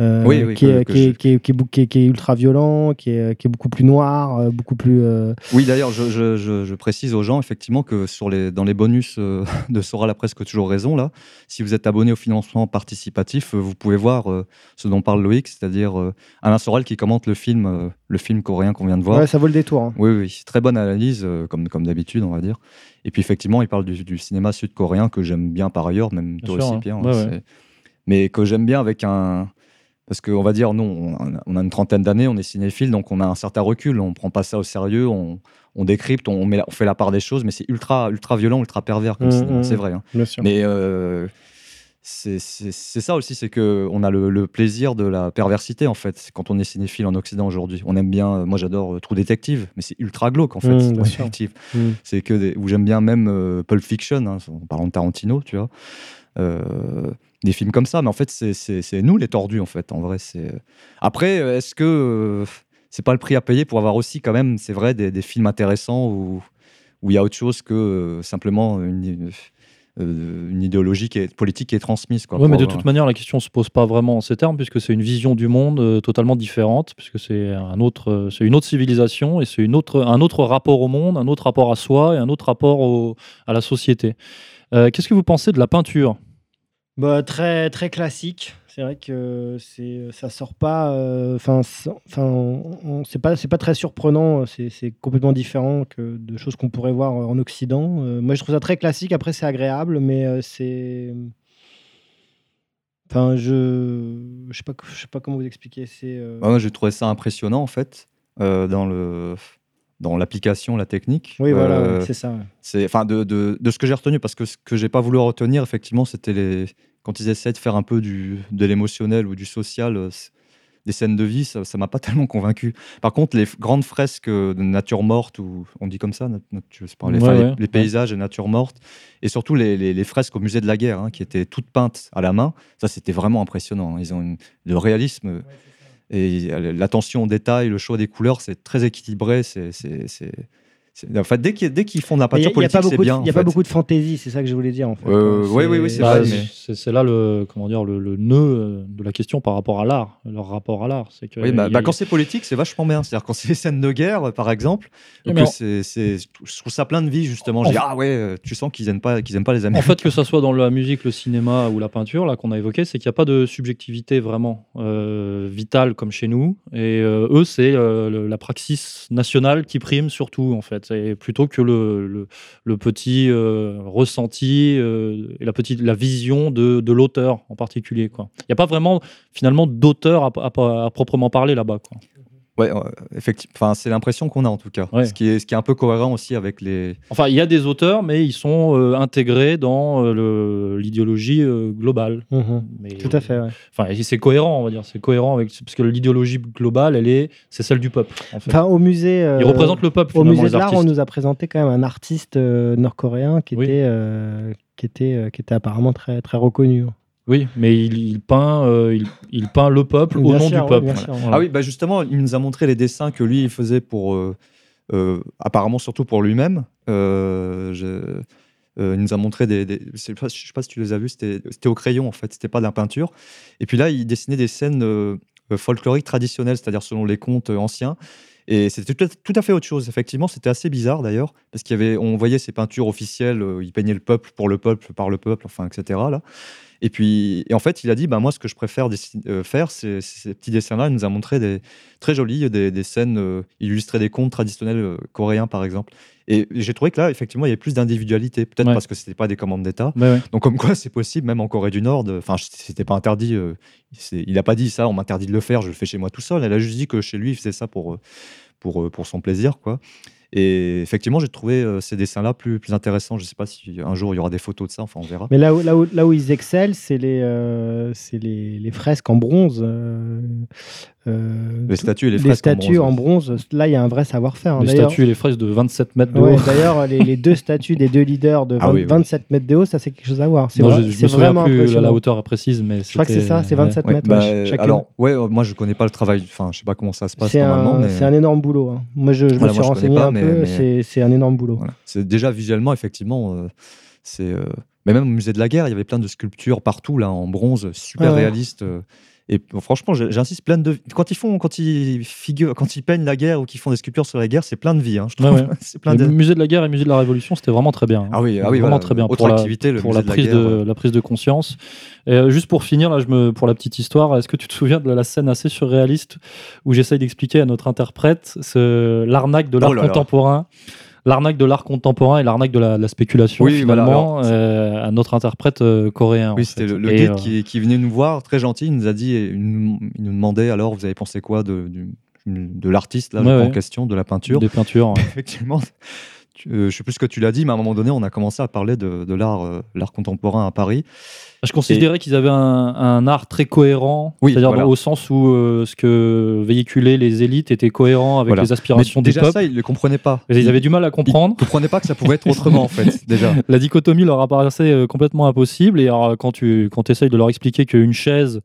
Euh,
Oui, oui,
qui,
que-
est,
que
qui,
je-
qui, est, qui est bou- qui est- qui est ultra violent, qui est, qui est beaucoup plus noir, euh, beaucoup plus. euh,
Oui, d'ailleurs, je, je- je- je précise aux gens effectivement que sur les, dans les bonus euh, de Sora la presque toujours raison, là, si vous êtes abonné au financement participatif, vous pouvez voir euh, ce dont parle Loïc, c'est-à-dire euh, Alain Soral qui commente le film, euh, le film coréen qu'on vient de voir.
Ouais, ça vaut le détour. hein.
Oui, oui, très bonne analyse, euh, comme, comme d'habitude, on va dire. Et puis effectivement, il parle du, du cinéma sud-coréen que j'aime bien par ailleurs, même
Bien
toi
sûr,
aussi,
hein.
Pierre.
Ouais,
c'est-
ouais.
Mais que j'aime bien avec un. Parce qu'on va dire, non, on a, une trentaine d'années, on est cinéphile, donc on a un certain recul, on prend pas ça au sérieux, on, on décrypte, on, met la- on fait la part des choses, mais c'est ultra, ultra violent, ultra pervers comme
Mmh, mmh,
c'est vrai. hein. Mais euh, c'est ça aussi, c'est que on a le, le plaisir de la perversité en fait quand on est cinéphile en Occident aujourd'hui. On aime bien, moi j'adore euh, True Detective, mais c'est ultra glauque en fait.
Mmh. Mmh.
C'est que des, ou j'aime bien même euh, Pulp Fiction, hein, en parlant de Tarantino, tu vois. Euh, des films comme ça, mais en fait c'est- nous les tordus en fait. En vrai, c'est après euh, est-ce que euh, c'est pas le prix à payer pour avoir aussi quand même, c'est vrai, des, des films intéressants où où il y a autre chose que euh, simplement une, euh, une idéologie qui est politique qui est transmise.
Ouais, mais de toute
euh,
manière, la question se pose pas vraiment en ces termes, puisque c'est une vision du monde euh, totalement différente, puisque c'est un autre, euh, une autre civilisation et c'est autre, un autre rapport au monde, un autre rapport à soi et un autre rapport au- à la société. Euh, Qu'est-ce que vous pensez de la peinture?
Bah, très, très classique. C'est vrai que c'est, ça sort pas. euh, Enfin, on- c'est pas, pas très surprenant. C'est, complètement différent que de choses qu'on pourrait voir en Occident. Euh, moi, je trouve ça très classique. Après, c'est agréable, mais euh, c'est. Enfin, je, je sais pas, sais pas comment vous expliquer. C'est. euh,
Ouais, moi, j'ai trouvé ça impressionnant en fait euh, dans le dans l'application, la technique.
Oui, voilà,
Euh,
c'est ça.
C'est enfin de, de, de ce que j'ai retenu parce que ce que j'ai pas voulu retenir effectivement, c'était les quand ils essaient de faire un peu du de l'émotionnel ou du social. euh, des scènes de vie, ça ça m'a pas tellement convaincu. Par contre, les grandes fresques euh, de nature morte, ou on dit comme ça, je sais pas, les,
Ouais,
enfin, les-
ouais,
les paysages et nature morte, et surtout les, les- les fresques au musée de la guerre, hein, qui étaient toutes peintes à la main, ça c'était vraiment impressionnant. hein. Ils ont une- le réalisme et euh, l'attention au détail, le choix des couleurs, c'est très équilibré. En fait, dès qu'ils, font de la
n'y
peinture politique, c'est bien.
il y a pas beaucoup de fantaisie, c'est ça que je voulais dire en fait.
Euh, oui, oui, oui, c'est
Bah,
vrai,
c'est-
mais-
là le comment dire le, le nœud de la question par rapport à l'art, leur rapport à l'art,
Oui, bah,
a-
bah, quand c'est politique, c'est vachement bien. C'est-à-dire quand c'est les scènes de guerre, par exemple,
Oui,
que je trouve ça plein de vie justement.
En
Je dis ah ouais, euh, tu sens qu'ils aiment pas, qu'ils aiment pas les amis.
En fait, que ça soit dans la musique, le cinéma ou la peinture, là qu'on a évoqué, c'est qu'il n'y a pas de subjectivité vraiment euh, vitale comme chez nous. Et euh, eux, c'est la praxis nationale qui prime surtout, en fait. Plutôt que le, petit euh, ressenti euh, et la vision de, l'auteur en particulier. Il n'y a pas vraiment finalement d'auteur à proprement parler là-bas.
Ouais, euh, effectivement. Enfin, c'est l'impression qu'on a en tout cas.
Ouais.
Ce qui est, ce qui est un peu cohérent aussi avec les.
Enfin, il y a des auteurs, mais ils sont euh, intégrés dans euh, l'idéologie euh, globale.
Mhm.
Mais,
Tout à fait. ouais.
Enfin, c'est cohérent, on va dire. C'est cohérent avec parce que l'idéologie globale, elle est, c'est celle du peuple. En fait.
Enfin, au musée. euh,
Ils représentent le peuple.
Au musée de l'art, on nous a présenté quand même un artiste euh, nord-coréen qui,
Oui.
était, euh, qui, était, euh, qui était apparemment très, très reconnu.
Oui, mais il, il peint, euh, il, il peint le peuple au nom
sûr,
du peuple.
sûr.
Ah oui, bah justement, il nous a montré les dessins que lui il faisait pour, euh, euh, apparemment surtout pour lui-même. Euh, je- euh, il nous a montré des, des- je sais pas, je sais pas si tu les as vus, c'était au crayon en fait, c'était pas de la peinture. Et puis là, il dessinait des scènes folkloriques traditionnelles, c'est-à-dire selon les contes anciens. Et c'était tout, à- tout à fait autre chose. Effectivement, c'était assez bizarre d'ailleurs, parce qu'il y avait, on voyait ces peintures officielles, euh, il peignait le peuple pour le peuple, par le peuple, enfin, etc. Là. Et puis, et en fait, il a dit, bah, moi, ce que je préfère euh, faire, c'est ces petits dessins-là. Il nous a montré des très jolis, des, des scènes euh, illustrées des contes traditionnels euh, coréens, par exemple. Et j'ai trouvé que là, effectivement, il y avait plus d'individualité, peut-être
Ouais.
parce que c'était pas des commandes d'État.
Ouais, ouais.
Donc, comme quoi, c'est possible, même en Corée du Nord. Enfin, c'était pas interdit. il n'a pas dit ça, on m'interdit de le faire, je le fais chez moi tout seul. Elle a juste dit que chez lui, il faisait ça pour, pour, pour son plaisir, quoi. Et effectivement, j'ai trouvé euh, ces dessins-là plus, plus intéressants. Je sais pas si un jour il y aura des photos de ça, enfin, on verra.
Mais là où, là où, là où ils excellent, c'est les, euh, les, les fresques en bronze. euh, euh,
Les statues et les
les
en
statues
bronze,
en bronze. Là, il y a un vrai savoir-faire. hein.
Les statues et les fraises de 27 mètres de
Ouais,
haut.
D'ailleurs, les, les deux statues des deux leaders de
Ah
20
oui, oui.
27 mètres de haut, ça c'est quelque chose à voir. C'est
Non,
vrai-
je, me souviens
vraiment
plus à la hauteur précise, mais
Je crois que c'est ça, c'est
ouais.
27
Ouais,
mètres.
bah,
ouais,
alors, ouais, euh, moi je connais pas le travail, enfin, je sais pas comment ça se passe
c'est
normalement,
un,
mais
c'est un énorme boulot. hein. Moi, je, je
Voilà,
me suis
moi,
renseigné
pas,
un
mais-
peu.
mais-
C'est, un énorme boulot.
voilà. c'est déjà visuellement, effectivement, euh, c'est. euh, Mais même au musée de la guerre, il y avait plein de sculptures partout là en bronze, super réalistes. Et bon, franchement, j'insiste, plein de. Quand ils font, quand ils figurent, quand ils peignent la guerre ou qu'ils font des sculptures sur la guerre, c'est plein de vie. hein, je trouve.
ouais.
c'est plein
Le
de.
musée de la guerre et musée de la Révolution, c'était vraiment très bien. hein.
Ah oui, ah oui,
vraiment
voilà.
très bien
Autre
pour la,
activité, le
pour la
de la
prise
guerre,
de
ouais.
la prise de conscience. Et, euh, juste pour finir, là, je me, pour la petite histoire, est-ce que tu te souviens de la scène assez surréaliste où j'essaye d'expliquer à notre interprète ce- l'arnaque de l'art
Oh là là.
L'arnaque de l'art contemporain et l'arnaque de la, spéculation,
Oui, voilà,
finalement,
alors,
euh, à notre interprète euh, coréen.
Oui, c'était le, guide
euh,
qui, qui venait nous voir, très gentil. Il nous a dit, il nous, il nous demandait alors, vous avez pensé quoi de, l'artiste là
Ouais,
en
ouais.
question, de la peinture?
Des peintures. ouais.
Effectivement, euh, je sais plus ce que tu l'as dit, mais à un moment donné, on a commencé à parler de, de l'art, euh, l'art contemporain à Paris.
Je considérais qu'ils avaient un, un art très cohérent,
Oui,
c'est-à-dire
voilà.
au sens où euh, ce que véhiculaient les élites était cohérent avec
Voilà.
les aspirations
Mais
du
déjà
peuple.
ça, ils le comprenaient pas.
Mais ils avaient du mal à comprendre.
Ils comprenaient pas que ça pouvait être autrement en fait. Déjà.
La dichotomie leur apparaissait euh, complètement impossible. Et alors, quand tu quand essayes de leur expliquer qu'une chaise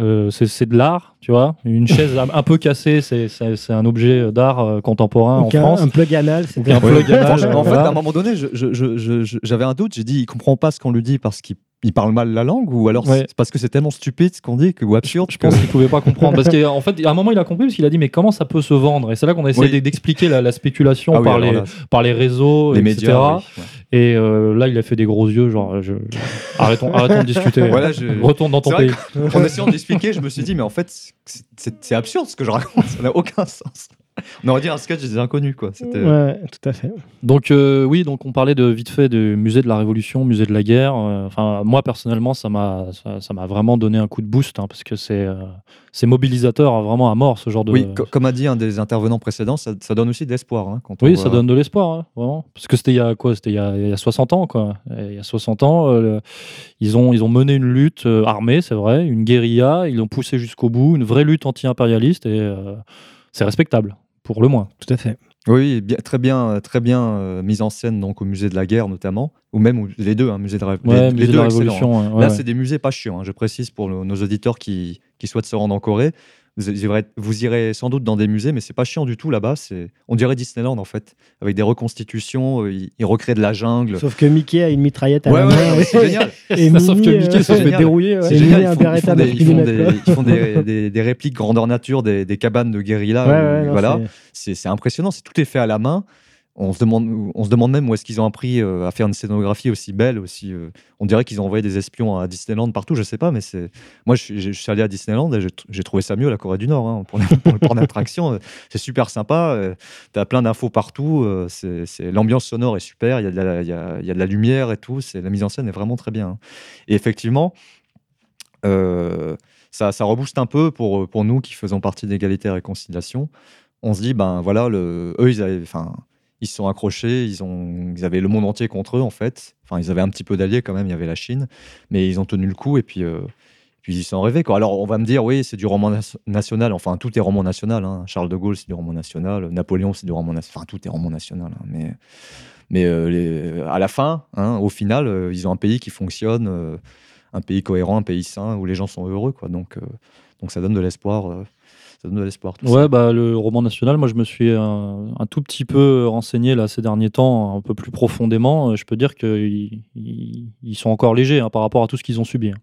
Euh, c'est de l'art, tu vois. Une chaise un peu cassée, c'est- un objet d'art euh, contemporain
Donc
en
un,
France.
un plug anal, c'est
un plug anal,
Franchement, en fait, à un moment donné, j'avais un doute. J'ai dit, il comprend pas ce qu'on lui dit parce qu'il il parle mal la langue ou alors
Ouais.
c'est parce que c'est tellement stupide ce qu'on dit que, ou absurde.
Je pense qu'il pouvait pas comprendre. Parce qu'en fait, à un moment, il a compris parce qu'il a dit Mais comment ça peut se vendre? Et c'est là qu'on a essayé
Oui.
d'expliquer la, la spéculation
Ah oui,
par, les,
là,
par les réseaux,
les
etc.
médias. oui, ouais.
Et euh, là, il a fait des gros yeux, genre, je... arrêtons, arrêtons de discuter.
Voilà, je-
Retourne dans ton pays.
En essayant d'expliquer, je me suis dit, mais en fait, c'est- c'est c'est absurde ce que je raconte, ça n'a aucun sens. On aurait dit un sketch des inconnus, quoi. C'était.
Ouais, tout à fait.
Donc euh, oui, donc on parlait de vite fait du musée de la Révolution, musée de la guerre. Euh, Enfin, moi personnellement, ça m'a ça ça m'a vraiment donné un coup de boost hein, parce que c'est euh, c'est mobilisateur hein, vraiment à mort ce genre de.
Oui, co- comme a dit un des intervenants précédents, ça, ça donne aussi de l'espoir. hein, quand on
Oui,
voit-
ça donne de l'espoir, hein, vraiment. Parce que c'était il y a quoi? C'était il, y a- il y a 60 ans, quoi. Et il y a 60 ans, euh, le- ils, ont, ils ont mené une lutte euh, armée, c'est vrai, une guérilla, ils l'ont poussée jusqu'au bout, une vraie lutte anti-impérialiste, et euh, c'est respectable, pour le moins.
Tout à fait.
Oui, bien- très bien, très bien euh, mise en scène donc au musée de la guerre notamment, ou même au- les deux, hein, musée de la,
Ouais,
les,
musée
les
de
deux
la
excellents, hein.
Révolution. ouais,
Là,
ouais.
c'est des musées pas chiants. hein, je précise pour le- nos auditeurs qui, qui souhaitent se rendre en Corée. Vous irez, vous irez sans doute dans des musées, mais c'est pas chiant du tout là-bas. C'est, on dirait Disneyland en fait, avec des reconstitutions. euh, Ils, ils recréent de la jungle.
Sauf que Mickey a une mitraillette à
Ouais,
la main.
c'est génial.
Et
Sauf que
Minnie,
Mickey
euh,
se fait dérouiller. ouais.
C'est génial. Ils
un
font, ils font des, ils font des- répliques grandeur nature, des, cabanes de guérilla.
Non,
voilà,
c'est-
impressionnant. C'est tout est fait à la main. On se demande, on se demande même où est-ce qu'ils ont appris euh, à faire une scénographie aussi belle, aussi. euh, on dirait qu'ils ont envoyé des espions à Disneyland partout. Je sais pas, mais c'est. Moi, je suis, allé à Disneyland et j'ai tr- j'ai trouvé ça mieux la Corée du Nord hein, pour, pour le parc d'attractions. euh, C'est super sympa. T'as plein d'infos partout. c'est l'ambiance sonore est super. Il y a de la, il y a, il y a de la lumière et tout. C'est la mise en scène est vraiment très bien. hein. Et effectivement. ça, ça rebooste un peu pour, pour nous qui faisons partie d'égalité et réconciliation. On se dit, ben voilà, le, eux, ils, avaient, ils se sont accrochés, ils, ont, ils avaient le monde entier contre eux, en fait. Enfin, ils avaient un petit peu d'alliés quand même, il y avait la Chine, mais ils ont tenu le coup et puis, euh, puis ils sont rêvés. Quoi. Alors, on va me dire, oui, c'est du roman national, enfin, tout est roman national. hein. Charles de Gaulle, c'est du roman national, Napoléon, c'est du roman national, enfin, tout est roman national. hein. Mais, mais euh, à la fin, hein, au final, euh, ils ont un pays qui fonctionne, un pays cohérent, un pays sain, où les gens sont heureux. Quoi. Donc, donc ça donne de l'espoir. Euh, ça donne de l'espoir. tout ça.
Ouais, bah, le roman national, moi je me suis un, un tout petit peu renseigné là, ces derniers temps, un peu plus profondément. Euh, Je peux dire qu'ils ils, ils sont encore légers hein, par rapport à tout ce qu'ils ont subi. hein.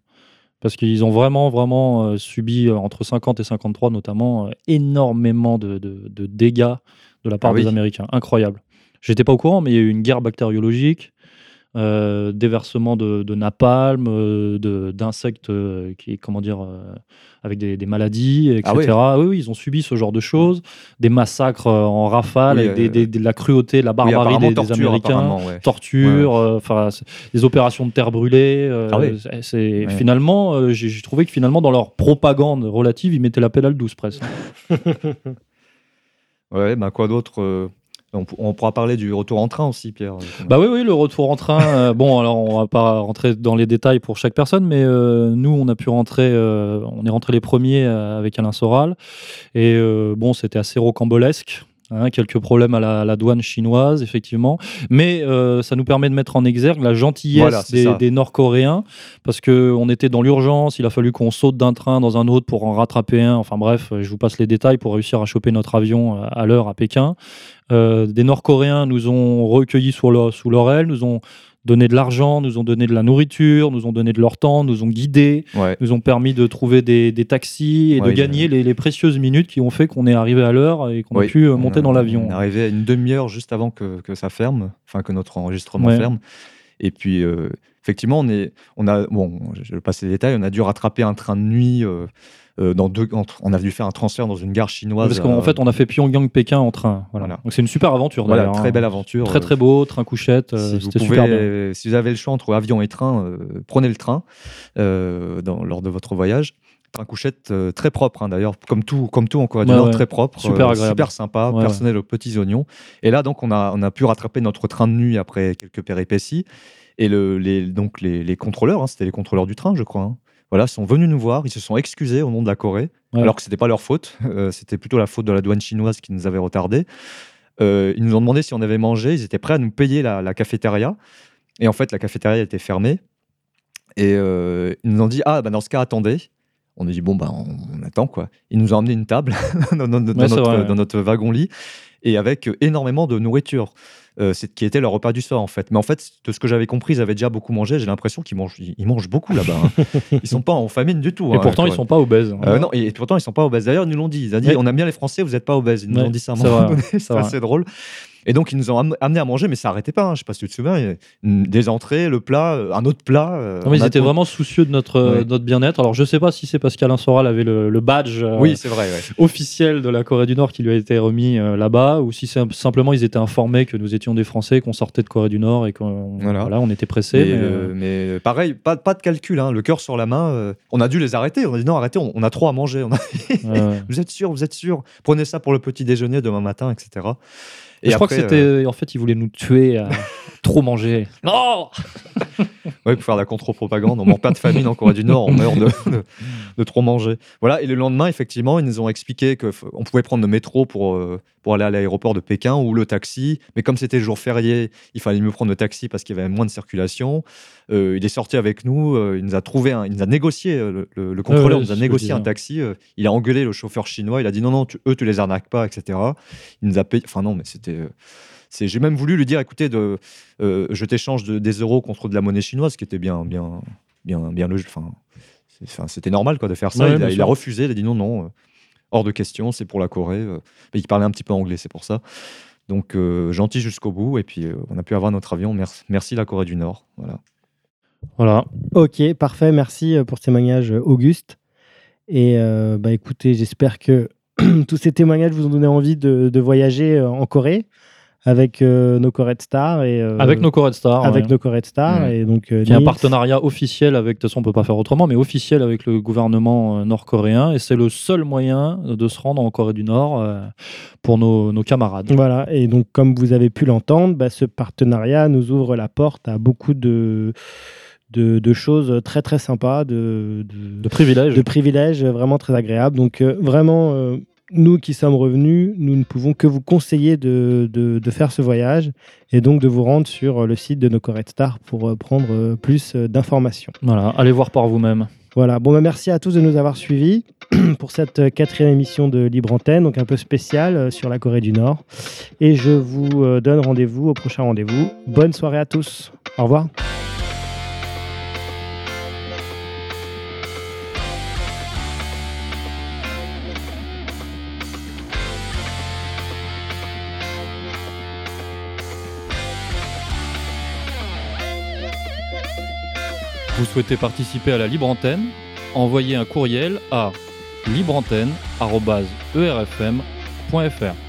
Parce qu'ils ont vraiment, vraiment euh, subi, euh, entre 50 et 53 notamment, euh, énormément de, de- de dégâts de la part
Ah oui.
des Américains. Incroyable. J'étais pas au courant, mais il y a eu une guerre bactériologique, euh, déversement de, de napalm, euh, d'insectes euh, qui, comment dire, avec des, des maladies, etc.
Ah
oui, oui, ils ont subi ce genre de choses, des massacres en rafale,
Oui,
avec des- des- de la cruauté, de la barbarie des,
torture,
Américains
ouais.
torture, enfin des opérations de terre brûlée.
Ah
c'est-
Ouais.
finalement, j'ai trouvé que finalement dans leur propagande relative, ils mettaient la pédale douce presque.
Ouais, bah quoi d'autre on, pourra parler du retour en train aussi, Pierre.
Bah oui, oui, le retour en train. euh, bon, alors on va pas rentrer dans les détails pour chaque personne, mais euh, nous, on a pu rentrer, euh, on est rentré les premiers avec Alain Soral, et bon, c'était assez rocambolesque. Hein, quelques problèmes à la, à la douane chinoise, effectivement. Mais euh, ça nous permet de mettre en exergue la gentillesse
Voilà,
des Nord-Coréens, parce qu'on était dans l'urgence, il a fallu qu'on saute d'un train dans un autre pour en rattraper un. Enfin bref, je vous passe les détails pour réussir à choper notre avion euh, à l'heure à Pékin. Euh, des Nord-Coréens nous ont recueillis sous leur, sous leur aile, nous ont donné de l'argent, nous ont donné de la nourriture, nous ont donné de leur temps, nous ont guidés,
Ouais.
nous ont permis de trouver des, des taxis et
Ouais,
de gagner les, les précieuses minutes qui ont fait qu'on est arrivé à l'heure et qu'on
Oui.
a pu euh, monter
a-
dans l'avion.
On est arrivé à une demi-heure juste avant que, que ça ferme, enfin que notre enregistrement
Ouais.
ferme. Et puis, euh, effectivement, on, est, on a, bon, je vais passer les détails, on a dû rattraper un train de nuit. euh, euh, dans deux, on a dû faire un transfert dans une gare chinoise.
Parce qu'en
euh,
fait, on a fait Pyongyang-Pékin en train. Voilà.
Voilà.
Donc c'est une super aventure.
voilà, très
hein.
belle aventure.
Très
euh,
très beau, train couchette, euh,
si, vous
c'était
pouvez,
super bien.
euh, si vous avez le choix entre avion et train, euh, prenez le train euh, dans- lors de votre voyage. Train couchette euh, très propre, hein, d'ailleurs, comme tout, comme tout en Corée du Nord,
ouais.
très propre,
Super
euh,
agréable.
super sympa,
Ouais,
personnel aux petits oignons. Et là, donc, on a, on a pu rattraper notre train de nuit après quelques péripéties. Et le, les, donc, les, les contrôleurs, hein, c'était les contrôleurs du train, je crois, hein, voilà, sont venus nous voir, ils se sont excusés au nom de la Corée,
Ouais.
alors que c'était pas leur faute, euh, c'était plutôt la faute de la douane chinoise qui nous avait retardés. Euh, ils nous ont demandé si on avait mangé, ils étaient prêts à nous payer la, la cafétéria. Et en fait, la cafétéria était fermée. Et euh, ils nous ont dit Ah, bah, dans ce cas, attendez. On a dit bon bah on, attend quoi. Ils nous ont emmené une table dans, dans- dans
Ouais, c'est
notre,
vrai, ouais.
dans notre wagon lit et avec énormément de nourriture. Euh, qui était leur repas du soir en fait. Mais en fait, de ce que j'avais compris, ils avaient déjà beaucoup mangé. J'ai l'impression qu'ils mangent, ils, ils mangent beaucoup là-bas. hein. ils sont pas en famine du tout.
Et
hein,
pourtant, ils sont pas obèses. hein.
Euh, non, et pourtant ils sont pas obèses. D'ailleurs, ils nous l'ont dit. Ils ont dit
Ouais.
on aime bien les Français, vous n'êtes pas obèses. Ils nous
Ouais,
ont dit ça
c'est
assez drôle. Et donc ils nous ont am- amené à manger, mais ça arrêtait pas. hein. Je sais pas si tu te souviens. Des entrées, le plat, euh, un autre plat. euh,
Non, mais
on
ils étaient vraiment soucieux de notre,
Ouais.
notre bien-être. Alors, je sais pas si c'est parce qu'Alain Soral avait le, le badge euh,
Oui, c'est vrai. ouais.
officiel de la Corée du Nord qui lui a été remis euh, là-bas, ou si c'est simplement ils étaient informés que nous étions des Français, qu'on sortait de Corée du Nord et qu'on
Voilà.
voilà, on était pressés.
Mais,
mais,
euh, mais pareil, pas, pas de calcul, hein, le cœur sur la main. euh, on a dû les arrêter. On a dit non, arrêtez, on, on a trop à manger. On a-
ouais, ouais.
vous êtes sûr, vous êtes sûr. Prenez ça pour le petit déjeuner demain matin, etc.
je crois que c'était.
euh,
En fait, ils voulaient nous tuer à trop manger. Non
Ouais, pour faire la contre-propagande, on meurt pas de famine en Corée du Nord, on meurt de, de- de trop manger. Voilà, et le lendemain, effectivement, ils nous ont expliqué qu'on pouvait prendre le métro pour, euh, pour aller à l'aéroport de Pékin ou le taxi, mais comme c'était jour férié, il fallait mieux prendre le taxi parce qu'il y avait moins de circulation. Euh, il est sorti avec nous, il nous a trouvé, un- il nous a négocié, le, le- le contrôleur
ouais,
nous a négocié un taxi, il a engueulé le chauffeur chinois, il a dit non, non, tu- eux, tu les arnaques pas, etc. Il nous a payé, enfin non, mais c'était... euh, c'est- J'ai même voulu lui dire, écoutez, de, euh, je t'échange de- des euros contre de la monnaie chinoise, ce qui était bien, bien, bien, bien logique. Enfin, c'était normal quoi de faire ça.
Ouais,
il, a, il
sûr.
a refusé, il a dit non, non, euh, hors de question, c'est pour la Corée. Mais il parlait un petit peu anglais, c'est pour ça. Donc euh, gentil jusqu'au bout, et puis euh, on a pu avoir notre avion. Merci, merci la Corée du Nord. Voilà.
Voilà.
Ok, parfait. Merci pour ce témoignage, Auguste. Et euh, bah, écoutez, j'espère que tous ces témoignages vous ont donné envie de, de voyager euh, en Corée avec euh, nos Corée Stars et euh,
Avec nos Corée Stars.
avec
ouais.
nos Corée Stars
Mm.
et donc euh,
qui est un partenariat officiel avec, de toute façon on peut pas faire autrement, mais officiel avec le gouvernement nord-coréen, et c'est le seul moyen de se rendre en Corée du Nord pour nos, nos camarades.
Voilà, et donc comme vous avez pu l'entendre, bah, ce partenariat nous ouvre la porte à beaucoup de, de, de choses très très sympas, de, de,
De privilèges.
de privilèges vraiment très agréables. Donc euh, vraiment, euh, nous qui sommes revenus, nous ne pouvons que vous conseiller de, faire ce voyage et donc de vous rendre sur le site de nos Correct Stars pour euh, prendre plus d'informations.
Voilà, allez voir par vous-même.
Voilà, bon bah, merci à tous de nous avoir suivis pour cette quatrième émission de Libre Antenne, donc un peu spéciale sur la Corée du Nord. Et je vous donne rendez-vous au prochain rendez-vous. Bonne soirée à tous. Au revoir.
Vous souhaitez participer à la libre antenne Envoyez un courriel à libreantenne.erfm.fr.